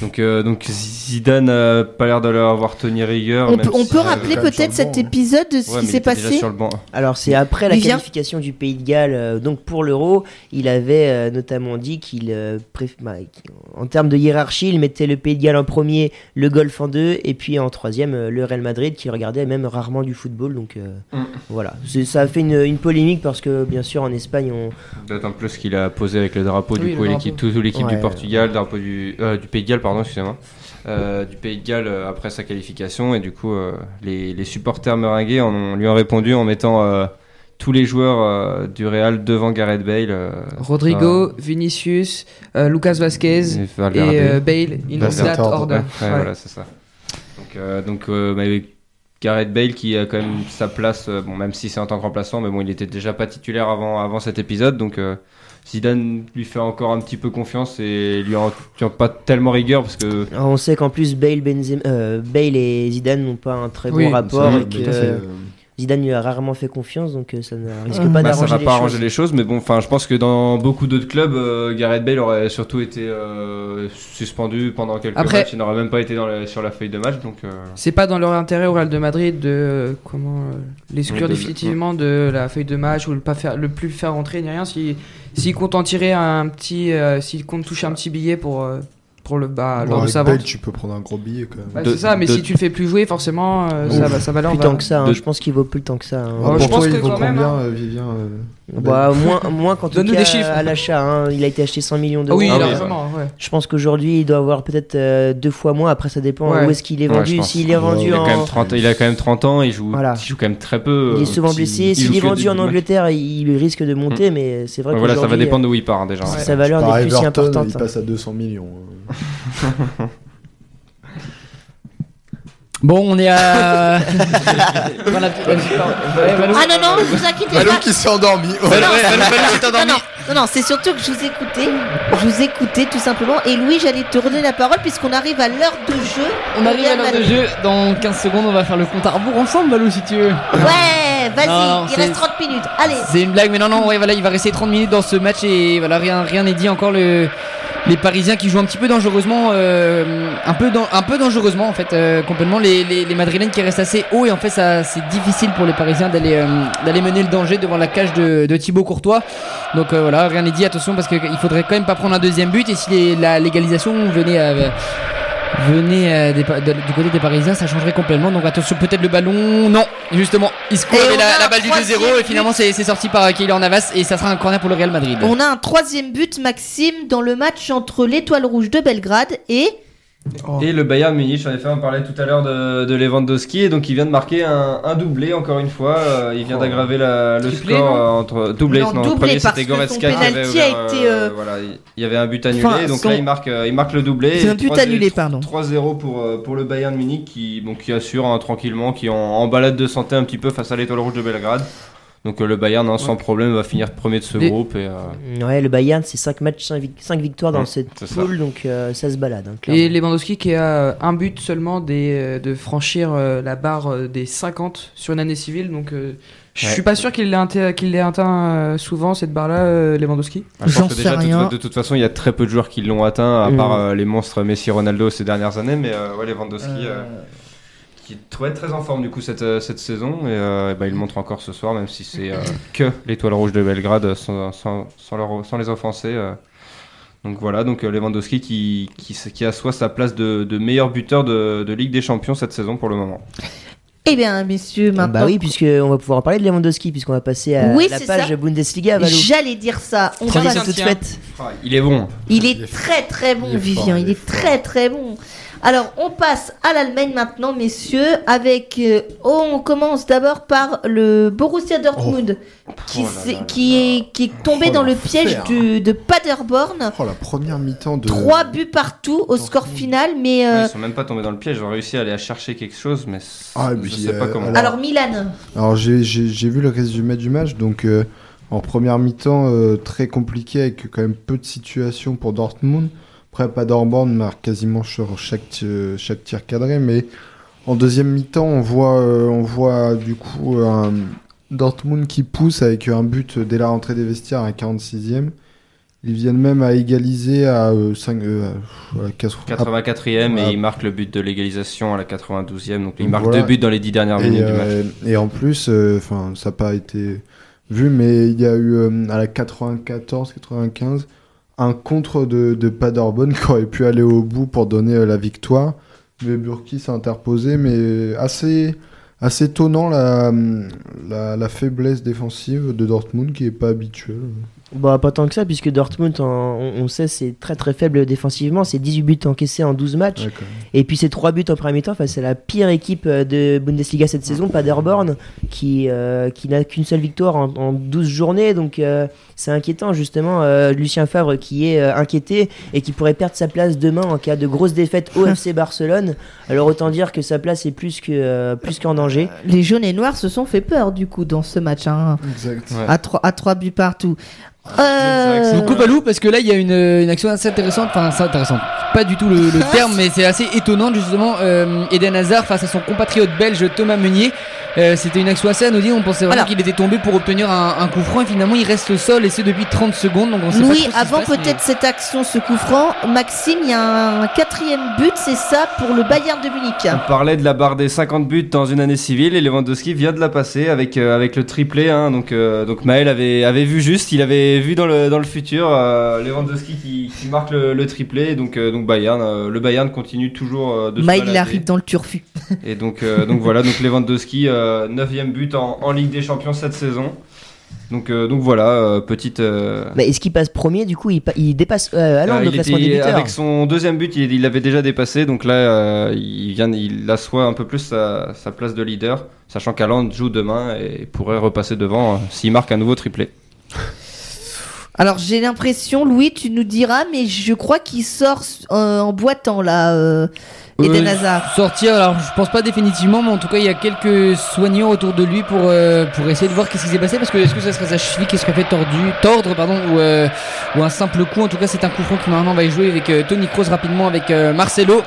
S5: Donc, euh, donc Zidane n'a pas l'air de leur avoir tenu rigueur.
S1: On
S5: même
S1: peut, on
S5: si,
S1: peut rappeler peut-être cet
S6: banc,
S1: épisode de ce
S5: ouais,
S1: qui s'est passé
S5: sur le banc.
S2: Alors c'est après la
S1: Il vient-
S2: qualification du Pays de Galles, euh, donc pour l'Euro, il avait euh, notamment dit qu'il, euh, préf- bah, en termes de hiérarchie, il mettait le Pays de Galles en premier, le golf en deux, et puis en troisième euh, le Real Madrid qui regardait même rarement du football. Donc euh,
S5: Mm.
S2: voilà, C'est- ça a fait une, une polémique parce que bien sûr en Espagne on,
S5: D'autant plus qu'il a posé avec le drapeau
S4: Oui,
S5: du
S4: le
S5: coup, l'équipe, toute l'équipe
S2: Ouais.
S5: du Portugal, drapeau du, euh, du Pays de Galles, pardon, excusez-moi. Euh, du Pays de Galles euh, après sa qualification et du coup euh, les, les supporters meringués en ont- lui ont répondu en mettant euh, tous les joueurs euh, du Real devant Gareth Bale. euh,
S4: Rodrigo, Vinicius, euh, Lucas Vasquez
S5: et
S4: euh, Bale in that order.
S5: Ouais, ouais,
S4: Ouais.
S5: voilà, c'est ça. Donc, euh, donc euh, bah, Gareth Bale qui a quand même sa place, euh, bon, même si c'est en tant que remplaçant, mais bon, il était déjà pas titulaire avant, avant cet épisode, donc euh, Zidane lui fait encore un petit peu confiance et lui en tient pas tellement rigueur parce que
S2: Alors, on sait qu'en plus Bale, Benzema, euh, Bale et Zidane n'ont pas un très
S4: Oui,
S2: bon rapport
S6: Ça,
S2: et que
S6: ça, euh,
S2: Zidane lui a rarement fait confiance, donc euh, ça ne risque
S1: Hum.
S2: pas
S5: bah, ça
S2: d'arranger
S5: va
S2: les
S5: pas
S2: choses.
S5: arranger les choses, mais bon, enfin, je pense que dans beaucoup d'autres clubs, euh, Gareth Bale aurait surtout été euh, suspendu pendant quelques
S4: Après-
S5: matchs, il n'aurait même pas été dans le- sur la feuille de match, donc. euh,
S4: C'est pas dans leur intérêt au Real de Madrid de comment euh, l'exclure définitivement de la feuille de match ou le pas faire le plus le faire rentrer ni rien si s'ils comptent en tirer un petit euh, s'ils comptent toucher un petit billet pour euh, pour le bas
S6: bon,
S4: lors de sa vente.
S6: tu peux prendre un gros billet quand même.
S4: Bah,
S5: De-
S4: c'est ça, mais
S5: de-
S4: si tu le fais plus jouer, forcément, euh, ça va, ça va leur
S2: Plus
S4: va.
S2: tant que ça, hein,
S5: De-
S2: je pense qu'il vaut plus tant que ça. hein.
S4: Oh,
S6: pour
S4: je pense
S6: toi,
S4: que
S6: il vaut
S4: quand même,
S6: combien,
S4: hein.
S6: euh, Vivien euh,
S2: Bah, moins, moins qu'en tout
S4: Donne-nous
S2: cas
S4: des chiffres.
S2: à l'achat. hein. Il a été acheté 100 millions
S4: Ah
S2: d'euros.
S4: oui,
S5: Ah oui,
S4: largement, ouais.
S2: Je pense qu'aujourd'hui, il doit avoir peut-être euh, deux fois moins. Après, ça dépend
S4: Ouais.
S2: où est-ce qu'il est
S5: Ouais,
S2: vendu.
S5: pense.
S2: S'il est vendu
S5: il, a
S2: en.
S5: quand même 30, il a quand même 30 ans, il joue,
S2: Voilà.
S5: il joue quand même très peu.
S2: Il est
S5: euh,
S2: souvent blessé.
S5: il
S2: S'il
S5: joue
S2: est
S5: que
S2: vendu
S5: des
S2: en
S5: matchs.
S2: Angleterre, il risque de monter, mais c'est vrai que
S5: voilà, ça va dépendre de où il part hein, déjà.
S4: Ouais.
S2: sa valeur
S6: Par
S2: n'est plus si
S6: Everton,
S2: importante.
S6: il passe à 200 millions.
S3: Bon, on est à. Voilà, la petite parole. Ouais, Valou.
S1: Ah non, non, vous inquiétez
S6: Valou
S1: pas.
S6: qui s'est endormi.
S3: Valou, ouais, Valou, Valou s'est
S1: Non,
S3: endormi.
S1: non, non, non, c'est surtout que je vous écoutais. Je vous écoutais tout simplement. Et Louis, j'allais te redonner la parole puisqu'on arrive à l'heure de jeu.
S3: On arrive à l'heure de jeu. Dans 15 secondes, on va faire le compte à rebours ensemble, Valou, si tu veux.
S1: Ouais, vas-y,
S3: non,
S1: il
S3: c'est-
S1: reste 30 minutes. Allez.
S3: C'est une blague, mais non, non, ouais, voilà, il va rester 30 minutes dans ce match et voilà, rien rien n'est dit encore. Le, les Parisiens qui jouent un petit peu dangereusement, euh, un, peu dangereusement en fait, euh, complètement. Les, les, les Madrilènes qui restent assez haut et en fait, ça c'est difficile pour les Parisiens d'aller euh, d'aller mener le danger devant la cage de, de Thibaut Courtois. Donc euh, voilà, rien n'est dit, attention parce qu'il faudrait quand même pas prendre un deuxième but et si les- la légalisation venait à. Venait euh, des de- du côté des Parisiens, ça changerait complètement. Donc attention, peut-être le ballon. Non, justement, avait
S1: on
S3: la, balle du
S1: troisième
S3: 2-0 et finalement c'est c'est sorti par Kylian Navas et ça sera un corner pour le Real Madrid.
S1: On a un troisième but, Maxime, dans le match entre l'Étoile Rouge de Belgrade et
S5: Et le Bayern Munich, en effet, on parlait tout à l'heure de, de Lewandowski, et donc il vient de marquer un, un doublé encore une fois. euh, il vient
S6: Oh.
S5: d'aggraver la- le
S4: Triplé,
S5: score
S4: non
S5: euh, entre doublé.
S1: Non,
S5: non, le
S1: doublé,
S5: premier c'était Goretzka qui avait
S1: a été, euh,
S5: voilà, il- y avait un but annulé,
S1: Enfin,
S5: donc
S1: son-
S5: là il marque, il marque le doublé.
S1: C'est un but
S5: 3
S1: annulé, pardon.
S5: 3-0 pour, pour le Bayern Munich qui, bon, qui assure hein, tranquillement, qui est en, en balade de santé un petit peu face à l'étoile rouge de Belgrade. Donc euh, le Bayern, hein, sans problème, va finir premier de ce groupe. Et, euh,
S2: Ouais, le Bayern, c'est 5 matchs, 5, victoires dans
S5: Ouais,
S2: cette poule, donc euh, ça se balade. hein.
S4: Et Lewandowski qui a euh, un but seulement des, de franchir euh, la barre des 50 sur une année civile. Donc euh, je
S5: Ouais.
S4: suis pas sûr qu'il l'ait atteint, qu'il l'ait atteint souvent cette barre-là, euh, Lewandowski.
S5: Ah, je
S1: J'en
S5: pense que déjà,
S1: sais
S5: de toute
S1: rien.
S5: De, toute façon, il y a très peu de joueurs qui l'ont atteint, à
S2: Mm.
S5: part euh, les monstres Messi, Ronaldo ces dernières années. Mais euh, ouais, Lewandowski, euh, qui trouvait très en forme du coup cette, euh, cette saison, et euh, bah, il le montre encore ce soir, même si c'est euh, que l'étoile rouge de Belgrade, euh, sans, sans, sans, leur- sans les offenser. euh. Donc voilà, donc Lewandowski qui, qui, qui assoit sa place de, de meilleur buteur de, de Ligue des Champions cette saison pour le moment.
S1: Eh bien, messieurs, maintenant.
S2: Bah oui, puisqu'on va pouvoir en parler de Lewandowski, puisqu'on va passer à
S1: Oui,
S2: la page
S1: ça.
S2: Bundesliga.
S1: J'allais dire ça. On passe-
S2: toute
S4: tiens.
S2: faite.
S5: Ah, il est bon.
S1: Il
S6: Il
S1: est
S6: est
S1: très très bon,
S6: il est
S1: Vivien.
S6: fort,
S1: il
S6: il
S1: est
S6: est
S1: très très bon. Alors, on passe à l'Allemagne maintenant, messieurs, avec. euh, oh, on commence d'abord par le Borussia Dortmund, qui,
S6: Oh là
S1: s'est-
S6: là là
S1: qui, est, qui est tombé
S6: Oh,
S1: dans le
S6: l'enfer.
S1: piège du- de Paderborn.
S6: Oh, la première mi-temps de.
S1: Trois buts partout au score final, mais. euh,
S5: Ouais, ils sont même pas tombés dans le piège, ils ont réussi à aller à chercher quelque chose, mais c-
S6: Ah, et
S5: je
S6: puis,
S5: sais pas
S6: euh,
S5: comment.
S1: alors, Milan.
S6: Alors j'ai- j'ai j'ai vu le résumé du match, donc euh, en première mi-temps euh, très compliqué avec quand même peu de situations pour Dortmund. Après Paderborn marque quasiment sur chaque, chaque tir cadré, mais en deuxième mi-temps on voit, euh, on voit du coup un Dortmund qui pousse avec un but dès la rentrée des vestiaires à un 46e. Ils viennent même à égaliser à, euh, 5, euh, à 80
S5: 84e
S6: Voilà.
S5: et il marque le but de l'égalisation à la 92e. Donc il
S6: Donc
S5: marque
S6: voilà.
S5: deux buts dans les dix dernières
S6: Et,
S5: minutes du match.
S6: euh, et en plus, euh, enfin, ça n'a pas été vu, mais il y a eu euh, à la 94-95 un contre de, de Paderborn qui aurait pu aller au bout pour donner euh, la victoire. Mais Burki s'est interposé, mais assez, assez étonnant la, la, la faiblesse défensive de Dortmund qui est pas habituelle.
S2: Bah, pas tant que ça, puisque Dortmund, en- on, on sait, c'est très très faible défensivement. C'est 18 buts encaissés en 12 matchs.
S6: Ouais.
S2: Et puis c'est 3 buts en premier mi-temps face à la pire équipe euh, de Bundesliga cette saison, Paderborn, qui, euh, qui n'a qu'une seule victoire en, en 12 journées. Donc euh, c'est inquiétant, justement. euh, Lucien Favre qui est euh, inquiété et qui pourrait perdre sa place demain en cas de grosse défaite au FC Barcelone. Alors autant dire que sa place est plus que euh, plus qu'en danger.
S1: Les jaunes et noirs se sont fait peur, du coup, dans ce match. hein.
S6: Exact.
S5: Ouais.
S1: À, trois, à trois buts partout. Euh,
S3: coupe à loup parce que là il y a une, une action assez intéressante, enfin assez intéressante, pas du tout le, le terme mais c'est assez étonnant justement euh, Eden Hazard face à son compatriote belge Thomas Meunier. Euh, C'était une action assez anodine, on pensait vraiment qu'il était tombé pour obtenir un, un coup franc et finalement il reste au sol et c'est depuis 30 secondes donc on sait pas se
S1: avant
S3: mais-
S1: peut-être cette action, ce coup franc, Maxime, il y a un quatrième but, c'est ça, pour le Bayern de Munich.
S5: On parlait de la barre des 50 buts dans une année civile et Lewandowski vient de la passer avec, euh, avec le triplé. hein. donc, euh, donc Maël avait, avait vu juste, il avait vu dans le, dans le futur euh, Lewandowski qui, qui marque le, le triplé. Donc, euh, donc Bayern, euh, le Bayern continue toujours de se
S1: Maïl
S5: balader.
S1: arrive dans le turfu.
S5: Et donc, donc voilà, donc Lewandowski, 9ème but en, en Ligue des Champions cette saison. Donc, donc voilà, petite.
S2: Mais est-ce qu'il passe premier Du coup, il, pa- il dépasse euh, au
S5: il
S2: classement des
S5: était-
S2: buteurs.
S5: avec son deuxième but, il il l'avait déjà dépassé, donc là, il vient, il assoit un peu plus sa, sa place de leader, sachant qu'Aland joue demain et pourrait repasser devant s'il marque un nouveau triplé.
S1: Alors j'ai l'impression, Louis, tu nous diras, mais je crois qu'il sort euh, en boitant là, euh, Eden
S3: Euh,
S1: Hazard.
S3: Sortir, alors je pense pas définitivement, mais en tout cas il y a quelques soignants autour de lui pour, euh, pour essayer de voir qu'est-ce qui s'est passé. Parce que est-ce que ça serait sa cheville qui serait fait tordu, tordre pardon, ou, euh, ou un simple coup En tout cas, c'est un coup franc qui maintenant va y jouer avec Tony Kroos rapidement avec Marcelo.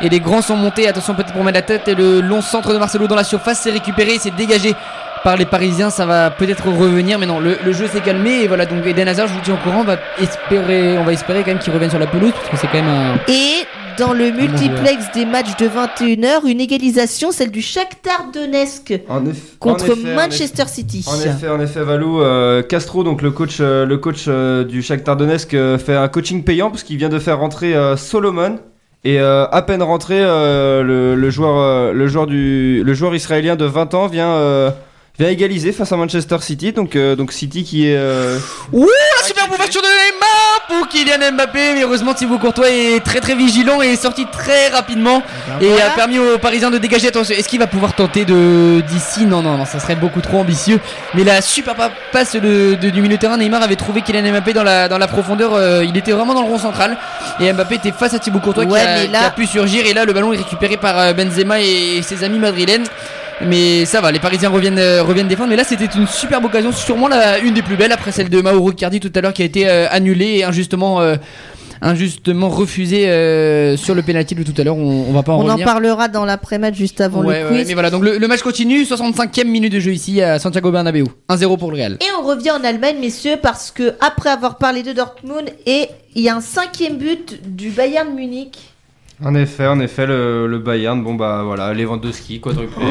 S3: Et les grands sont montés. Attention peut-être pour mettre la tête. Et le long centre de Marcelo dans la surface, c'est récupéré, c'est dégagé par les Parisiens. Ça va peut-être revenir, mais non, le, le jeu s'est calmé. Et voilà, donc Eden Hazard, je vous dis en courant, on va espérer, on va espérer quand même qu'il revienne sur la pelouse parce que c'est quand même un.
S1: Et dans le multiplex des matchs de 21h, une égalisation, celle du Shakhtar Donetsk
S5: En eff-
S1: contre
S5: en effet, en
S1: Manchester City.
S5: En effet, en effet, Valou, euh, Castro, donc le coach, euh, le coach euh, du Shakhtar Donetsk, euh, fait un coaching payant parce qu'il vient de faire rentrer euh, Solomon. Et euh, à peine rentré, euh, le, le joueur, euh, le joueur du, le joueur israélien de 20 ans vient, euh, vient égaliser face à Manchester City. Donc, euh, donc City qui est, euh,
S3: Ouh, la super ouverture de Neymar pour Kylian Mbappé. Mais heureusement, Thibaut Courtois est très très vigilant et est sorti très rapidement et
S1: voilà.
S3: a permis aux Parisiens de dégager. Attention, est-ce qu'il va pouvoir tenter de d'ici? Non, non, non, ça serait beaucoup trop ambitieux. Mais la super pa- passe de, de- du milieu de terrain, Neymar avait trouvé Kylian Mbappé dans la dans la profondeur. euh, il était vraiment dans le rond central et Mbappé était face à Thibaut Courtois
S1: Ouais,
S3: qui, a,
S1: là-
S3: qui a pu surgir. Et là, le ballon est récupéré par Benzema et ses amis madrilènes. Mais ça va, les Parisiens reviennent, euh, reviennent défendre. Mais là, c'était une superbe occasion, sûrement la, une des plus belles après celle de Mauro Icardi tout à l'heure qui a été euh, annulée et injustement, euh, injustement refusée euh, sur le penalty de tout à l'heure. On, on va pas en
S1: On en parlera dans l'après-match juste avant
S3: Ouais,
S1: le
S3: ouais,
S1: quiz.
S3: mais voilà, donc le, le match continue, 65e minute de jeu ici à Santiago Bernabéu. 1-0 pour le Real.
S1: Et on revient en Allemagne, messieurs, parce que après avoir parlé de Dortmund, et il y a un cinquième but du Bayern Munich.
S5: En effet, en effet, le, le Bayern, bon bah voilà, Lewandowski, quadruplé,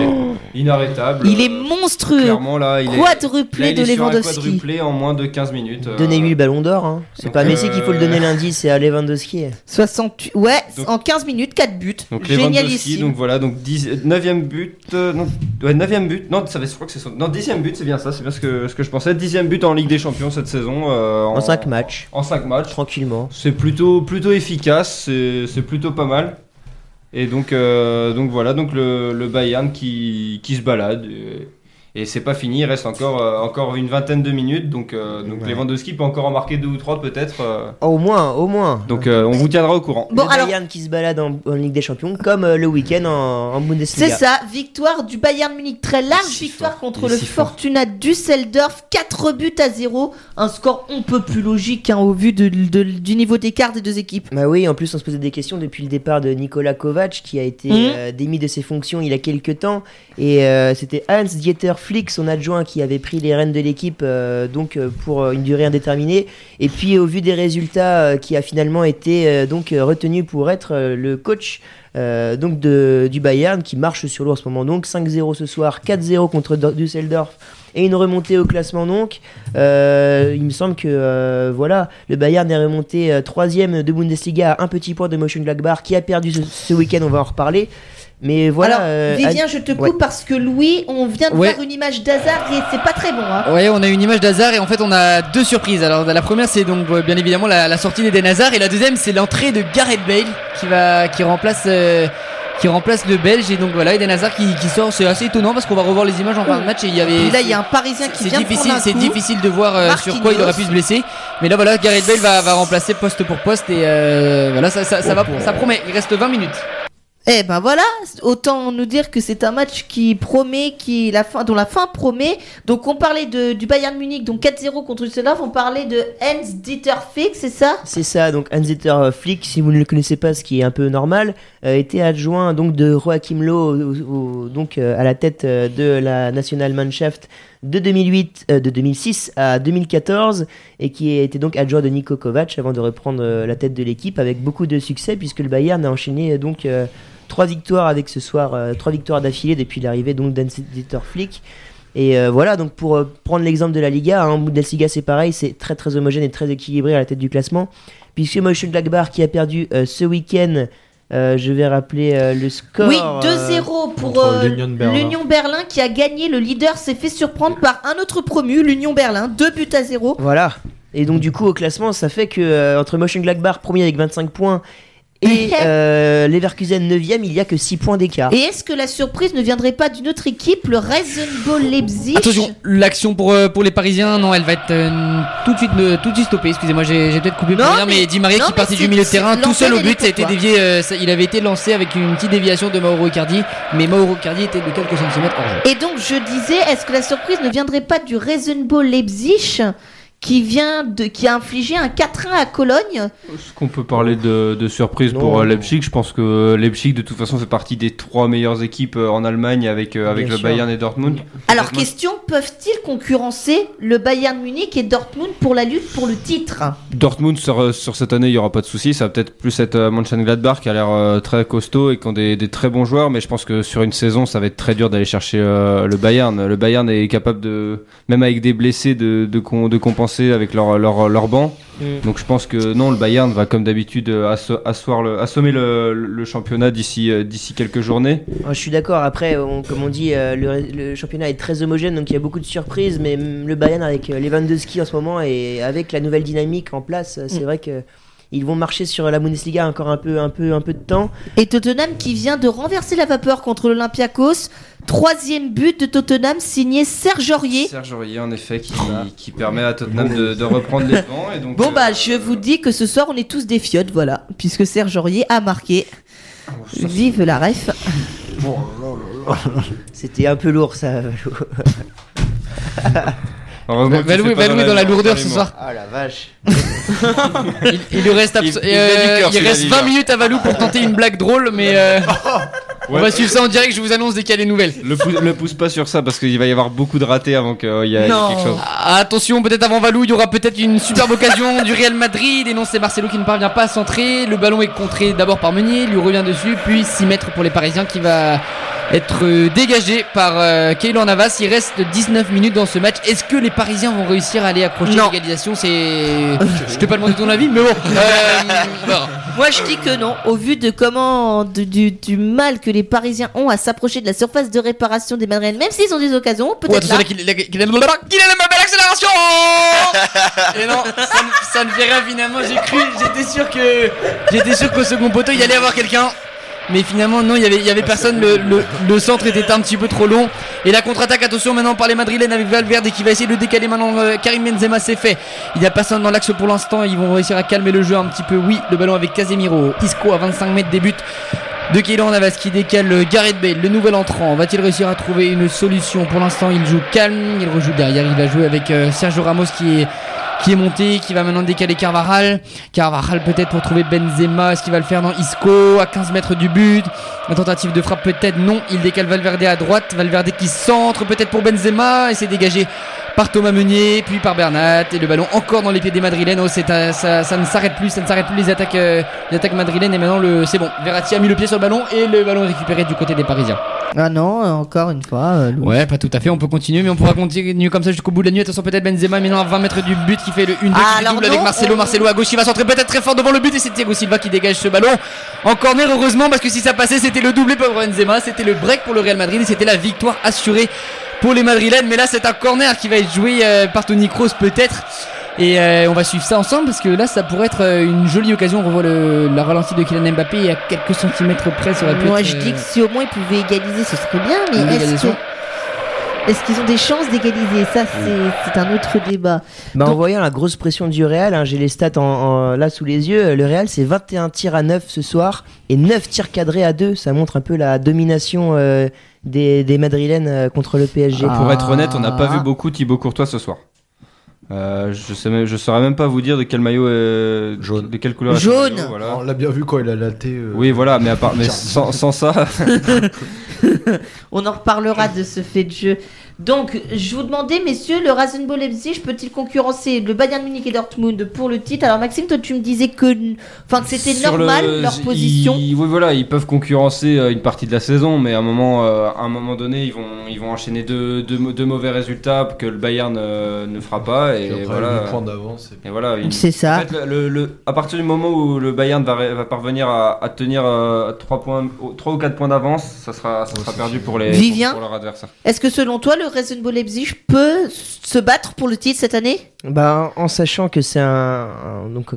S5: inarrêtable.
S1: Il est
S5: Euh,
S1: monstrueux.
S5: Clairement là, il est,
S1: Quadruplé
S5: là, il
S1: de
S5: est
S1: Lewandowski.
S5: quadruplé en moins de 15 minutes. euh,
S2: Donnez-lui le ballon d'or. Hein. C'est pas à Messi qu'il faut le
S5: euh,
S2: donner lundi, c'est à Lewandowski.
S1: 68. Ouais,
S5: Donc-
S1: en 15 minutes, 4 buts.
S5: Donc Lewandowski, donc voilà, donc 10, 9ème but, euh, non, ouais, 9ème but, non, ça, va- je crois que c'est son, non, 10ème but, c'est bien ça, c'est bien ce que, ce que je pensais, 10ème but en Ligue des Champions cette saison. euh,
S2: En 5 matchs,
S5: En 5 matchs.
S2: tranquillement.
S5: C'est plutôt, plutôt efficace, c'est c'est plutôt pas mal. Et donc, euh, donc voilà, donc le, Bayern qui, qui se balade. Et c'est pas fini, il reste encore, euh, encore une vingtaine de minutes. Donc, euh, donc
S2: Ouais.
S5: Lewandowski peut encore en marquer deux ou trois peut-être. euh.
S2: Au moins, au moins.
S5: donc euh, on vous tiendra au courant.
S1: Bon,
S2: le
S1: alors,
S2: Bayern qui se balade en, en Ligue des Champions, comme euh, le week-end en, en Bundesliga.
S1: c'est ça, victoire du Bayern Munich. Très large
S5: si
S1: victoire
S5: fort,
S1: contre
S5: il
S1: le
S5: si fort.
S1: Fortuna Düsseldorf. 4 buts à 0. Un score on peut plus logique hein, au vu de- de- du niveau d'écart des deux équipes.
S2: Bah oui, en plus on se posait des questions depuis le départ de Nicolas Kovac qui a été euh, démis de ses fonctions il y a quelques temps et euh, c'était Hans Dieter Flick, son adjoint, qui avait pris les rênes de l'équipe euh, donc euh, pour euh, une durée indéterminée. Et puis au vu des résultats, qui a finalement été donc retenu pour être le coach. donc de, du Bayern qui marche sur l'eau en ce moment donc 5-0 ce soir 4-0 contre Do- Düsseldorf et une remontée au classement donc il me semble que voilà le Bayern est remonté troisième de Bundesliga à un petit point de Mönchengladbach qui a perdu ce, ce week-end on va en reparler mais voilà
S1: Alors,
S2: euh,
S1: Vivien, je te coupe
S2: ouais.
S1: parce que Louis, on vient de
S3: Ouais.
S1: voir une image d'Hazard et c'est pas très bon. Hein.
S3: Ouais, on a une image d'Hazard et en fait on a deux surprises. Alors la première c'est donc euh, bien évidemment la, la sortie d'Eden Hazard et la deuxième c'est l'entrée de Gareth Bale qui va qui remplace euh, qui remplace le Belge et donc voilà Eden Hazard qui, qui sort. C'est assez étonnant parce qu'on va revoir les images en fin de match et il y avait
S1: Et là, il y a un Parisien qui
S3: c'est
S1: vient de
S3: difficile, c'est difficile de voir euh, sur quoi il aurait pu se blesser. Mais là voilà Gareth Bale va, va remplacer poste pour poste et euh, voilà ça, ça, ça va ça promet. Il reste 20 minutes.
S1: Eh ben voilà, autant nous dire que c'est un match qui promet, qui la fin, dont la fin promet. Donc on parlait de, du Bayern Munich, donc 4-0 contre Düsseldorf. On parlait de Hans Dieter Flick, c'est ça?
S2: C'est ça, donc Hans-Dieter Flick, si vous ne le connaissez pas, ce qui est un peu normal, euh, était adjoint donc de Joachim Low, donc euh, à la tête euh, de la Nationalmannschaft de 2008, euh, de 2006 à 2014, et qui était donc adjoint de Niko Kovac avant de reprendre euh, la tête de l'équipe avec beaucoup de succès puisque le Bayern a enchaîné euh, donc trois victoires avec ce soir, trois victoires d'affilée depuis l'arrivée donc d'Hans-Dieter Flick. Et voilà, donc pour prendre l'exemple de la Liga, hein, Bundesliga c'est pareil, c'est très très homogène et très équilibré à la tête du classement. Puisque Mönchengladbach qui a perdu ce week-end, euh, je vais rappeler euh, le score.
S1: Oui,
S2: euh,
S1: 2-0 pour
S6: contre
S1: euh,
S6: l'Union Berlin.
S1: l'Union Berlin qui a gagné. Le leader s'est fait surprendre par un autre promu, l'Union Berlin. 2 buts à 0.
S2: Voilà. Et donc du coup au classement, ça fait que euh, entre Mönchengladbach premier avec 25 points et euh, Leverkusen 9ème, il y a que 6 points d'écart.
S1: Et est-ce que la surprise ne viendrait pas d'une autre équipe, le Reisenball Leipzig?
S3: Attention, l'action pour, euh, pour les Parisiens, non, elle va être euh, tout de suite euh, tout de suite stoppée. Excusez-moi, j'ai j'ai peut-être coupé pour
S1: Non,
S3: rien, mais,
S1: mais-
S3: Di Maria
S1: non,
S3: qui partait du milieu de terrain tout seul au but, ça a été dévié, euh, ça- il avait été lancé avec une petite déviation de Mauro Icardi, mais Mauro Icardi était de quelques centimètres hors jeu.
S1: Et donc je disais, est-ce que la surprise ne viendrait pas du Reisenball Leipzig? Qui vient de qui a infligé un 4-1 à Cologne
S5: Est-ce qu'on peut parler de, de surprise
S2: Non.
S5: pour euh, Leipzig? Je pense que Leipzig, de toute façon, fait partie des trois meilleures équipes euh, en Allemagne avec, euh, avec
S2: Bien
S5: le
S2: sûr.
S5: Bayern et Dortmund.
S1: Alors question, peuvent-ils concurrencer le Bayern Munich et Dortmund pour la lutte pour le titre?
S5: Dortmund, sur, euh, sur cette année, il n'y aura pas de souci. Ça va peut-être plus être euh, Mönchengladbach qui a l'air euh, très costaud et qui ont des, des très bons joueurs. Mais je pense que sur une saison, ça va être très dur d'aller chercher euh, le Bayern. Le Bayern est capable de, même avec des blessés, de, de compenser commencer avec leur, leur, leur banc.
S2: Mm.
S5: Donc je pense que non, le Bayern va comme d'habitude euh, asso- asseoir le, assommer le, le championnat d'ici euh, d'ici quelques journées.
S2: Je suis d'accord. Après, on- comme on dit, euh, le, le championnat est très homogène, donc il y a beaucoup de surprises. Mais le Bayern avec euh, Lewandowski en ce moment et avec la nouvelle dynamique en place, c'est
S1: Mm.
S2: vrai que ils vont marcher sur la Bundesliga encore un peu, un peu, un peu de temps.
S1: Et Tottenham qui vient de renverser la vapeur contre l'Olympiakos. Troisième but de Tottenham signé Serge Aurier.
S5: Serge Aurier, en effet, qui, qui permet à Tottenham de, de reprendre les. Et donc,
S1: Bon
S5: euh,
S1: bah je vous dis que ce soir on est tous des fiottes, voilà, puisque Serge Aurier a marqué. Vive la ref.
S2: C'était un peu lourd ça.
S5: Heureusement que tu
S3: Valou est
S5: pas
S3: Valou est dans la lourdeur ce
S5: les
S3: soir.
S2: Ah la vache.
S3: Il, il lui reste,
S5: Il- il
S3: euh,
S5: met du cœur,
S3: il
S5: celui-là,
S3: reste
S5: il
S3: 20
S5: va.
S3: minutes à Valou pour tenter une blague drôle, mais euh, on
S5: Ouais.
S3: va suivre ça en direct. Je vous annonce dès qu'il y a des nouvelles.
S5: Le, pou- le pousse pas sur ça parce qu'il va y avoir beaucoup de ratés avant qu'il y ait quelque chose.
S3: Ah, Attention, peut-être avant Valou, il y aura peut-être une superbe occasion du Real Madrid. Et non, c'est Marcelo qui ne parvient pas à centrer. Le ballon est contré d'abord par Meunier, lui revient dessus, puis 6 mètres pour les Parisiens qui va être euh, dégagé par euh, Keylor Navas. Il reste 19 minutes dans ce match. Est-ce que les Parisiens vont réussir à aller accrocher l'égalisation? C'est. Je t'ai pas demandé ton avis, mais bon. Euh.
S1: Moi je dis que non, au vu de comment de- du, du mal que les Parisiens ont à s'approcher de la surface de réparation des Madrilènes, même s'ils ont des occasions, peut-être
S3: attention,
S1: là.
S3: là, qu'il a, qu'il a, qu'il a la belle accélération Et non, ça, ne- ça ne fait rien finalement. J'ai cru, j'étais sûr que j'étais sûr qu'au second poteau il y allait avoir quelqu'un. Mais finalement non, il y avait, il y avait personne. Le, le- le centre était un petit peu trop long. Et la contre-attaque, attention maintenant par les Madrilènes avec Valverde qui va essayer de décaler maintenant. euh, Karim Benzema c'est fait. Il n'y a personne dans l'axe pour l'instant. Ils vont réussir à calmer le jeu un petit peu. Oui, le ballon avec Casemiro. Isco à 25 mètres des buts de Keylor Navas qui décale euh, Gareth Bale, le nouvel entrant. Va-t-il réussir à trouver une solution? Pour l'instant, il joue calme, il rejoue derrière. Il va jouer avec euh, Sergio Ramos qui est qui est monté, qui va maintenant décaler Carvajal. Carvajal peut-être pour trouver Benzema. Est-ce qu'il va le faire dans Isco à 15 mètres du but? Une tentative de frappe peut-être non. Il décale Valverde à droite. Valverde qui centre peut-être pour Benzema et c'est dégagé par Thomas Meunier, puis par Bernat et le ballon encore dans les pieds des Madrilènes. Oh, ça, ça ne s'arrête plus, ça ne s'arrête plus les attaques, euh, les attaques madrilènes et maintenant le, c'est bon. Verratti a mis le pied sur le ballon et le ballon est récupéré du côté des Parisiens.
S1: Ah non, euh, encore une fois. euh.
S3: Ouais, pas tout à fait. On peut continuer, mais on pourra continuer comme ça jusqu'au bout de la nuit. Attention, peut-être Benzema maintenant à 20 mètres du but qui fait le 1-2
S1: Ah,
S3: qui fait
S1: alors
S3: double
S1: non,
S3: avec Marcelo.
S1: on-
S3: Marcelo à gauche, il va centrer peut-être très fort devant le but et c'est Thiago Silva qui dégage ce ballon. En corner, heureusement, parce que si ça passait, c'était le doublé pour Benzema, c'était le break pour le Real Madrid et c'était la victoire assurée pour les Madrilènes. Mais là, c'est un corner qui va être joué euh, par Toni Kroos peut-être. Et euh, on va suivre ça ensemble parce que là, ça pourrait être euh, une jolie occasion. On revoit le, la ralentie de Kylian Mbappé et à quelques centimètres près, ça aurait pu
S1: Moi
S3: être,
S1: je
S3: euh,
S1: dis que si au moins ils pouvaient égaliser, ce serait bien, mais est-ce que- est-ce qu'ils ont des chances d'égaliser? Ça, c'est c'est un autre débat.
S2: Bah, en voyant la grosse pression du Real, hein, j'ai les stats en, en- là sous les yeux. Le Real, c'est 21 tirs à 9 ce soir et 9 tirs cadrés à 2. Ça montre un peu la domination euh, des, des Madrilènes euh, contre le PSG.
S1: Ah.
S5: Pour être honnête, on n'a pas vu beaucoup Thibaut Courtois ce soir. Euh, je sais même, je saurais même pas vous dire de quel maillot est
S6: Jaune.
S5: de quelle couleur
S1: Jaune.
S5: maillot, voilà.
S6: On l'a bien vu quand il a laté. euh,
S5: Oui, voilà, mais à part, mais sans, sans ça,
S1: On en reparlera de ce fait de jeu. Donc, je vous demandais, messieurs, le Rasenball Leipzig peut-il concurrencer le Bayern Munich et Dortmund pour le titre Alors, Maxime, toi, tu me disais que, enfin, que c'était normal
S5: le-
S1: leur
S5: ils-
S1: position.
S5: oui, voilà, ils peuvent concurrencer euh, une partie de la saison, mais à un moment, euh, à un moment donné, ils vont, ils vont enchaîner deux, deux, deux mauvais résultats que le Bayern euh, ne fera pas, et,
S6: Et après,
S5: voilà.
S6: 8 points d'avance. et-
S5: Et voilà,
S1: C'est ça.
S5: En fait, le, le- le- à partir du moment où le Bayern va, parvenir à, à tenir 3, points, 3 ou 4 points d'avance, ça sera, ça sera perdu pour, les,
S1: Vivien
S5: pour, pour leur adversaire.
S1: Est-ce que, selon toi, le Rasenball Leipzig peut se battre pour le titre cette année?
S2: Bah, en sachant que c'est un,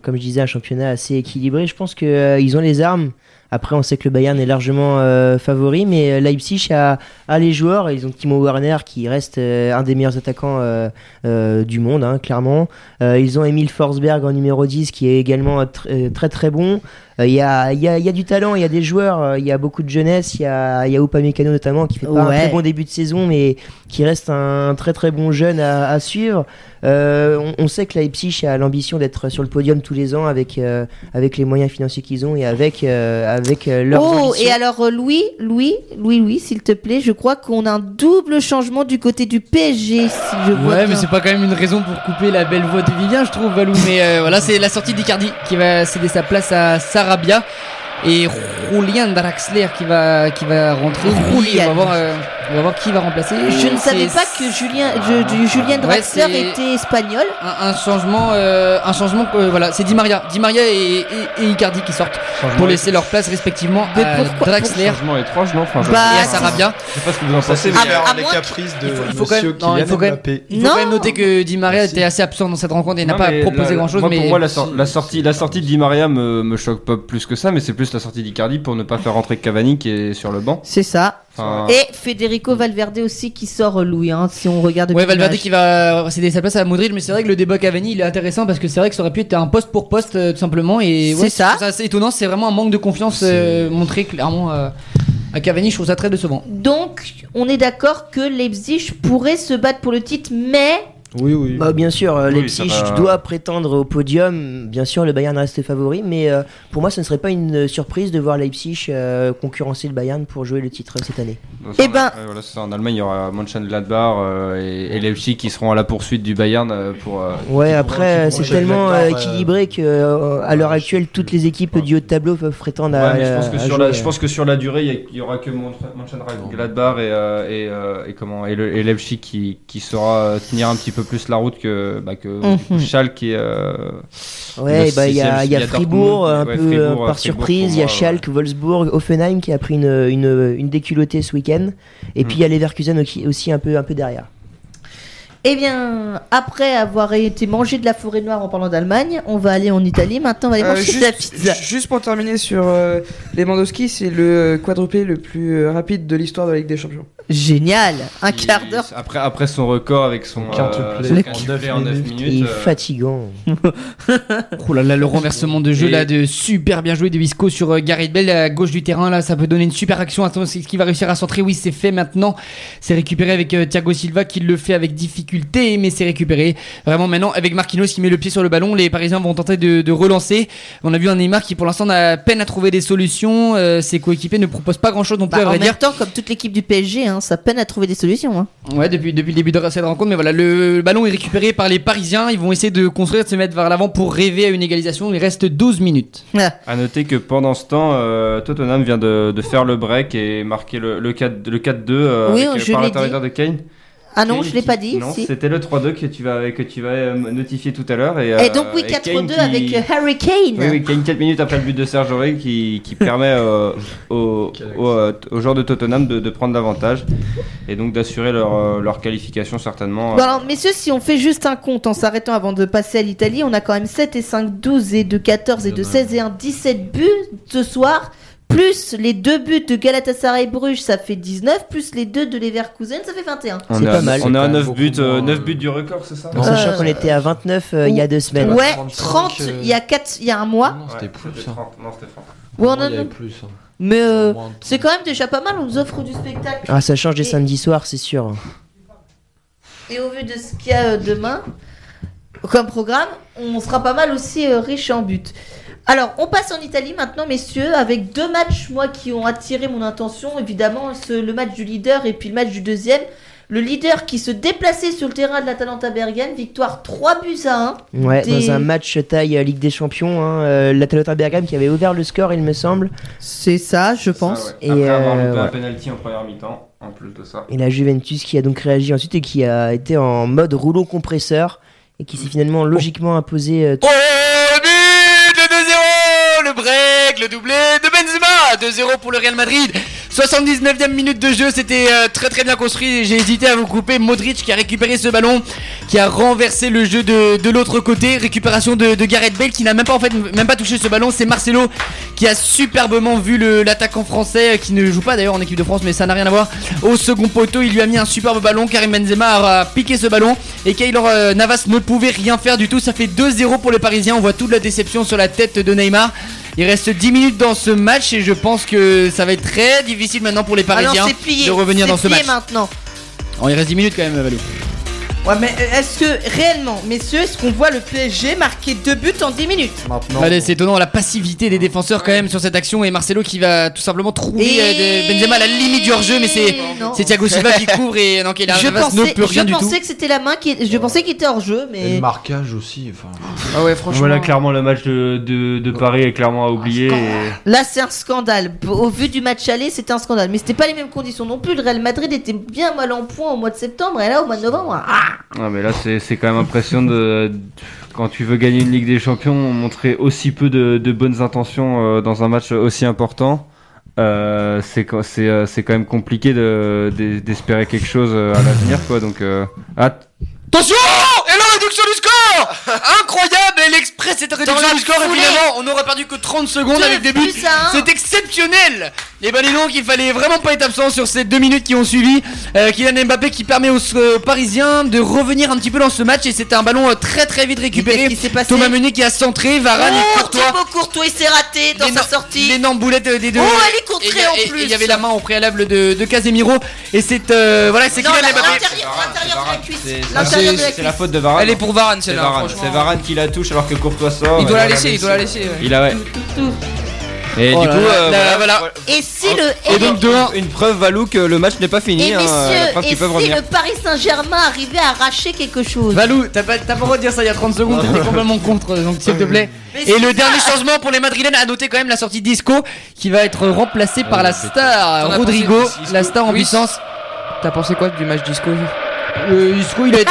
S2: comme je disais un championnat assez équilibré, je pense que euh, ont les armes. Après, on sait que le Bayern est largement euh, favori, mais euh, Leipzig a, les joueurs. Ils ont Timo Werner qui reste un des meilleurs attaquants du monde, hein, clairement. Ils ont Emile Forsberg en numéro 10 qui est également tr- très très bon. Euh, Il y, a, il y, a, il y a du talent, il y a des joueurs, euh, il y a beaucoup de jeunesse. Il y a, il y a Upamecano notamment qui fait pas un très bon début de saison, mais qui reste un très très bon jeune à, à suivre. Euh, on, on sait que Leipzig a l'ambition d'être sur le podium tous les ans avec, euh, avec les moyens financiers qu'ils ont et avec, euh, avec leurs
S1: Oh,
S2: ambitions.
S1: et alors, Louis, Louis, Louis, Louis, s'il te plaît, je crois qu'on a un double changement du côté du PSG, si je vois
S3: Ouais, mais c'est pas quand même une raison pour couper la belle voix de Vivien, je trouve, Valou. Mais euh, voilà, c'est la sortie d'Icardi qui va céder sa place à Sarabia. Et Julian Draxler qui va, qui va rentrer.
S1: Julian.
S3: on va voir, euh, On va voir qui va remplacer.
S1: Je ne savais pas que Julien, je- je- Julien
S3: Ouais,
S1: Draxler était espagnol.
S3: un, un changement, euh, un changement. euh, voilà, c'est Di Maria, Di Maria et, et, et Icardi qui sortent pour laisser leur place respectivement
S1: Mais
S3: à
S1: pourquoi-
S3: Draxler
S5: Changement étrange, non enfin, je-
S1: Bah,
S3: et à Sarabia.
S5: Je sais pas ce que vous en pensez. Mais-
S1: à
S6: les caprices de
S3: il faut- il faut quand
S6: monsieur
S3: même- non, il
S6: Kylian
S3: faut quand même-. Il faut quand même noter que Di Maria était assez absent dans cette rencontre et n'a pas proposé
S5: la-
S3: grand chose.
S5: moi,
S3: mais
S5: Pour moi, la, sor- la sortie, la sortie de Di Maria me, me choque pas plus que ça, mais c'est plus la sortie d'Icardi pour ne pas faire rentrer Cavani qui est sur le banc.
S1: C'est ça.
S5: Enfin,
S1: Et Federico Valverde aussi qui sort euh, Louis, hein, si on regarde.
S3: Ouais, Valverde qui va céder sa place à Modric, mais c'est vrai que le débat Cavani il est intéressant parce que c'est vrai que ça aurait pu être un poste pour poste euh, tout simplement. Et
S1: C'est
S3: ouais,
S1: ça.
S3: je trouve ça assez étonnant, c'est vraiment un manque de confiance euh, montré clairement euh, à Cavani. Je trouve ça très décevant.
S1: Donc, on est d'accord que Leipzig pourrait se battre pour le titre, mais
S6: Oui, oui.
S2: Bah, bien sûr, euh,
S5: Oui,
S2: Leipzig
S5: va.
S2: doit prétendre au podium. Bien sûr, le Bayern reste favori, mais euh, pour moi, ce ne serait pas une euh, surprise de voir Leipzig euh, concurrencer le Bayern pour jouer le titre cette année.
S5: donc,
S1: Eh
S5: en-
S1: ben-
S5: ouais, voilà, ça. en Allemagne, il y aura Mönchengladbach euh, et, et Leipzig qui seront à la poursuite du Bayern euh, pour. euh,
S2: Ouais, après, c'est tellement euh, équilibré que euh, à l'heure actuelle, toutes les équipes du haut de tableau peuvent prétendre à.
S5: Mais je pense que
S2: à
S5: sur
S2: jouer,
S5: la, je pense que sur la durée, il y y, aura que Mönch- Mönchengladbach et, euh, et, euh, et comment et, le, et Leipzig qui, qui saura tenir un petit peu plus la route que bah, que
S1: Mhm.
S5: Schalke qui est. euh,
S2: Ouais, bah il y a, y a Fribourg,
S5: Dortmund,
S2: un
S5: ouais,
S2: peu
S5: Fribourg,
S2: euh,
S5: Fribourg
S2: par surprise. Il y a Schalke, Wolfsburg, Offenheim qui a pris une, une, une déculottée ce week-end. Et puis il y a Leverkusen aussi, aussi un, peu, un peu derrière.
S1: Eh bien, après avoir été mangé de la forêt noire en parlant d'Allemagne, on va aller en Italie. Maintenant, on va aller
S4: Euh,
S1: manger
S4: juste,
S1: de la pizza.
S4: juste pour terminer sur euh, Lewandowski, c'est le quadruplé le plus euh, rapide de l'histoire de la Ligue des Champions.
S1: Génial, un quart d'heure.
S5: Après, après son record avec son
S6: Quintuplé
S5: euh,
S6: en
S5: son
S6: neuf
S5: quintuplé en 9
S6: minutes.
S2: Et
S5: euh,
S2: fatigant.
S3: Oh là là, le renversement de jeu
S5: Et-
S3: là de super bien joué de Visco sur euh, Gareth Bell à gauche du terrain là, ça peut donner une super action. Attends, c'est ce qui va réussir à centrer. Oui, c'est fait maintenant. C'est récupéré avec euh, Thiago Silva qui le fait avec difficulté, mais c'est récupéré. Vraiment maintenant avec Marquinhos qui met le pied sur le ballon, les Parisiens vont tenter de, de relancer. On a vu un Neymar qui pour l'instant a peine à trouver des solutions. Euh, ses coéquipiers ne proposent pas grand chose non plus
S1: Bah,
S3: à
S1: en
S3: vrai
S1: même
S3: dire.
S1: temps, comme toute l'équipe du PSG, hein, ça peine à trouver des solutions. hein.
S3: Ouais, depuis, depuis le début de cette rencontre, mais voilà, le ballon est récupéré par les Parisiens. Ils vont essayer de construire, de se mettre vers l'avant pour rêver à une égalisation. Il reste 12 minutes.
S1: Ah.
S5: À noter que pendant ce temps, euh, Tottenham vient de, de faire le break et marquer le, le 4 le 4-2 euh,
S1: Oui,
S5: euh, par l'intermédiaire de Kane.
S1: Ah non,
S5: Kane
S1: je l'ai pas dit.
S5: Non,
S1: si.
S5: c'était le 3-2 que tu vas, que tu vas euh, notifier tout à l'heure. Et,
S1: Et
S5: euh,
S1: donc, oui,
S5: et Kane
S1: 4-2
S5: qui-
S1: avec euh, Harry Kane.
S5: Oui, oui, Kane 4 minutes après le but de Serge Aurier qui, qui permet euh, aux, aux, euh, aux joueurs de Tottenham de, de prendre l'avantage et donc d'assurer leur, euh, leur qualification certainement.
S1: Bon alors messieurs, si on fait juste un compte en s'arrêtant avant de passer à l'Italie, on a quand même 7 et 5, 12 et 2, 14 et 2, 16 et 1, 17 buts ce soir. Plus les deux buts de Galatasaray Bruges, ça fait 19. Plus les deux de Leverkusen, ça fait 21.
S5: on
S2: c'est
S5: est
S2: pas
S5: à-
S2: mal.
S5: On est à
S6: C'est quand
S5: 9
S6: même
S5: buts, euh,
S6: moins,
S5: 9 buts du record, c'est ça
S2: En sachant
S1: Euh,
S2: qu'on était à 29 euh, il y a deux semaines.
S1: Ouais,
S6: 35,
S1: 30
S6: euh,
S1: il y a 4, il y a un mois.
S6: Non, c'était plus ça.
S5: 30, non, c'était 30.
S1: Ouais,
S6: Moi,
S1: non,
S6: il y avait
S1: non.
S6: plus. hein.
S1: Mais euh, c'est quand même déjà pas mal, on nous offre du spectacle.
S2: Ah, ça change des
S1: Et-
S2: samedis soirs, c'est sûr.
S1: Et au vu de ce qu'il y a euh, demain comme programme, on sera pas mal aussi euh, riche en but. Alors, on passe en Italie maintenant, messieurs, avec deux matchs, moi, qui ont attiré mon attention. Évidemment, ce- le match du leader et puis le match du deuxième. Le leader qui se déplaçait sur le terrain de l'Atalanta Bergame, victoire 3 buts à 1.
S2: Ouais,
S1: Des-
S2: dans un match taille euh, Ligue des Champions, hein, euh, l'Atalanta Bergame qui avait ouvert le score, il me semble.
S1: C'est ça, je pense.
S5: Ça, ouais.
S2: Et,
S5: Après avoir
S2: euh,
S5: loupé un penalty en première mi-temps, en plus de ça.
S2: Et la Juventus qui a donc réagi ensuite et qui a été en mode rouleau compresseur et qui s'est finalement logiquement imposé euh,
S3: Oh, le but Le 2-0 Le doublé de Benzema 2-0 pour le Real Madrid 79e minute de jeu, c'était euh, très très bien construit. J'ai hésité à vous couper. Modric qui a récupéré ce ballon, qui a renversé le jeu de, l'autre côté. Récupération de, Gareth Bale qui n'a même pas touché ce ballon. C'est Marcelo qui a superbement vu l'attaquant français euh, qui ne joue pas d'ailleurs en équipe de France, mais ça n'a rien à voir. Au second poteau, il lui a mis un superbe ballon. Karim Benzema a, piqué ce ballon et Keylor euh, Navas ne pouvait rien faire du tout. Ça fait 2-0 pour les Parisiens. On voit toute la déception sur la tête de Neymar. Il reste 10 minutes dans ce match et je pense que ça va être très difficile maintenant pour les Parisiens
S1: Alors, c'est plié.
S3: de revenir dans ce match.
S1: maintenant.
S3: Oh, il reste 10 minutes quand même, Valou.
S1: Ouais, mais euh, est-ce que réellement, messieurs, est-ce qu'on voit le PSG marquer deux buts en 10 minutes
S6: Maintenant.
S3: Allez, c'est étonnant la passivité des défenseurs quand même sur cette action et Marcelo qui va tout simplement trouver
S1: Et-
S3: euh, Benzema à la limite du hors-jeu mais c'est
S1: Non.
S3: c'est Thiago Silva qui couvre et donc il
S1: Je
S3: ne
S1: pensais,
S3: peut rien
S1: je
S3: du tout.
S1: pensais que c'était la main qui. Je pensais qu'il était hors jeu,
S6: Et
S1: mais.
S6: le marquage aussi. Enfin,
S4: Ah ouais, franchement.
S5: Voilà, clairement, le match de, de, de Paris est clairement à oublier. et-
S1: Là, c'est un scandale. Au vu du match aller, c'était un scandale. Mais c'était pas les mêmes conditions non plus. Le Real Madrid était bien mal en point au mois de septembre et là, au mois de novembre. Ah
S5: Ah, mais là, c'est quand même impressionnant de. Quand tu veux gagner une Ligue des Champions, montrer aussi peu de, bonnes intentions euh, dans un match aussi important. Euh, c'est quand- euh, même compliqué de- de- d'espérer quelque chose euh, à l'avenir quoi donc euh, att-
S3: Attention Et la réduction du score Incroyable Et l'express cette réduction du score
S1: foulée.
S3: évidemment on n'aurait perdu que 30 secondes
S1: Deux
S3: avec des buts
S1: un.
S3: C'est exceptionnel Et bah dis donc il fallait vraiment pas être absent sur ces deux minutes qui ont suivi euh, Kylian Mbappé qui permet aux euh, Parisiens de revenir un petit peu dans ce match et c'était un ballon euh, très très vite récupéré
S1: Qu'est-ce qui s'est passé
S3: Thomas Meunier qui a centré Varane et
S1: Oh,
S3: Courtois
S1: Thibaut Courtois, il s'est raté dans sa sortie.
S3: L'énorme boulette euh, des deux.
S1: Oh, elle est contrée
S3: Et
S1: en
S3: et- et
S1: plus.
S3: Il y avait la main au préalable de, de Casemiro. Et c'est. euh, voilà, c'est Kylian
S1: la-
S3: Mbappé.
S1: l'intérieur de la cuisse.
S5: c'est-
S1: la
S5: faute de Varane
S4: Elle est pour Varane,
S5: c'est
S4: celle-là.
S5: Varane c'est Varane qui la touche alors que Courtois sort
S4: Il doit la laisser, il doit la laisser.
S5: il a ouais et
S3: Oh
S5: du
S3: là
S5: coup
S3: là,
S5: euh,
S3: là,
S5: voilà,
S3: voilà.
S1: Et si le.
S3: Et donc de un.
S5: une preuve Valou que le match n'est pas fini
S1: Et
S5: hein, preuve
S1: et si
S5: revenir
S1: le Paris Saint-Germain arrivait à arracher quelque chose
S3: Valou, t'as pas, t'as pas le droit de dire ça il y a 30 secondes, t'étais complètement contre, donc s'il te plaît.
S1: Mais
S3: Et le
S1: ça.
S3: dernier changement pour les Madrilènes, à noter quand même la sortie d'Isco qui va être remplacée par la star Rodrigo, la star en
S4: Oui.
S3: puissance.
S4: T'as pensé quoi du match disco
S3: Euh, Isco, il a, été,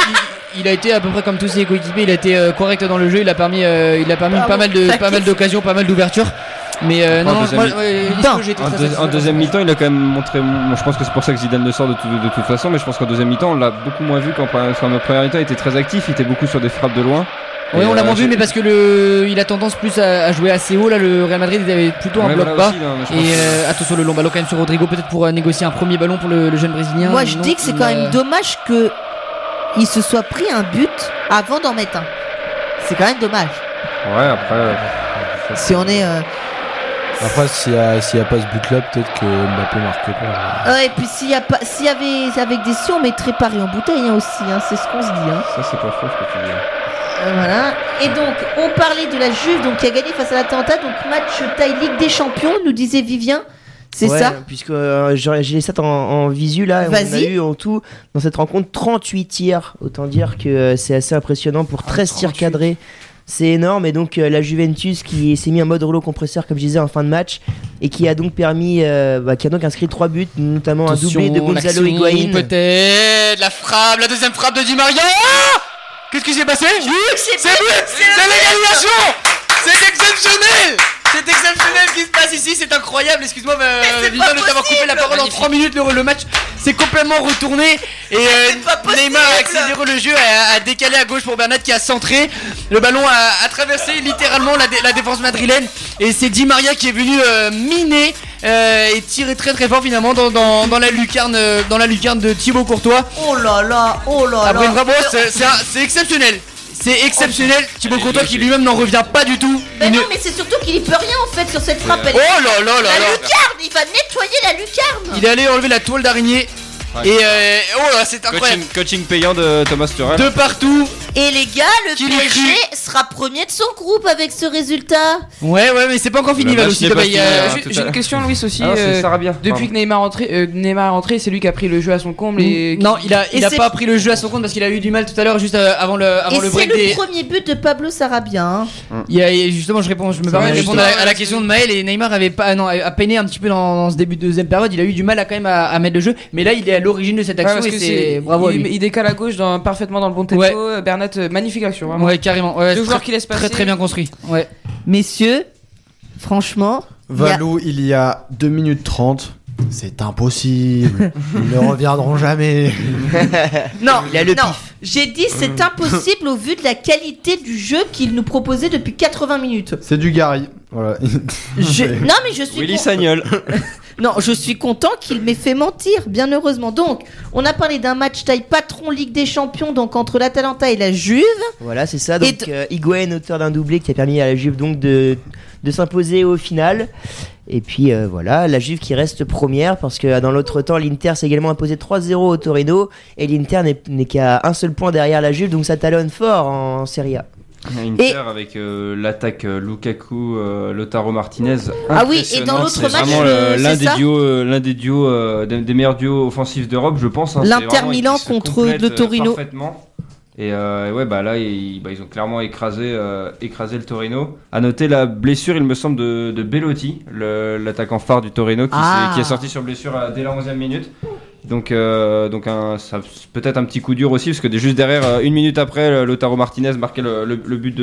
S3: il a été à peu près comme tous ses coéquipiers, il a été euh, correct dans le jeu, il a permis, euh, il a permis
S1: Bravo,
S3: pas mal de, pas mal d'occasions, pas mal d'ouvertures. Mais euh, non,
S5: en
S3: non,
S5: deuxième
S3: moi, ouais,
S5: En,
S3: très
S5: deux- en deuxième mi-temps, il a quand même montré. bon, je pense que c'est pour ça que Zidane le sort de, tout- de toute façon, mais je pense qu'en deuxième mi-temps, on l'a beaucoup moins vu qu'en pre- qu'en première mi-temps. Il était très actif, il était beaucoup sur des frappes de loin.
S3: Oui, on l'a
S5: euh,
S3: moins vu, mais parce que le, il a tendance plus à, à jouer assez haut. Là, le Real Madrid, il avait plutôt un bloc
S5: voilà
S3: bas.
S5: aussi, non,
S3: Et euh, attention, le long ballon quand même sur Rodrigo, peut-être pour euh, négocier un premier ballon pour le, le jeune brésilien.
S1: Moi, je
S3: Non,
S1: dis que c'est quand même dommage que il se soit pris un but avant d'en mettre un. C'est quand même dommage.
S5: Ouais, après. euh,
S1: Si on est. euh,
S6: Après, s'il n'y a, s'il y a pas ce but-là, peut-être que Mbappé marque pas.
S1: Ouais, et puis s'il y a pas, s'il y avait avec des si on mettrait Paris en bouteille hein, aussi. Hein, c'est ce qu'on se dit. Hein.
S5: Ça, c'est pas faux ce que tu dis.
S1: Euh, voilà. Et donc, on parlait de la Juve, donc qui a gagné face à l'Atalanta, donc match taille Ligue des Champions, nous disait Vivien. C'est
S2: Ouais,
S1: ça
S2: Puisque euh, j'ai les stats en, en visu là. On a eu en tout dans cette rencontre 38 tirs. Autant dire que euh, c'est assez impressionnant pour 13 tirs cadrés. C'est énorme et donc euh, la Juventus qui s'est mis en mode rouleau compresseur comme je disais en fin de match et qui a donc permis, euh, bah, qui a donc inscrit trois buts, notamment un doublé de Gonzalo Higuain.
S3: Peut-être la frappe, la deuxième frappe de Di Maria. Ah Qu'est-ce qui s'est passé? C'est but C'est l'égalisation C'est exceptionnel c'est exceptionnel ce qui se passe ici, c'est incroyable. Excuse-moi, euh,
S1: pas
S3: de t'avoir coupé la parole en
S4: Magnifique.
S3: 3 minutes. Le, le match s'est complètement retourné et euh. Neymar a accéléré le jeu, a, a décalé à gauche pour Bernat qui a centré. Le ballon a, a traversé littéralement la, dé- la défense madrilène et c'est Di Maria qui est venu euh, miner euh, et tirer très très fort finalement dans, dans, dans la lucarne dans la lucarne de Thibaut Courtois.
S1: Oh là là, oh là
S3: Après
S1: là.
S3: bravo, c'est un- c'est exceptionnel. C'est exceptionnel. Thibaut Courtois qui lui-même n'en revient pas du tout.
S1: Mais
S3: Il
S1: non,
S3: ne-
S1: mais c'est surtout qu'il y peut rien en fait sur cette frappe. Elle-
S3: Oh là là là
S1: la
S3: là.
S1: lucarne, il va nettoyer la lucarne.
S3: Il est allé enlever la toile d'araignée.
S5: Ouais.
S3: Et euh, oh là, c'est incroyable.
S5: Coaching, coaching payant de Thomas Tuchel.
S3: De partout.
S1: Et les gars, le
S3: Qui
S1: PSG sera premier de son groupe avec ce résultat.
S3: Ouais, ouais, mais c'est pas encore fini,
S5: Le
S3: aussi.
S4: J'ai une question, Louis aussi.
S5: Ah c'est
S4: euh,
S5: Sarabia.
S4: Depuis
S5: Pardon.
S4: que Neymar est rentré, euh, Neymar est rentré, c'est lui qui a pris le jeu à son comble et
S3: Non, il a, il a
S1: c'est-
S3: pas pris le jeu à son compte parce qu'il a eu du mal tout à l'heure, juste euh, avant le, avant
S1: Et
S3: le
S1: c'est
S3: break
S1: le
S3: des.
S1: premier but de Pablo Sarabia. hein.
S3: Il y a, et justement, je réponds, je me permets de répondre à, la- à question de Maël et Neymar avait pas, non, a peiné un petit peu dans, dans ce début de deuxième période. Il a eu du mal à quand même à, à mettre le jeu, mais là, il est l'origine de cette action et c'est bravo à
S4: il,
S3: lui.
S4: il décale à gauche dans, parfaitement dans le bon tempo.
S3: Ouais.
S4: Euh, Bernat, euh, magnifique action, vraiment.
S3: Ouais, carrément. Ouais,
S4: Deux
S3: c'est
S4: joueurs
S3: très-
S4: qui laissent passer.
S3: Très très bien construit. Ouais.
S1: Messieurs, franchement.
S6: Valou, il y a 2 minutes 30. C'est impossible. Ils ne reviendront jamais.
S1: Non,
S2: Il a le
S1: non.
S2: pif.
S1: J'ai dit c'est impossible au vu de la qualité du jeu qu'il nous proposait depuis 80 minutes.
S6: C'est du Gary. Voilà.
S1: Je- Non mais je suis
S5: Willy
S1: con-
S5: Sagnol.
S1: Non, je suis content qu'il m'ait fait mentir, bien heureusement. Donc, on a parlé d'un match taille patron Ligue des Champions, donc entre l'Atalanta et la Juve.
S2: Voilà, c'est ça.
S1: Et
S2: Donc,
S1: t-
S2: euh, Higuain, auteur d'un doublé qui a permis à la Juve donc de, de s'imposer au final. Et puis euh, voilà, la Juve qui reste première parce que euh, dans l'autre temps, l'Inter s'est également imposé 3-0 au Torino et l'Inter n'est- n'est qu'à un seul point derrière la Juve, donc ça talonne fort en Serie A.
S5: Inter avec euh, l'attaque euh, Lukaku, euh, Lautaro Martinez.
S1: Ah oui, et dans l'autre
S5: C'est
S1: match,
S5: le- l'un
S1: c'est
S5: des duos, l'un des duos, des, des meilleurs duos offensifs d'Europe, je pense. hein. C'est
S1: L'Inter Milan contre le Torino.
S5: parfaitement. Et euh, ouais, bah là, ils, bah, ils ont clairement écrasé, euh, écrasé le Torino. À noter la blessure, il me semble, de, de Bellotti, l'attaquant phare du Torino, qui,
S1: Ah.
S5: est sorti sur blessure à- dès la 11e minute. Donc, euh, donc un, ça, peut-être un petit coup dur aussi, parce que juste derrière, euh, une minute après, Lautaro Martinez marquait le, le- le but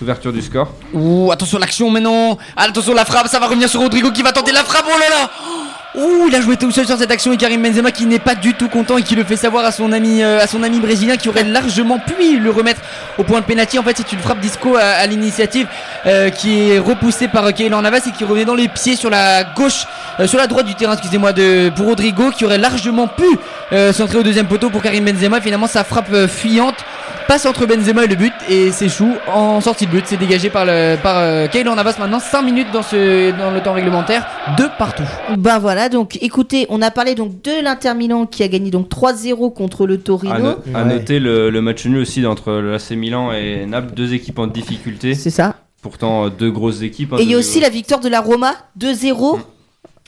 S5: d'ouverture du score.
S3: Ouh, attention l'action maintenant. Attention la frappe, ça va revenir sur Rodrigo qui va tenter la frappe. Oh là là Ouh, il a joué tout seul sur cette action et Karim Benzema qui n'est pas du tout content et qui le fait savoir à son ami, euh, à son ami brésilien qui aurait largement pu le remettre au point de pénalty. En fait, c'est une frappe disco à, l'initiative euh, qui est repoussée par euh, Keylor Navas et qui revenait dans les pieds sur la gauche, sur la droite du terrain, excusez-moi, de pour Rodrigo qui aurait largement pu centrer au deuxième poteau pour Karim Benzema. Finalement, sa frappe fuyante passe entre Benzema et le but et s'échoue en sortie de but. C'est dégagé par, le, par euh, Keylor Navas maintenant. 5 minutes dans, ce, dans le temps réglementaire, deux partout.
S1: Ben voilà, donc écoutez, on a parlé donc de l'Inter Milan qui a gagné donc 3-0 contre le Torino.
S5: À, no- à
S2: Ouais.
S5: noter le, le match nul aussi entre l'AC Milan et Naples, deux équipes en difficulté.
S1: C'est ça.
S5: Pourtant, euh, deux grosses équipes. hein,
S1: Et il y a aussi la victoire de la Roma 2-0.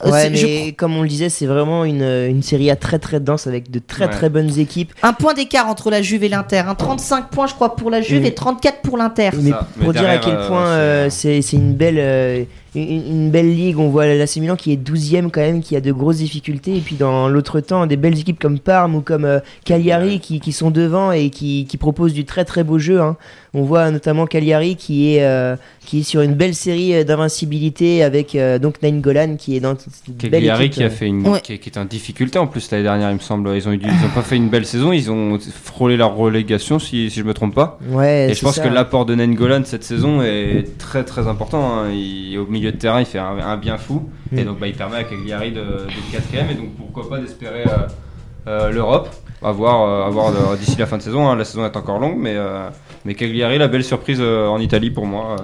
S1: Euh,
S2: Ouais,
S1: je
S2: mais comme on le disait, c'est vraiment une, une Série A très très dense avec de très
S5: Ouais.
S2: très bonnes équipes.
S1: Un point d'écart entre la Juve et l'Inter. hein. 35 points, je crois, pour la Juve et 34 pour l'Inter.
S2: Mais pour dire à quel
S5: euh,
S2: point
S5: c'est-
S2: euh, c'est c'est une belle euh, une, une belle ligue, on voit l'AC Milan qui est 12ème quand même, qui a de grosses difficultés et puis dans l'autre temps des belles équipes comme Parme ou comme euh, Cagliari qui, qui sont devant et qui, qui proposent du très très beau jeu. hein. On voit notamment Cagliari qui est euh, qui est sur une belle série euh, d'invincibilité avec euh, donc Nain Golan qui est dans cette belle
S5: Cagliari
S2: équipe,
S5: qui a
S2: euh.
S5: fait une
S1: Ouais.
S5: qui, qui est en difficulté en plus l'année dernière il me semble ils ont ils ont pas fait une belle saison ils ont frôlé leur relégation si, si je me trompe pas
S2: Ouais,
S5: et je pense
S2: ça.
S5: que l'apport de Nengolan cette saison est très très important hein. Il- au milieu de terrain il fait un, un bien fou
S2: Mm.
S5: et donc bah, il permet à Cagliari de- d'être quatrième et donc pourquoi pas d'espérer euh, euh, l'Europe? À voir, euh, voir euh, d'ici la fin de saison hein. la saison est encore longue mais euh, mais Cagliari la belle surprise euh, en Italie pour moi euh.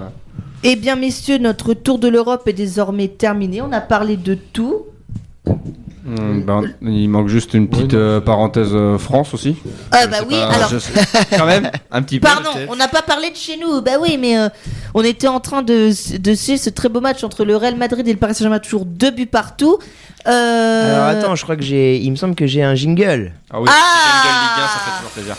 S1: Eh bien, messieurs, notre tour de l'Europe est désormais terminé. On a parlé de tout.
S5: Hum, ben, il manque juste une petite euh, parenthèse euh, France aussi
S1: Ah, bah oui,
S5: pas,
S1: alors.
S5: quand même, un petit peu.
S1: Pardon, on n'a pas parlé de chez nous. Bah oui, mais euh, on était en train de, de suivre ce très beau match entre le Real Madrid et le Paris Saint-Germain, toujours deux buts partout. Euh,
S2: Alors attends, je crois que j'ai il me semble que j'ai un jingle.
S5: Ah oui,
S1: Ah
S5: c'est une Ligue 1, ça fait toujours plaisir.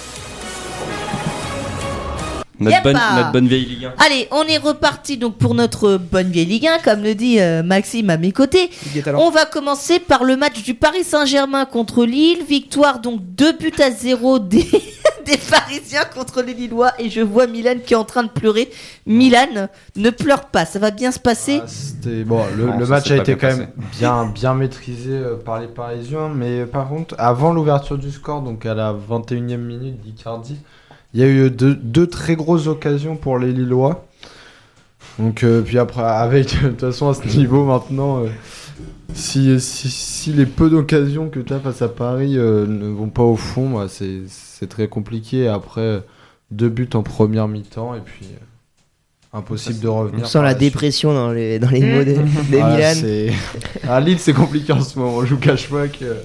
S5: Notre bonne, notre bonne vieille Ligue 1.
S1: Allez, on est reparti donc pour notre bonne vieille Ligue 1, comme le dit euh, Maxime à mes côtés. On va commencer par le match du Paris Saint-Germain contre Lille. Victoire donc 2 buts à 0 des, des Parisiens contre les Lillois. Et je vois Milan qui est en train de pleurer. Milan, ne pleure pas, ça va bien se passer.
S6: Ah, bon, le,
S5: Non,
S6: le
S5: ça
S6: match a été
S5: bien
S6: quand même bien bien maîtrisé euh, par les Parisiens, mais par contre, avant l'ouverture du score, donc à la 21e minute d'Icardi, il y a eu deux, deux très grosses occasions pour les Lillois. Donc euh, puis après, avec de toute façon à ce niveau maintenant, euh, si, si, si les peu d'occasions que tu as face à Paris euh, ne vont pas au fond, bah, c'est c'est très compliqué. Après deux buts en première mi-temps et puis euh, impossible de revenir.
S2: On sent la dépression dans les dans les mots de, de
S6: Ah,
S2: Milan.
S6: c'est- À Lille, c'est compliqué en ce moment. Je vous cache pas que.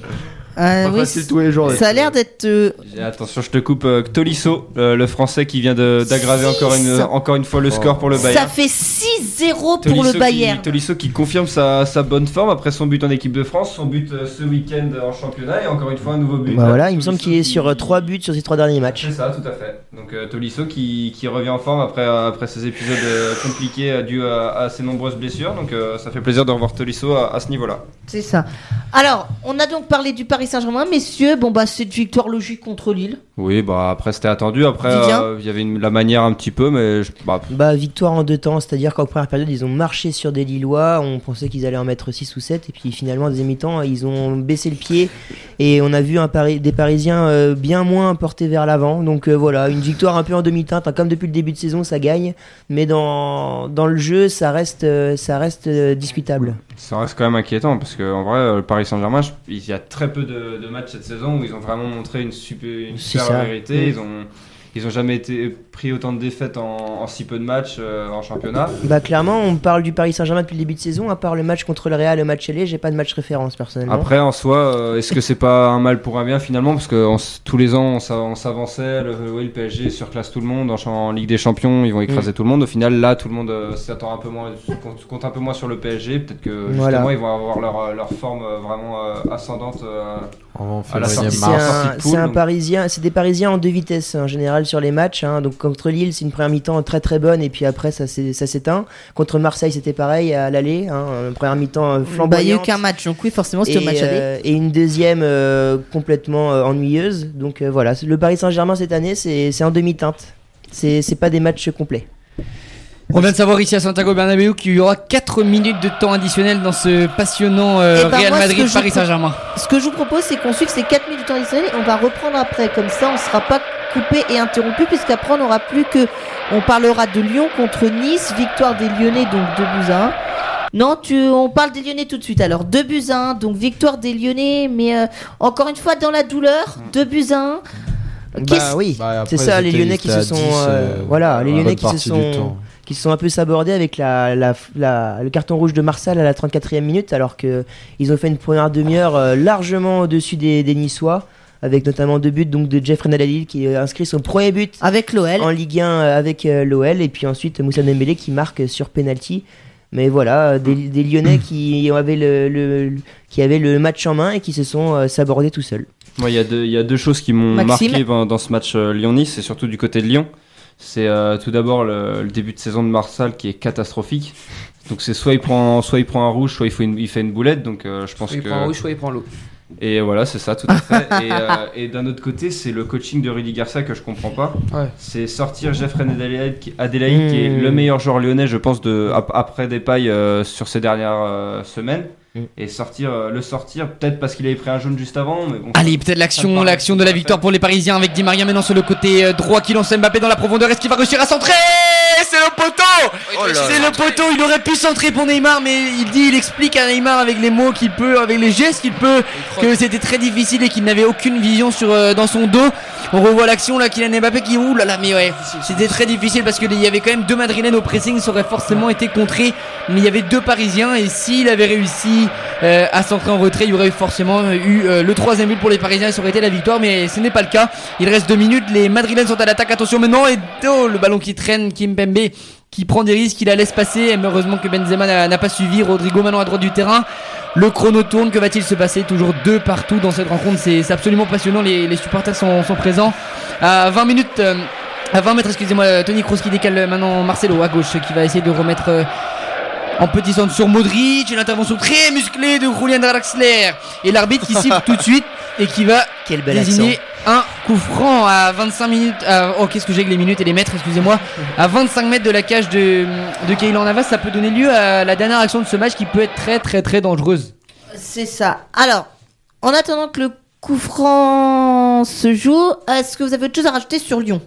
S1: Euh,
S6: pas
S1: oui,
S6: facile tous les jours.
S1: ça a l'air d'être. euh,
S5: Attention, je te coupe. euh, Tolisso, euh, le français qui vient d'aggraver encore une, encore une fois le
S6: Oh.
S5: score pour le
S1: ça
S5: Bayern.
S1: fait 6-0 pour le
S5: qui-
S1: Bayern.
S5: Tolisso qui confirme sa, sa bonne forme après son but en équipe de France, son but euh, ce week-end en championnat et encore une fois un nouveau but.
S2: Bah voilà, il me semble qu'il est
S5: qui-
S2: sur 3 buts sur ses 3 derniers matchs.
S5: C'est ça, tout à fait. Donc euh, Tolisso qui, qui revient en forme après, après ces épisodes euh, compliqués euh, dus à, à ses nombreuses blessures. Donc euh, ça fait plaisir de revoir Tolisso à, à ce niveau-là.
S1: C'est ça. Alors, on a donc parlé du Paris Saint-Germain, messieurs. Bon, bah, c'est une victoire logique contre Lille.
S5: Oui, bah après c'était attendu. Après, euh, il y avait une- la manière un petit peu, mais je- bah,
S2: Bah, victoire en deux temps, c'est-à-dire qu'en première période, ils ont marché sur des Lillois, on pensait qu'ils allaient en mettre 6 ou 7, et puis finalement, en deuxième mi-temps, ils ont baissé le pied, et on a vu un Pari- des Parisiens euh, bien moins portés vers l'avant. Donc euh, voilà, une victoire un peu en demi-teinte, hein, comme depuis le début de saison, ça gagne, mais dans, dans le jeu, ça reste, ça reste discutable.
S5: ça reste quand même inquiétant parce qu'en vrai, le Paris Saint-Germain, il y a très peu de, de matchs cette saison où ils ont vraiment montré une super, une
S2: ça.
S5: vérité.
S2: Mm.
S5: Ils ont ils ont jamais été pris autant de défaites en, en si peu de matchs euh, en championnat.
S2: Bah clairement, on parle du Paris Saint-Germain depuis le début de saison, à part le match contre le Real, le match aller, j'ai pas de match référence personnellement.
S5: Après, en soi, euh, est-ce que c'est pas un mal pour un bien finalement? Parce que on tous les ans, on s'a- on s'avançait, le, oui, le PSG surclasse tout le monde, en, Ligue des Champions, ils vont écraser
S2: Mm.
S5: tout le monde. Au final, là, tout le monde euh, s'attend un peu moins, compte, compte un peu moins sur le PSG. Peut-être que justement,
S2: Voilà.
S5: ils vont avoir leur, leur forme vraiment euh, ascendante. euh,
S6: En
S5: À la sortie,
S2: C'est un,
S5: de poule,
S2: c'est un. Parisien, c'est des Parisiens en deux vitesses en général sur les matchs. hein. Donc contre Lille, c'est une première mi-temps très très bonne et puis après ça s'éteint. Contre Marseille, c'était pareil à l'aller, hein, une première mi-temps euh,
S1: Bah, il n'y a eu
S2: flamboyante.
S1: qu'un match, donc oui, forcément, c'était au
S2: et,
S1: match aller.
S2: euh, et une deuxième euh, complètement euh, ennuyeuse. Donc euh, voilà, le Paris Saint-Germain cette année, c'est en demi-teinte. C'est c'est pas des matchs complets.
S3: On vient de savoir ici à Santiago Bernabéu qu'il y aura 4 minutes de temps additionnel dans ce passionnant euh,
S1: Eh ben,
S3: Real
S1: moi, ce que
S3: Madrid
S1: je
S3: Paris
S1: pro-
S3: Saint-Germain.
S1: Ce que je vous propose, c'est qu'on suive ces 4 minutes additionnelles et on va reprendre après. Comme ça, on sera pas coupé et interrompu, puisqu'après, on n'aura plus que. On parlera de Lyon contre Nice, victoire des Lyonnais, donc 2 buts à 1. Non, tu, on parle des Lyonnais tout de suite. Alors, 2 buts à 1, donc victoire des Lyonnais, mais euh, encore une fois dans la douleur, 2 buts à 1. Qu'est-ce-
S2: Bah oui,
S6: Bah,
S2: c'est ça,
S6: ils
S2: les
S6: étaient-
S2: Lyonnais qui se sont,
S6: 10,
S2: euh,
S6: euh,
S2: voilà, les Lyonnais qui se sont, qui se sont un peu sabordés avec la, la, la- le carton rouge de Marsal à la 34e minute, alors que ils ont fait une première demi-heure euh, largement au-dessus des, des Niçois, avec notamment deux buts donc de Jeffrey Nadalil qui a inscrit son premier but
S1: Avec l'OL.
S2: en Ligue 1 euh, avec euh, l'OL, et puis ensuite Moussa Dembélé qui marque sur penalty. Mais voilà, euh, des, des Lyonnais qui avaient le, le- qui avaient le match en main et qui se sont euh, sabordés tout seuls.
S5: Moi, il y, a deux- il y a deux choses qui m'ont marqué dans, dans ce match euh, Lyon-Nice, et surtout du côté de Lyon. C'est euh, tout d'abord le, le début de saison de Marsal qui est catastrophique. Donc c'est soit il prend soit il prend un rouge, soit il, faut une- il fait une boulette. Donc euh, je pense
S4: Soit il
S5: que
S4: prend un rouge, soit il prend l'eau.
S5: Et voilà c'est ça tout à fait. et euh, et d'un autre côté c'est le coaching de Rudy Garcia que je comprends pas.
S4: Ouais.
S5: C'est sortir Jeffrey Adelaide qui, Adelaide, qui est
S2: Mmh.
S5: le meilleur joueur lyonnais je pense de ap- après des pailles sur ces dernières euh, semaines.
S2: Mmh.
S5: Et sortir euh, le sortir peut-être parce qu'il avait pris un jaune juste avant. Mais bon,
S3: Allez, peut-être l'action, l'action de la victoire pour les Parisiens avec Di Maria maintenant sur le côté euh, droit qui lance Mbappé dans la profondeur. Est-ce qu'il va réussir à centrer? C'est le poteau C'est le poteau, il aurait pu centrer pour Neymar, mais il dit, il explique à Neymar avec les mots qu'il peut, avec les gestes qu'il peut, que c'était très difficile et qu'il n'avait aucune vision sur, euh, dans son dos. On revoit l'action là, Kylian Mbappé qui, ouh là là, mais ouais, c'était très difficile parce qu'il y avait quand même deux Madrilènes au pressing, ça aurait forcément été contré, mais il y avait deux Parisiens et s'il avait réussi euh, à centrer en retrait, il y aurait forcément eu euh, le troisième but pour les Parisiens ça aurait été la victoire, mais ce n'est pas le cas. Il reste deux minutes, les Madrilènes sont à l'attaque, attention maintenant, et oh, le ballon qui traîne, Kimpembe qui prend des risques, il la laisse passer, et heureusement que Benzema n'a pas suivi, Rodrigo maintenant à droite du terrain. Le chrono tourne, que va-t-il se passer? Toujours deux partout dans cette rencontre, c'est absolument passionnant, les, supporters sont, présents. À 20 minutes, euh, à 20 mètres, excusez-moi, Tony Kroos qui décale maintenant Marcelo à gauche, qui va essayer de remettre euh, en petit centre sur Modric, une intervention très musclée de Julian Draxler, et l'arbitre qui siffle tout de suite et qui va
S2: Quel bel
S3: désigner
S2: accent.
S3: un coup franc à 25 minutes. à- oh, qu'est-ce que j'ai avec les minutes et les mètres, excusez-moi. À 25 mètres de la cage de, de Keylor Navas, ça peut donner lieu à la dernière action de ce match qui peut être très très très dangereuse.
S1: C'est ça. Alors, en attendant que le coup franc se joue, est-ce que vous avez autre chose à rajouter sur Lyon?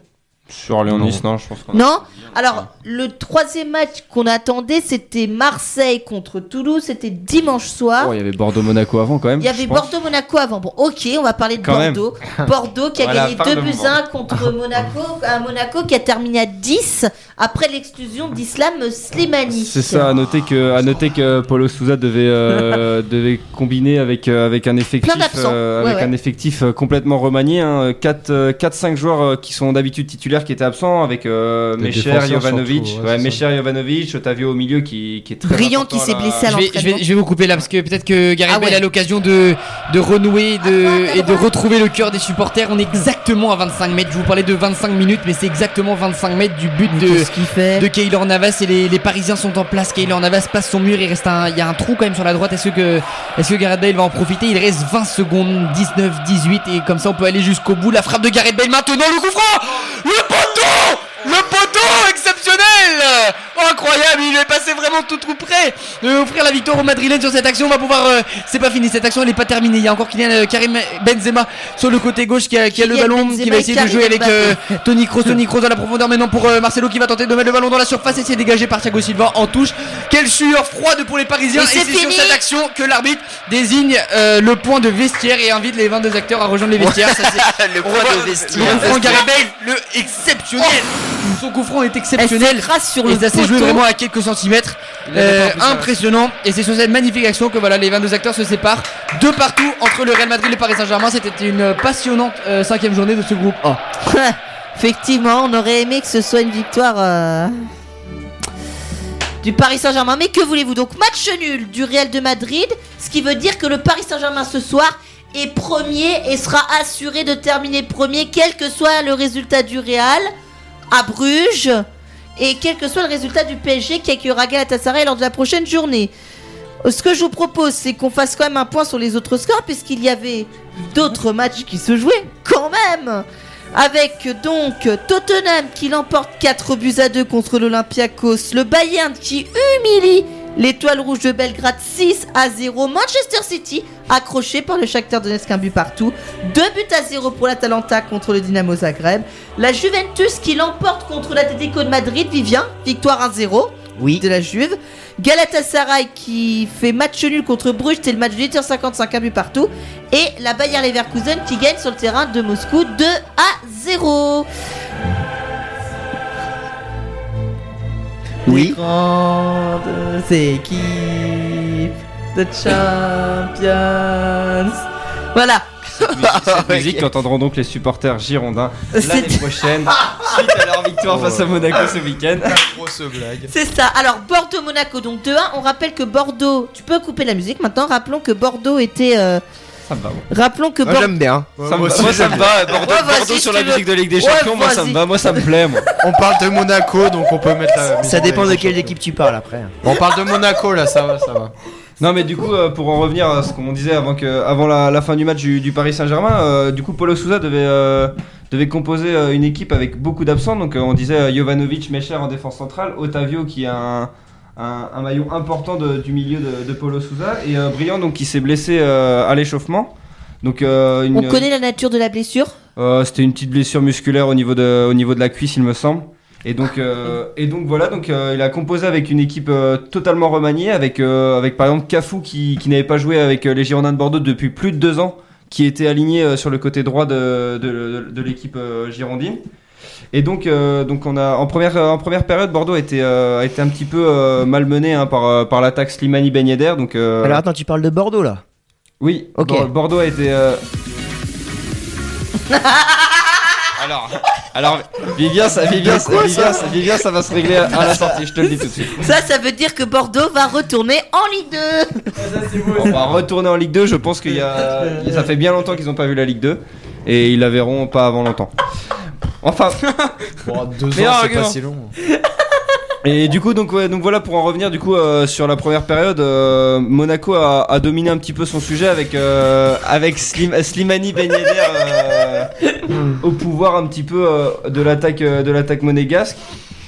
S5: Sur Lyon-Nice non je pense qu'on a-
S1: Non Alors, le troisième match qu'on attendait, c'était Marseille contre Toulouse. C'était dimanche soir.
S5: Oh, il y avait Bordeaux-Monaco avant quand même.
S1: Il y avait
S5: pense.
S1: Bordeaux-Monaco avant. Bon, ok, on va parler de
S5: Quand même.
S1: Bordeaux. Bordeaux qui a
S5: Voilà,
S1: gagné
S5: parle
S1: 2
S5: de
S1: buts
S5: Bordeaux.
S1: 1 contre Monaco. Un Monaco qui a terminé à 10 après l'exclusion d'Islam Slimani.
S5: C'est ça, à noter que, à noter que Paulo Souza devait, euh, devait combiner avec, euh, avec un effectif,
S1: Plein d'absents.
S5: euh,
S1: Ouais,
S5: avec
S1: ouais.
S5: un effectif euh, complètement remanié. 4-5 joueurs euh, qui sont d'habitude titulaires qui étaient absents avec euh, Mecher, Jovanovic,
S6: surtout, ouais,
S5: Mecher, Jovanovic, Otavio au milieu qui, qui est très
S1: Brillant qui s'est blessé à
S3: Je vais, je, vais, je vais vous couper là parce que peut-être que Gareth
S1: Ah ouais.
S3: a l'occasion de, de renouer de, et de retrouver le cœur des supporters. On est exactement à 25 mètres. Je vous parlais de 25 minutes, mais c'est exactement 25 mètres du but de,
S2: fait
S3: de Keylor Navas et les, les Parisiens sont en place. Keylor Navas passe son mur, il reste un, il y a un trou quand même sur la droite. Est-ce que, est-ce que Gareth Bale va en profiter? Il reste 20 secondes, 19, 18 et comme ça on peut aller jusqu'au bout. La frappe de Gareth Bale maintenant, le coup franc, le poteau, le poteau exceptionnel, incroyable, il est passé vraiment tout tout près de offrir la victoire au Madrilène sur cette action. On va pouvoir, euh, c'est pas fini cette action, elle est pas terminée. Il y a encore Kylian euh, Karim Benzema sur le côté gauche qui a, qui a le ballon,
S1: Benzema
S3: qui va essayer de jouer avec euh, Tony Kroos, Tony Kroos dans la profondeur maintenant pour euh, Marcelo qui va tenter de mettre le ballon dans la surface et c'est dégagé par Thiago Silva en touche. Quelle sueur froide pour les Parisiens
S1: Et
S3: et
S1: c'est
S3: sur cette action que l'arbitre désigne euh, le point de vestiaire et invite les 22 acteurs à rejoindre les vestiaires. Ça,
S2: Le point
S3: voit
S2: de
S3: Le
S2: vestiaire.
S3: Bale, le exceptionnel. Son coup franc est
S1: Elle
S3: exceptionnel.
S1: s'écrase sur le
S3: joué vraiment à quelques centimètres. Euh, impressionnant. Et c'est sur cette magnifique action que voilà, les 22 acteurs se séparent de partout entre le Real Madrid et le Paris Saint-Germain. C'était une passionnante euh, cinquième journée de ce groupe A.
S1: Effectivement, on aurait aimé que ce soit une victoire euh, du Paris Saint-Germain. Mais que voulez-vous donc? Match nul du Real de Madrid, ce qui veut dire que le Paris Saint-Germain ce soir est premier et sera assuré de terminer premier, quel que soit le résultat du Real à Bruges et quel que soit le résultat du PSG qui accueillera Galatasaray lors de la prochaine journée. Euh, Ce que je vous propose, c'est qu'on fasse quand même un point sur les autres scores, puisqu'il y avait d'autres matchs qui se jouaient quand même. Avec donc Tottenham qui l'emporte 4 buts à 2 contre l'Olympiakos, le Bayern qui humilie l'étoile rouge de Belgrade 6 à 0, Manchester City accroché par le Shakhtar Donetsk un but partout, 2 buts à 0 pour l'Atalanta contre le Dynamo Zagreb, la Juventus qui l'emporte contre l'Atlético de Madrid, Vivien, victoire 1-0
S2: Oui.
S1: de la Juve. Galatasaray qui fait match nul contre Bruges, c'est le match de 8h55, un but partout. Et la Bayer Leverkusen qui gagne sur le terrain de Moscou 2 à 0.
S2: Oui.
S1: Grandes équipes de Champions. Voilà.
S5: Cette musique qu'entendront donc les supporters girondins l'année prochaine suite à leur victoire face à Monaco ce week-end.
S6: Grosse blague.
S1: C'est ça. Alors Bordeaux-Monaco, donc 2-1. On rappelle que Bordeaux. Tu peux couper la musique maintenant. Rappelons que Bordeaux était. euh,
S5: Ça me va. moi.
S1: Rappelons que
S2: Moi
S1: Bordeaux.
S2: j'aime bien.
S5: Ça me. Moi ça me va. Bordeaux,
S1: Ouais, vas-y,
S5: Bordeaux
S1: si
S5: sur
S1: tu
S5: la
S1: veux.
S5: musique de Ligue des
S1: Ouais,
S5: Champions, moi ça me va. Moi ça me plaît. Moi.
S6: On parle de Monaco, donc on peut mettre la.
S2: Ça dépend de quelle équipe tu parles après.
S6: On parle de Monaco là, ça va, ça va.
S5: Non mais du coup euh, pour en revenir à ce qu'on disait avant que avant la, la fin du match du, du Paris Saint-Germain, euh, du coup Paulo Souza devait euh, devait composer euh, une équipe avec beaucoup d'absents. Donc euh, on disait euh, Jovanovic, Mecher en défense centrale, Otavio qui a un, un, un maillot important de- du milieu de, de Paulo Souza et euh, Briand donc qui s'est blessé euh, à l'échauffement. Donc euh, une,
S1: On connaît la nature de la blessure?
S5: euh, c'était une petite blessure musculaire au niveau de, au niveau de la cuisse, il me semble. Et donc, et donc voilà, donc il a composé avec une équipe totalement remaniée, avec, avec par exemple Cafou qui, qui n'avait pas joué avec les Girondins de Bordeaux depuis plus de deux ans, qui était aligné sur le côté droit de, de, l'équipe girondine. Et donc, euh, donc on a en première en première période, Bordeaux a été, euh, a été un petit peu euh, malmené hein, par, euh, par l'attaque Slimani Ben Yedder. Donc, euh,
S2: Alors attends, tu parles de Bordeaux là?
S5: Oui,
S2: Ok.
S5: Bor- Bordeaux a été. euh, alors, alors, Vivien, ça, Vivien, ça, Vivien, ça, Vivien, ça va se régler à, à la sortie, je te le dis tout de suite.
S1: Ça, ça veut dire que Bordeaux va retourner en Ligue 2.
S5: On va retourner en Ligue 2, je pense qu'il y a. Ça fait bien longtemps qu'ils n'ont pas vu la Ligue 2, et ils la verront pas avant longtemps. Enfin,
S6: Bon, deux
S5: Mais
S6: ans, c'est pas si long.
S5: Et du coup, donc, ouais, donc voilà, pour en revenir du coup euh, sur la première période, euh, Monaco a, a dominé un petit peu son sujet avec euh, avec Slim, Slimani Ben Yedder euh, au pouvoir un petit peu euh, de l'attaque euh, de l'attaque monégasque.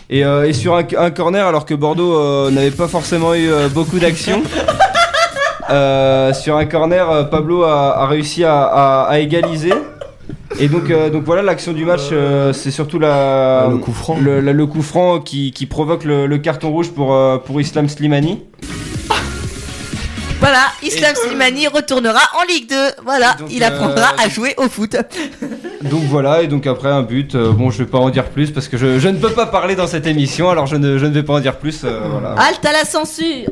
S5: Et, euh, et sur un, un corner, alors que Bordeaux euh, n'avait pas forcément eu euh, beaucoup d'action, euh, sur un corner, Pablo a, a réussi à, à- à égaliser. Et donc, euh, donc voilà, l'action du match, euh, c'est surtout la,
S6: Le coup franc.
S5: le, la- le coup franc qui, qui provoque le, le carton rouge pour, euh, pour Islam Slimani.
S1: Voilà, Islam Slimani retournera en Ligue 2. Voilà,
S5: Donc,
S1: il apprendra
S5: euh,
S1: à jouer au foot.
S5: Donc voilà, et donc après un but. euh, bon, je vais pas en dire plus parce que je, je ne peux pas parler dans cette émission, alors je ne, je ne vais pas en dire plus. euh, voilà.
S1: Halte à la censure.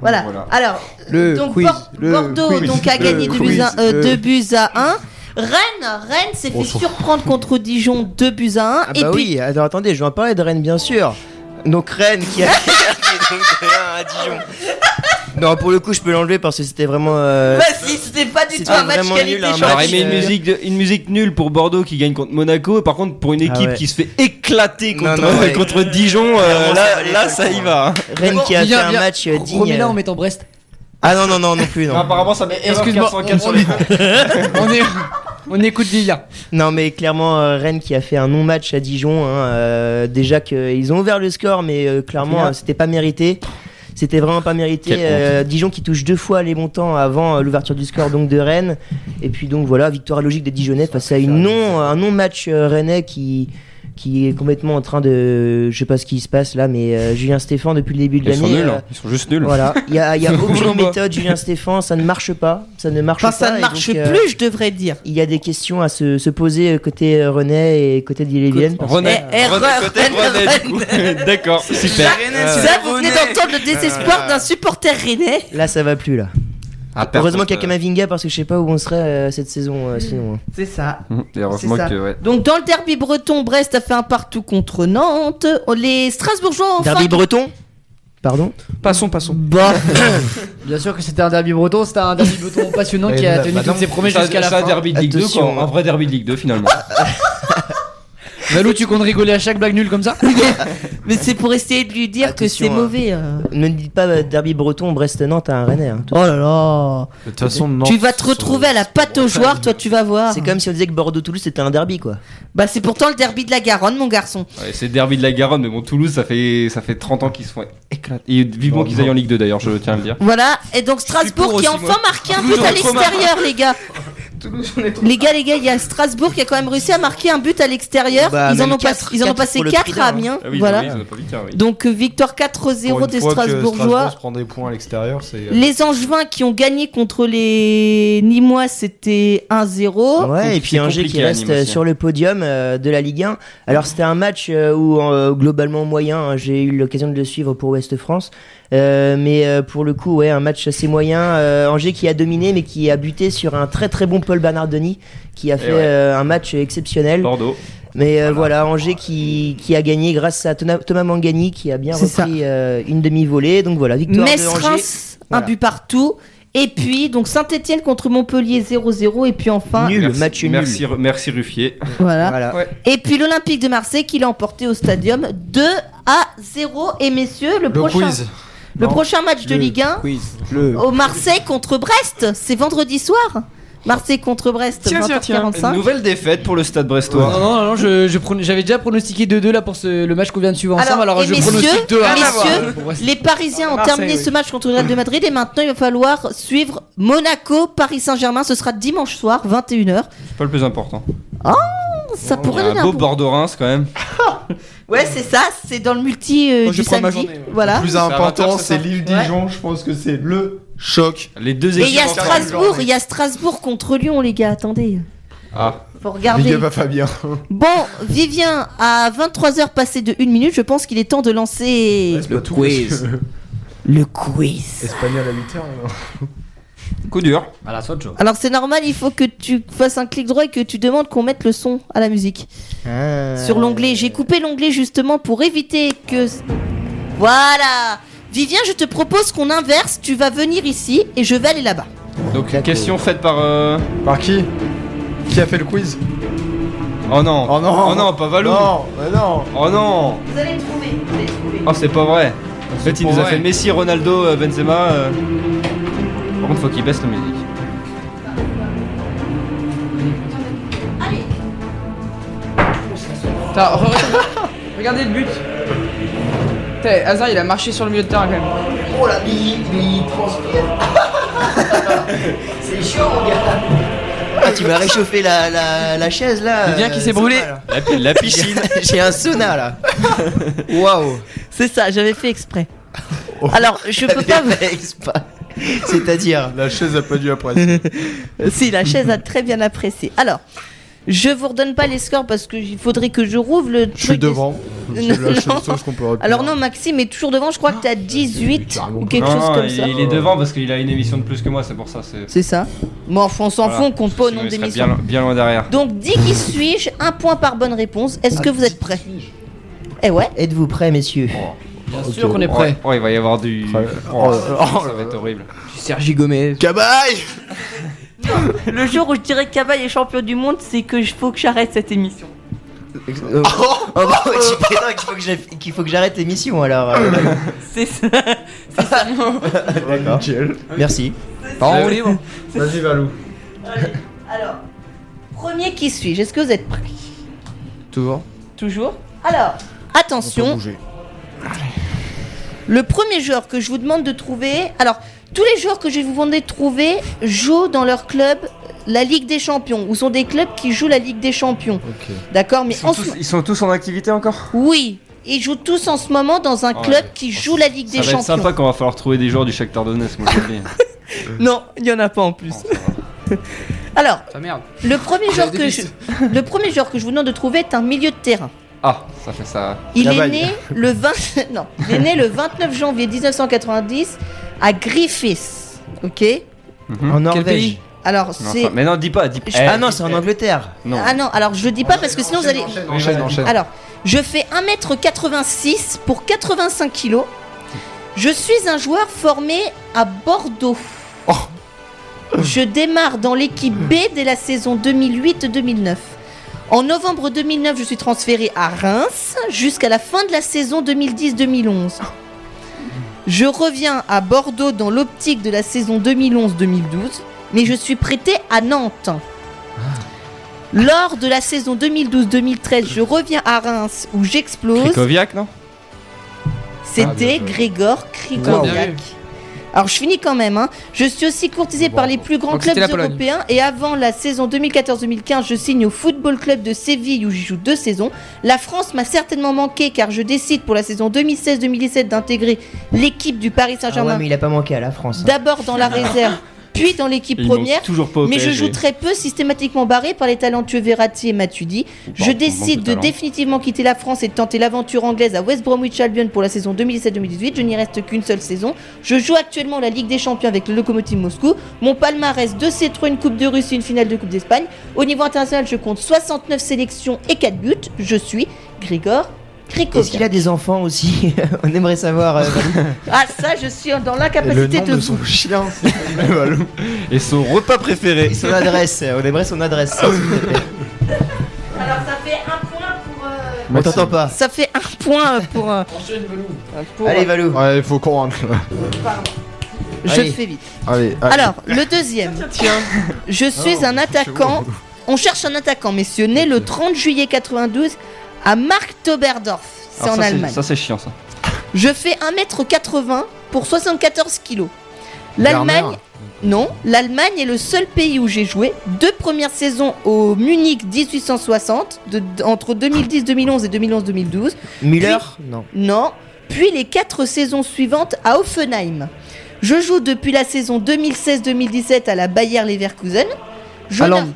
S1: Voilà.
S5: Voilà.
S1: Alors,
S2: Le
S1: donc
S2: quiz, le
S1: Bordeaux
S2: quiz,
S1: donc a gagné 2 buts,
S2: quiz,
S1: à- euh,
S2: le-
S1: deux buts à 1. Rennes, Rennes s'est fait
S6: On s'en-
S1: surprendre contre Dijon 2 buts à 1.
S2: Ah
S1: et
S2: bah
S1: puis,
S2: oui, attends, attendez, je vais en parler de Rennes bien sûr. Donc Rennes qui a rien à Dijon. Non, pour le coup, je peux l'enlever parce que c'était vraiment. euh,
S1: Bah si, c'était pas du tout un match
S2: vraiment
S1: qualité
S2: nul, un match,
S5: aimé une
S2: euh,
S5: musique, de- une musique nulle pour Bordeaux qui gagne contre Monaco. Et par contre, pour une équipe
S2: ouais.
S5: qui se fait éclater contre,
S2: Non, non, ouais.
S5: contre Dijon, euh, là, là ça y va. hein.
S2: Rennes qui a fait
S3: Viens,
S2: un
S3: viens.
S2: match digne.
S3: Remets-la en mettant Brest.
S2: Ah non, non, non, non plus, non.
S5: apparemment, ça met
S3: Excuse-moi,
S5: 404 sur
S3: on,
S5: les
S3: on, est- on écoute Vivien.
S2: Non, mais clairement, euh, Rennes qui a fait un non-match à Dijon. hein, euh, déjà qu'ils ont ouvert le score, mais euh, clairement, euh, c'était pas mérité. C'était vraiment pas mérité.
S5: Quelle
S2: Euh, Dijon qui touche deux fois les montants avant euh, l'ouverture du score donc de Rennes. Et puis donc voilà, victoire logique des Dijonais face à une non, un non-match euh, rennais qui qui est complètement en train de, je sais pas ce qui se passe là, mais euh, Julien Stéphan depuis le début de
S5: Ils sont
S2: l'année.
S5: nuls,
S2: euh,
S5: hein. ils sont juste nuls.
S2: Voilà, il y a, y a aucune méthode Julien Stéphan, ça ne marche pas, ça ne marche
S1: Enfin,
S2: pas.
S1: ça ne marche
S2: donc, euh,
S1: plus, je devrais dire.
S2: il y a des questions à se, se poser euh, côté euh, René et côté
S5: René,
S1: Eh,
S5: René,
S1: René,
S5: René. D'accord, super.
S1: Ça, vous venez d'entendre le désespoir d'un supporter rennais.
S2: Là, ça va plus là.
S5: Ah,
S2: Heureusement qu'il y a Kamavinga parce que je sais pas où on serait euh, cette saison euh, sinon. hein.
S1: C'est ça.
S5: euh, Et heureusement
S1: ça.
S5: que, ouais.
S1: Donc dans le derby breton, Brest a fait un partout contre Nantes. Les Strasbourgeois enfin.
S2: Derby breton Pardon?
S4: Passons, passons.
S1: Bah,
S3: Bien sûr que c'était un derby breton, c'était un derby breton passionnant qui a tenu
S6: bah
S3: toutes ses promesses jusqu'à la
S5: c'est un
S3: fin.
S5: derby de Ligue 2,
S2: Attention,
S5: quoi. Un vrai derby de Ligue 2 finalement.
S3: Valou, tu comptes rigoler à chaque blague nulle comme ça
S1: mais c'est pour essayer de lui dire que c'est
S2: hein.
S1: mauvais. euh.
S2: Ne dites pas euh, derby breton, Brest-Nantes à un Rennais. hein.
S1: Oh là là.
S6: De toute façon, Nantes
S1: tu vas te retrouver à la pâte aux joueurs, toi tu vas voir.
S2: C'est comme si on disait que Bordeaux-Toulouse c'était un derby quoi.
S1: Bah c'est pourtant le derby de la Garonne, mon garçon.
S5: Ouais, c'est le derby de la Garonne, mais bon, Toulouse, ça fait, ça fait 30 ans qu'ils se font éclater. Et vivement
S6: Non,
S5: qu'ils
S6: non.
S5: aillent en Ligue 2 d'ailleurs, je tiens à le dire.
S1: Voilà. Et donc Strasbourg
S5: pour
S1: qui a
S5: aussi,
S1: enfin marqué un but à
S5: j'en ai
S1: l'extérieur, les gars. Les gars, les gars, il y a Strasbourg qui a quand même réussi à marquer un but à l'extérieur.
S2: Bah,
S1: ils en
S2: même
S1: ont, pas-
S2: quatre-
S1: ils en ont
S2: quatre
S1: passé
S2: pour le
S1: 4
S2: prix
S1: à
S2: d'un, hein.
S1: Amiens.
S5: Ah oui,
S1: voilà.
S5: bah oui, ils en ont pas vu qu'un, oui.
S1: Donc euh, victoire
S6: Pour
S1: 4-0
S6: une
S1: des
S6: fois que
S1: Strasbourgeois.
S6: Strasbourg se prend des points à l'extérieur, c'est. euh,
S1: Les Angevins qui ont gagné contre les Nîmois, c'était 1-0.
S2: Ouais, et
S5: c'est
S2: puis Angers qui
S5: à
S2: reste
S5: Nîmes
S2: euh,
S5: aussi, hein.
S2: sur le podium euh, de la Ligue 1. Alors c'était un match euh, où euh, globalement moyen, hein, j'ai eu l'occasion de le suivre pour Ouest France. Euh, mais euh, pour le coup, ouais, un match assez moyen. Euh, Angers qui a dominé, mais qui a buté sur un très très bon Paul Bernardoni, qui a fait
S5: ouais.
S2: euh, un match exceptionnel.
S5: Bordeaux.
S2: Mais euh, voilà, Angers qui, qui a gagné grâce à Thomas Mangani, qui a bien repris euh, une demi-volée. Donc voilà, victoire de Angers.
S1: Metz-Reims, un
S2: Voilà.
S1: but partout. Et puis, donc Saint-Etienne contre Montpellier 0-0. Et puis enfin,
S2: Nul,
S5: Merci-
S2: match nul.
S5: Merci, merci Ruffier.
S1: voilà.
S2: Voilà.
S1: Et puis l'Olympique de Marseille qui l'a emporté au stadium 2 à 0. Et messieurs, le,
S6: Le
S1: prochain,
S6: quiz.
S1: Le
S6: Non.
S1: prochain match de
S6: Le
S1: Ligue 1
S6: Le.
S1: au Marseille contre Brest, c'est vendredi soir. Marseille contre Brest,
S4: Tiens, tiens, tiens.
S1: 20h45.
S5: Une nouvelle défaite pour le stade brestois.
S3: non, non, non, je, je pron- j'avais déjà pronostiqué 2-2 là pour ce- le match qu'on vient de suivre ensemble.
S1: Alors,
S3: je
S1: messieurs,
S3: pronostique 2 à
S1: messieurs. Les Parisiens ont
S4: Marseille,
S1: terminé
S4: oui.
S1: ce match contre le Real de Madrid et maintenant il va falloir suivre Monaco, Paris Saint-Germain. Ce sera dimanche soir, 21h.
S5: C'est pas le plus important.
S1: Ça
S5: Il y
S1: pourrait
S5: a
S1: donner
S5: un beau
S1: bon-
S5: Bordeaux-Reims quand même.
S1: Ouais, c'est ça, c'est dans le multi euh,
S4: Moi, je
S1: du
S4: ma
S1: samedi.
S4: journée, ouais.
S1: Voilà.
S6: Le plus
S5: à 20
S6: important,
S5: c'est
S6: c'est
S5: ça
S6: l'île Dijon. Je pense que c'est le choc.
S5: Les deux
S1: Et
S5: équipes.
S1: il y a. Strasbourg, il y a Strasbourg contre Lyon, les gars. Attendez,
S5: Ah,
S1: faut
S6: Big
S1: regarder.
S6: up à Fabien.
S1: Bon, Vivien, à 23h passé de 1 minute, je pense qu'il est temps de lancer
S6: Le quiz.
S1: le quiz.
S6: Espagnol à 8h.
S5: Coup dur.
S3: Voilà.
S1: Alors c'est normal, il faut que tu fasses un clic droit et que tu demandes qu'on mette le son à la musique.
S2: Ah.
S1: Sur l'onglet, j'ai coupé l'onglet justement pour éviter que... Voilà Vivien, je te propose qu'on inverse, tu vas venir ici et je vais aller là-bas.
S5: Donc,
S2: D'accord.
S5: question faite par. euh,
S6: Par qui? Qui a fait le quiz?
S5: Oh non.
S6: Oh non
S5: Oh non, pas Valou.
S6: Non, mais non
S5: Oh non.
S1: Vous allez trouver, vous allez trouver.
S5: Oh, c'est pas vrai. En fait, il nous a fait Messi, Ronaldo, euh, Benzema. euh. Par contre, faut qu'il baisse la musique.
S4: Re- Regardez le but. Hazard il a marché sur le milieu de terrain quand même.
S2: Oh la bille, il transpire. c'est chiant, mon gars. Ah, tu m'as réchauffé la, la, la chaise là.
S4: Vivien qui
S2: euh,
S4: s'est brûlé.
S5: La, pi- la piscine.
S2: J'ai un sauna là. Waouh.
S1: C'est ça, j'avais fait exprès. Alors, je peux pas...
S2: Fait exprès. C'est-à-dire.
S6: La chaise a pas dû apprécier.
S1: si, la chaise a très bien apprécié. Alors, Je vous redonne pas les scores parce qu'il faudrait que je rouvre le
S6: Je suis
S1: truc. des-
S6: devant. C'est
S1: Non,
S6: la seule
S1: non.
S6: chose qu'on peut retenir.
S1: Alors non, Maxime est toujours devant. Je crois que t'as 18 ou quelque
S5: Non,
S1: chose comme
S5: il,
S1: ça.
S5: il est devant parce qu'il a une émission de plus que moi, c'est pour ça. C'est
S1: C'est ça. Bon, enfin, on s'en
S5: Voilà.
S1: fout, on compte pas au
S5: Sinon,
S1: nombre
S5: il serait
S1: d'émissions.
S5: bien, bien loin derrière.
S1: Donc, dis qui suis-je Un point par bonne réponse. Est-ce que vous êtes prêts Eh ouais.
S2: Êtes-vous prêts, messieurs?
S3: Bien sûr qu'on est prêt.
S5: Oh, il va y avoir du. Oh,
S6: Oh,
S5: ça va être horrible.
S3: Sergi Gomez.
S6: Cabaye
S1: Le jour où je dirais que Cabaye est champion du monde, c'est que je faut que j'arrête cette émission.
S2: Euh, oh, bah, ouais, tu prétends qu'il faut que j'ai- qu'il faut que j'arrête l'émission alors. euh,
S1: C'est ça.
S2: D'accord. Merci.
S3: En libre.
S5: Vas-y, Valou.
S1: Alors, premier qui suis-je? Est-ce que vous êtes prêts?
S6: Toujours.
S1: Toujours. Alors, attention. Le premier joueur que je vous demande de trouver. Alors, tous les joueurs que je vais vous demander de trouver jouent dans leur club la Ligue des Champions, ou sont des clubs qui jouent la Ligue des Champions. D'accord Mais
S5: Ils, sont
S1: en
S5: tous-
S1: ce-
S5: ils sont tous en activité encore?
S1: Oui, ils jouent tous en ce moment dans un club qui joue la Ligue
S5: Ça
S1: des
S5: va
S1: Champions.
S5: sympa quand on va falloir trouver des joueurs du Shakhtar Donetsk, moi je le dis.
S1: Non, il y en a pas en plus. Alors,
S3: merde.
S1: le premier joueur que je, le premier joueur que je vous demande de trouver est un milieu de terrain.
S5: Ah, ça fait ça.
S1: Il est né le 20 non, il est né le 29 janvier 1990 à Griffiths. OK?
S2: En Norvège.
S1: Alors c'est
S5: mais non, dis pas. Dis...
S1: Je-
S5: eh,
S2: Ah non, c'est en Angleterre.
S5: Non.
S1: Ah non, alors je le dis pas parce que sinon vous allez
S6: Enchaîne, enchaîne.
S1: Alors, je fais 1m86 pour 85 kg. Je suis un joueur formé à Bordeaux.
S6: Oh.
S1: Je démarre dans l'équipe B dès la saison 2008-2009. En novembre 2009, je suis transféré à Reims jusqu'à la fin de la saison 2010-2011. Je reviens à Bordeaux dans l'optique de la saison 2011-2012, mais je suis prêté à Nantes. Lors de la saison 2012-2013, je reviens à Reims où j'explose.
S5: Krikoviak, non?
S1: C'était
S6: Ah,
S1: Grégor Krikoviak. Alors je finis quand même. hein. Je suis aussi courtisé par les plus grands clubs européens et avant la saison 2014-2015, je signe au Football Club de Séville où j'y joue deux saisons. La France m'a certainement manqué car je décide pour la saison 2016-2017 d'intégrer l'équipe du Paris
S2: Ah ouais,
S1: Saint-Germain.
S2: mais il a pas manqué à la France. hein.
S1: D'abord dans la réserve, puis dans l'équipe première.
S5: toujours pas au
S1: Mais je joue très peu, systématiquement barré par les talentueux Verratti et Matuidi. Je décide
S5: de
S1: de définitivement quitter la France et de tenter l'aventure anglaise à West Bromwich Albion pour la saison 2017-2018. Je n'y reste qu'une seule saison. Je joue actuellement la Ligue des Champions avec le Lokomotiv Moscou. Mon palmarès 2 C3, une Coupe de Russie, une finale de Coupe d'Espagne. Au niveau international, je compte 69 sélections et 4 buts. Je suis
S2: Est-ce qu'il a des enfants aussi On aimerait savoir. euh, Valou.
S1: Ah ça, je suis dans l'incapacité
S6: nom
S1: de
S6: de
S1: vous.
S6: son chien, c'est Valou.
S5: Et son repas préféré.
S2: Et son adresse. On aimerait son adresse.
S1: Alors ça fait un point pour... euh,
S2: On t'entend pas.
S1: Ça fait un point pour... euh, pour-
S2: Allez, Valou.
S6: Ouais, il faut qu'on rentre. là.
S1: Je
S2: Allez.
S1: fais vite.
S6: Allez, allez.
S1: Alors, le deuxième. Je suis
S6: Oh,
S1: un attaquant. On cherche un attaquant, messieurs, né le 30 juillet 92 à Marktoberdorf. C'est
S5: Alors
S1: en
S5: ça,
S1: Allemagne.
S5: Ça, c'est chiant, ça.
S1: Je fais 1m80 pour 74 kilos. L'Allemagne. Non, l'Allemagne est le seul pays où j'ai joué. Deux premières saisons au Munich 1860, de- de- entre 2010-2011 et 2011-2012.
S2: Müller Non.
S1: Non. Puis les quatre saisons suivantes à Offenheim. Je joue depuis la saison 2016-2017 à la Bayer Leverkusen. Jonas-
S2: Haaland.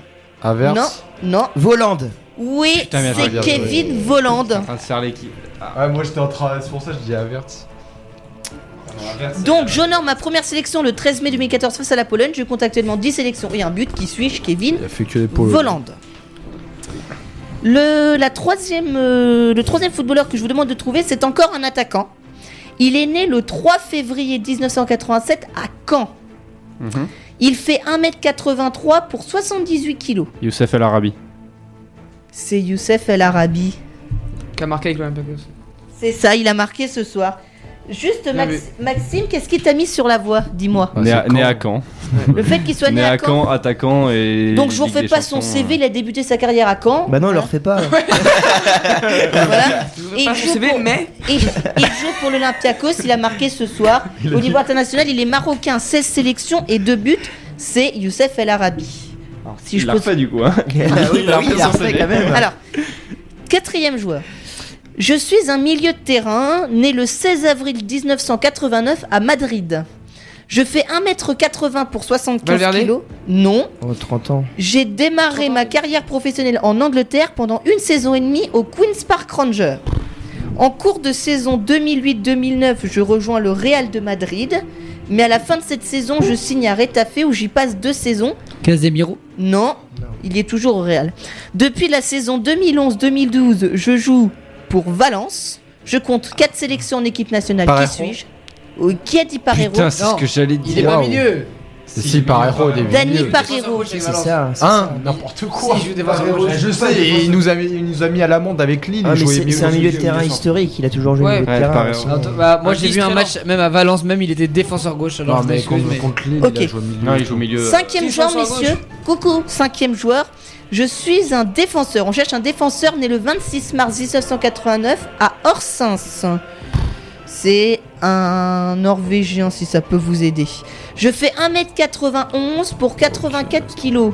S6: Averse.
S1: Non, non.
S2: Voland.
S1: Oui, c'est. Kevin Voland.
S5: En train de faire l'équipe.
S6: Ah, moi j'étais en train. C'est pour ça que je dis Averse.
S1: Donc j'honore ma première sélection le 13 mai 2014 face à la Pologne. Je compte actuellement 10 sélections et un but. Qui suis-je? Kevin
S6: Il a fait que les polos.
S1: Voland. Le, la troisième, euh, le troisième footballeur que je vous demande de trouver, c'est encore un attaquant. Il est né le 3 février 1987 à Caen.
S5: Mhm.
S1: Il fait 1m83 pour 78 kilos.
S5: Youssef El Arabi.
S1: C'est Youssef El Arabi.
S4: Qui a marqué avec l'Olympiakos.
S1: C'est ça, il a marqué ce soir. Juste, Max-. Maxime, qu'est-ce qui t'a mis sur la voie Dis-moi.
S6: Ah,
S5: né, à, né
S6: Caen.
S5: à Caen.
S1: Le fait qu'il soit né,
S5: Né
S1: à Caen.
S5: Caen, attaquant et.
S1: Donc je vous
S5: Ligue
S1: refais
S5: des
S1: pas son
S5: Champions,
S1: CV, il a débuté sa carrière à Caen.
S2: Bah non, on le refait pas.
S1: Voilà. Et
S4: Pas
S1: il
S4: son
S1: joue
S4: CV,
S1: pour-
S4: mais
S1: Et il joue pour l'Olympiakos, il a marqué ce soir. Au niveau international, il est marocain, 16 sélections et 2 buts. C'est Youssef El Arabi. Alors, si
S5: Il
S1: je
S5: l'a
S1: pose-
S5: refait du coup. Hein.
S2: Oui, bah oui, il a refait quand même.
S1: Alors, quatrième joueur. Je suis un milieu de terrain né le 16 avril 1989 à Madrid. Je fais 1m80 pour 75
S4: Valverde
S1: kilos. Non.
S2: Oh, 30 ans.
S1: J'ai démarré ma carrière professionnelle en Angleterre pendant une saison et demie au Queen's Park Rangers. En cours de saison 2008-2009, je rejoins le Real de Madrid. Mais à la fin de cette saison, je signe à Retafe où j'y passe deux saisons.
S3: Casemiro.
S1: Non, il est toujours au Real. Depuis la saison 2011-2012, je joue pour Valence. Je compte 4 sélections en équipe nationale.
S6: Parejo.
S1: Qui suis-je? Oui, Qui a dit Parejo
S5: Putain, c'est ce que j'allais dire.
S3: Il est pas milieu.
S6: Si, si, par héros au début.
S1: Dani
S6: milieu.
S1: Parejo.
S2: C'est ça.
S6: Hein. N'importe quoi.
S3: Si, je
S6: sais, et il nous a mis, il nous a mis à l'amende avec Lille.
S2: Ah,
S6: il
S2: mais
S6: jouait
S2: c'est
S6: mieux
S2: c'est un milieu de terrain historique, il a toujours joué
S4: Ouais.
S2: milieu de
S5: Ouais,
S2: terrain.
S3: bah, moi j'ai vu un match, même à Valence, même il était défenseur gauche. Alors
S6: Non,
S3: je
S6: mais contre,
S3: mais-
S6: contre Lille,
S1: Ok.
S6: il a joué au milieu.
S5: Non, il joue au milieu.
S1: Cinquième
S4: Qui
S1: joueur, messieurs. Coucou, cinquième joueur. Je suis un défenseur. On cherche un défenseur né le 26 mars 1989 à Orsens. C'est un Norvégien, si ça peut vous aider. Je fais 1m91 pour 84 kilos.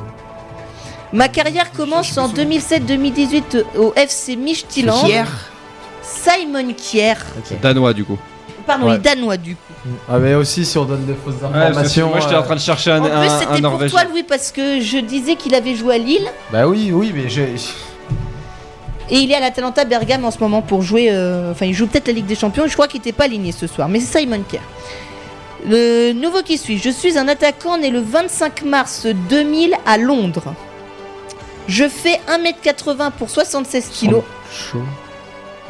S1: Ma carrière commence en 2007-2018 au FC Midtjylland.
S2: Kier.
S1: Simon Kier.
S5: Danois du coup.
S1: Pardon,
S6: Ouais.
S1: il est danois du coup.
S6: Ah, mais aussi, si on donne des fausses
S5: Ouais,
S6: informations.
S5: moi j'étais en train de chercher un,
S1: En plus,
S5: un, un
S1: c'était pour toi, Louis, parce que je disais qu'il avait joué à Lille.
S6: Bah oui, oui, mais j'ai.
S1: Et il est à l'Atalanta Bergame en ce moment pour jouer. euh, Enfin, il joue peut-être la Ligue des Champions. Je crois qu'il n'était pas aligné ce soir. Mais c'est Simon Kerr. Le nouveau qui suit. Je suis un attaquant né le 25 mars 2000 à Londres. Je fais 1m80 pour 76 kilos.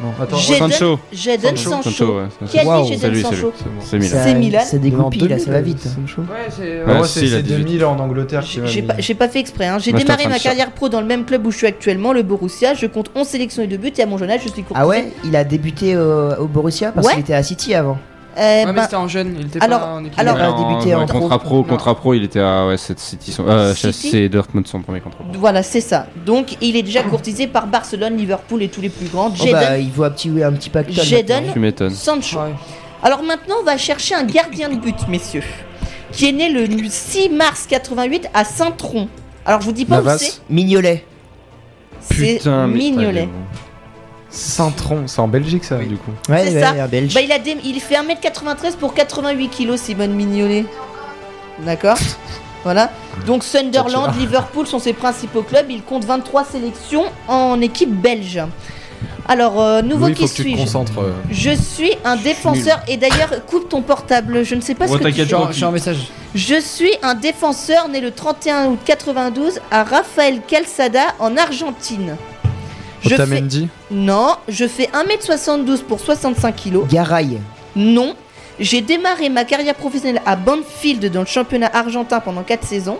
S6: Non, attends.
S1: Jadon-
S5: Sancho.
S6: Sancho.
S1: Sancho.
S5: Sancho, ouais.
S1: Qui a dit.
S5: C'est
S1: Jadon
S5: lui, c'est lui.
S1: Sancho
S5: C'est bon. C'est Milan.
S2: Ça-
S1: C'est Milan.
S2: Ça dégoupille là, ça va vite.
S6: Sancho.
S4: Ouais, c'est.
S5: Ouais,
S6: Ouais,
S5: si,
S6: c'est
S5: il a
S6: c'est
S5: 18.
S6: 2000 en Angleterre qui
S1: J'ai
S6: m'a
S1: j'ai pas, j'ai pas fait exprès. hein. J'ai
S5: Moi, j'étais en
S1: démarré
S5: train
S1: ma
S5: de
S1: carrière pro dans le même club où je suis actuellement, le Borussia. Je compte 11 sélections et 2 buts. Et à mon jeune âge, je suis courtisé.
S2: Ah ouais? Il a débuté au, au Borussia parce
S1: Ouais.
S2: qu'il était à City avant.
S1: Euh,
S4: Ouais, mais
S1: ben,
S4: c'était en jeune, il était
S1: alors-
S4: pas en équipe.
S1: alors-
S5: Ouais,
S2: a
S5: en-
S2: débuté
S5: en
S2: en
S5: contrat
S2: pro.
S5: contrat pro, il était à ouais, cette City, son- euh,
S1: City
S5: c'est Dortmund son premier contrat. pro.
S1: Voilà, c'est ça. Donc, il est déjà courtisé par Barcelone, Liverpool et tous les plus grands.
S2: Oh
S1: Jadon
S2: bah, il vaut un petit, un petit pactole.
S1: Jadon. Sancho.
S4: Ouais.
S1: Alors maintenant, on va chercher un gardien de but, messieurs, qui est né le 6 mars 88 à Saint-Tron. Alors, je vous dis pas
S6: Navas.
S1: où c'est.
S2: Mignolet.
S1: C'est
S5: Putain, mais-
S1: Mignolet.
S6: Saint-Tron, c'est en Belgique ça, du coup.
S2: Ouais,
S1: C'est
S2: ouais,
S1: ça.
S2: un belge.
S1: Bah, il, a dé- il fait 1m93 pour 88 kilos, Simone Mignolet. D'accord? Voilà. Donc Sunderland, Liverpool sont ses principaux clubs. Il compte 23 sélections en équipe belge. Alors, euh, nouveau
S6: Louis,
S1: qui
S6: faut que tu te
S1: suis-je?
S6: concentres. euh.
S1: Je suis un défenseur et d'ailleurs coupe ton portable. Je ne sais pas
S5: Bon,
S1: ce que tu
S5: t'inquiète
S1: fais.
S3: Je suis en- je suis en message.
S1: Je suis un défenseur né le 31 août 92 à Rafael Calzada en Argentine. Je fais...
S6: Otamendi
S1: Non, je fais 1m72 pour 65 kilos.
S2: Garay.
S1: Non, j'ai démarré ma carrière professionnelle à Banfield dans le championnat argentin pendant 4 saisons,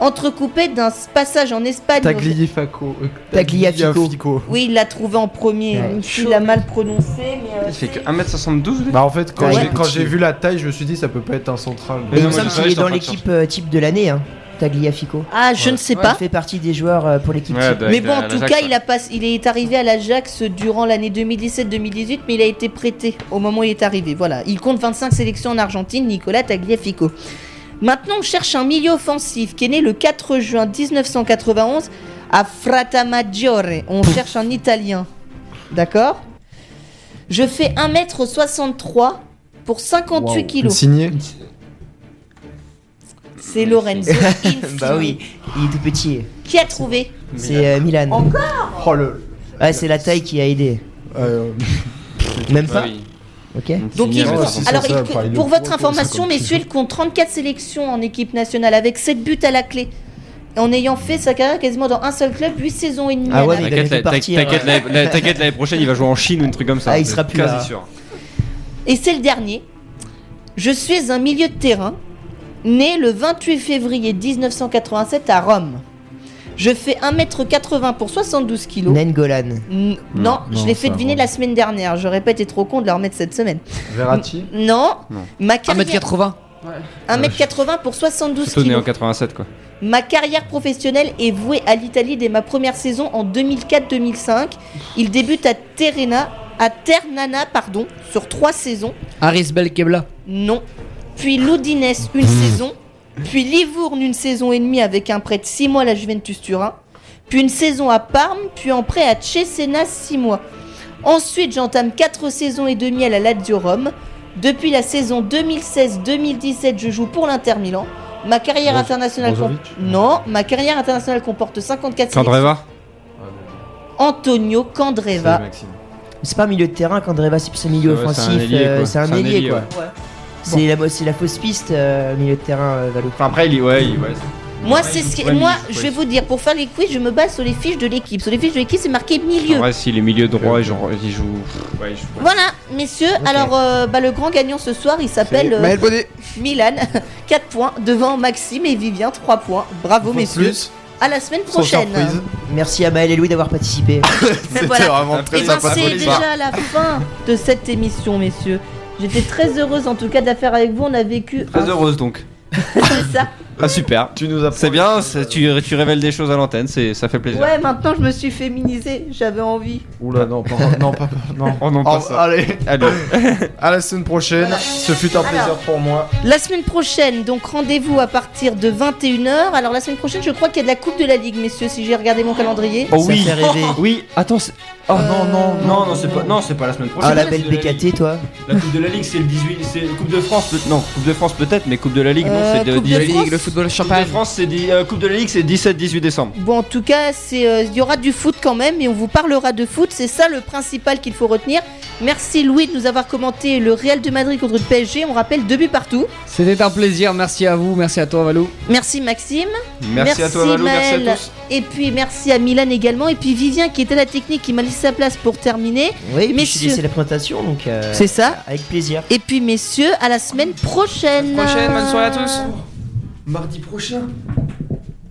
S1: entrecoupé d'un passage en Espagne.
S6: Tagliafico. euh,
S2: Tagliafico.
S1: Oui, il l'a trouvé en premier.
S2: Ouais.
S1: S'il l'a mal prononcé, mais. euh,
S5: Il fait que
S1: c'est-
S5: 1m72 lui
S6: Bah en fait quand
S2: Ouais.
S6: j'ai vu la taille je me suis dit ça peut pas être un central.
S2: Mais il
S5: non,
S2: me semble qu'il est dans l'équipe euh, type de l'année, hein. Tagliafico.
S1: Ah, je
S6: Ouais.
S1: ne sais
S4: Ouais,
S1: pas.
S2: Il fait partie des joueurs euh, pour l'équipe
S5: Ouais,
S1: Mais bon, en tout cas,
S5: ouais.
S1: il, a pas, il est arrivé à l'Ajax durant l'année 2017-2018, mais il a été prêté au moment où il est arrivé. Voilà, il compte 25 sélections en Argentine, Nicolas Tagliafico. Maintenant, on cherche un milieu offensif qui est né le 4 juin 1991 à Fratamaggiore. On cherche un Italien. D'accord? Je fais 1m63 pour 58
S6: Wow.
S1: kilos.
S6: Signé
S1: C'est Lorenzo Insigne.
S2: bah oui, il est tout petit.
S1: Qui a trouvé
S2: C'est euh, Milan.
S6: Oh le.
S2: Ouais, c'est la taille qui a aidé.
S6: euh,
S2: Même
S5: Ah
S2: pas
S5: oui.
S2: Ok.
S1: Donc il-
S6: Ouais, c'est
S1: alors
S6: ça,
S1: il-
S6: enfin, il
S1: pour votre information,
S6: 50
S1: messieurs, il compte 34 sélections en équipe nationale avec 7 buts à la clé. En ayant fait sa carrière quasiment dans un seul club, 8 saisons et demie.
S2: Ah
S1: à
S2: ouais,
S1: la-
S2: mais-
S5: T'inquiète,
S2: il avait
S5: la-
S2: fait partir,
S5: t'inquiète,
S2: ouais.
S5: l'année- la- t'inquiète, l'année prochaine il va jouer en Chine ou un truc comme ça.
S2: Ah, il sera plus
S5: quasi
S2: là.
S5: sûr.
S1: Et c'est le dernier. Je suis un milieu de terrain né le 28 février 1987 à Rome. Je fais 1m80 pour 72 kilos.
S2: Nengolan.
S1: N- non, je l'ai fait deviner la semaine dernière. J'aurais pas été trop con de le remettre cette semaine.
S6: Verratti.
S1: Non,
S5: Non.
S1: ma carrière
S3: 1m80.
S1: 1m80 pour 72
S5: Surtout né en
S1: kilos.
S5: 87 quoi.
S1: Ma carrière professionnelle est vouée à l'Italie dès ma première saison en 2004-2005. Il débute à Terena, à Ternana, pardon, sur trois saisons.
S3: Aris Belkebla.
S1: Non. Puis l'Udinese une saison. Puis Livourne une saison et demie avec un prêt de 6 mois à la Juventus Turin. Puis une saison à Parme, puis en prêt à Cesena 6 mois. Ensuite, j'entame 4 saisons et demie à la Lazio Rome. Depuis la saison 2016-2017, je joue pour l'Inter Milan. Ma carrière internationale Non, ma carrière internationale comporte 54 sélections.
S5: Candreva
S1: Antonio Candreva.
S2: C'est pas un milieu de terrain Candreva, c'est plus un milieu
S5: Ouais, c'est un
S2: offensif.
S5: ailier,
S2: euh,
S5: quoi.
S2: C'est un ailier
S5: ailier,
S2: quoi.
S5: ouais.
S2: C'est la, fausse piste, euh, milieu de terrain, euh, Valo.
S5: Enfin, après, il, ouais, il- ouais,
S1: Moi,
S5: Ouais,
S1: c'est ce
S5: ouais, mais
S1: moi, je
S5: ouais.
S1: vais vous dire, pour faire les quiz, je me base sur les fiches de l'équipe. Sur les fiches de l'équipe, c'est marqué milieu.
S5: En vrai, s'il est milieu droit, il joue. Il joue... Ouais, il joue-
S1: Voilà, messieurs. Alors, euh, bah, le grand gagnant ce soir, il s'appelle euh,
S10: Maël Bonnet.
S1: Milan. 4 points devant Maxime et Vivien, 3 points. Bravo,
S6: Faut
S1: messieurs.
S6: plus.
S1: À la semaine prochaine.
S2: Merci à Maël et Louis d'avoir participé.
S10: C'était
S1: Voilà.
S10: vraiment
S1: Et
S10: très
S1: ben, c'est déjà la fin de cette émission, messieurs. J'étais très heureuse en tout cas d'affaire avec vous. On a vécu.
S5: Très
S1: un-
S5: heureuse donc.
S1: C'est ça.
S5: Ah, super.
S6: Tu nous as
S5: C'est bien, c'est- tu, tu révèles des choses à l'antenne, c'est- ça fait plaisir.
S1: Ouais, maintenant je me suis féminisée. J'avais envie.
S6: Oula, non, pas, non, pas, non.
S5: Oh non,
S6: Oh,
S5: pas ça.
S6: allez,
S5: Allez.
S6: à la semaine prochaine. Ce fut un plaisir
S1: Alors.
S6: pour moi.
S1: La semaine prochaine, donc rendez-vous à partir de 21h. Alors la semaine prochaine, je crois qu'il y a de la Coupe de la Ligue, messieurs, si j'ai regardé mon calendrier.
S5: Oh
S2: Ça
S5: oui.
S2: fait rêver.
S5: Oui, attends, c'est-
S6: Oh non, non,
S5: non, non, c'est pas, non, c'est pas la semaine prochaine.
S2: Ah, la belle BKT, toi.
S5: La Coupe de la Ligue, c'est le 18, c'est Coupe de France, peut- non, Coupe de France peut-être, mais Coupe de la Ligue, non,
S1: Euh,
S5: c'est de
S1: Coupe de
S5: 18.
S1: France.
S4: Ligue, le football
S5: Coupe de
S4: champagne.
S5: France, c'est dit- euh, Coupe de la Ligue, c'est 17-18 décembre.
S1: Bon, en tout cas, c'est, euh, il y aura du foot quand même et on vous parlera de foot. C'est ça le principal qu'il faut retenir. Merci Louis de nous avoir commenté le Real de Madrid contre le PSG. On rappelle deux buts partout.
S3: C'était un plaisir, merci à vous, merci à toi Valou.
S1: Merci Maxime.
S5: Merci, à toi, Valou, merci
S1: Maël.
S5: à tous.
S1: Et puis merci à Milan également. Et puis Vivien qui était à la technique qui m'a laissé sa place pour terminer.
S2: Oui, puis je la présentation, donc. euh,
S1: C'est ça.
S2: Avec plaisir.
S1: Et puis messieurs, à la semaine prochaine.
S4: Prochaine, bonne soirée à tous.
S6: Mardi prochain.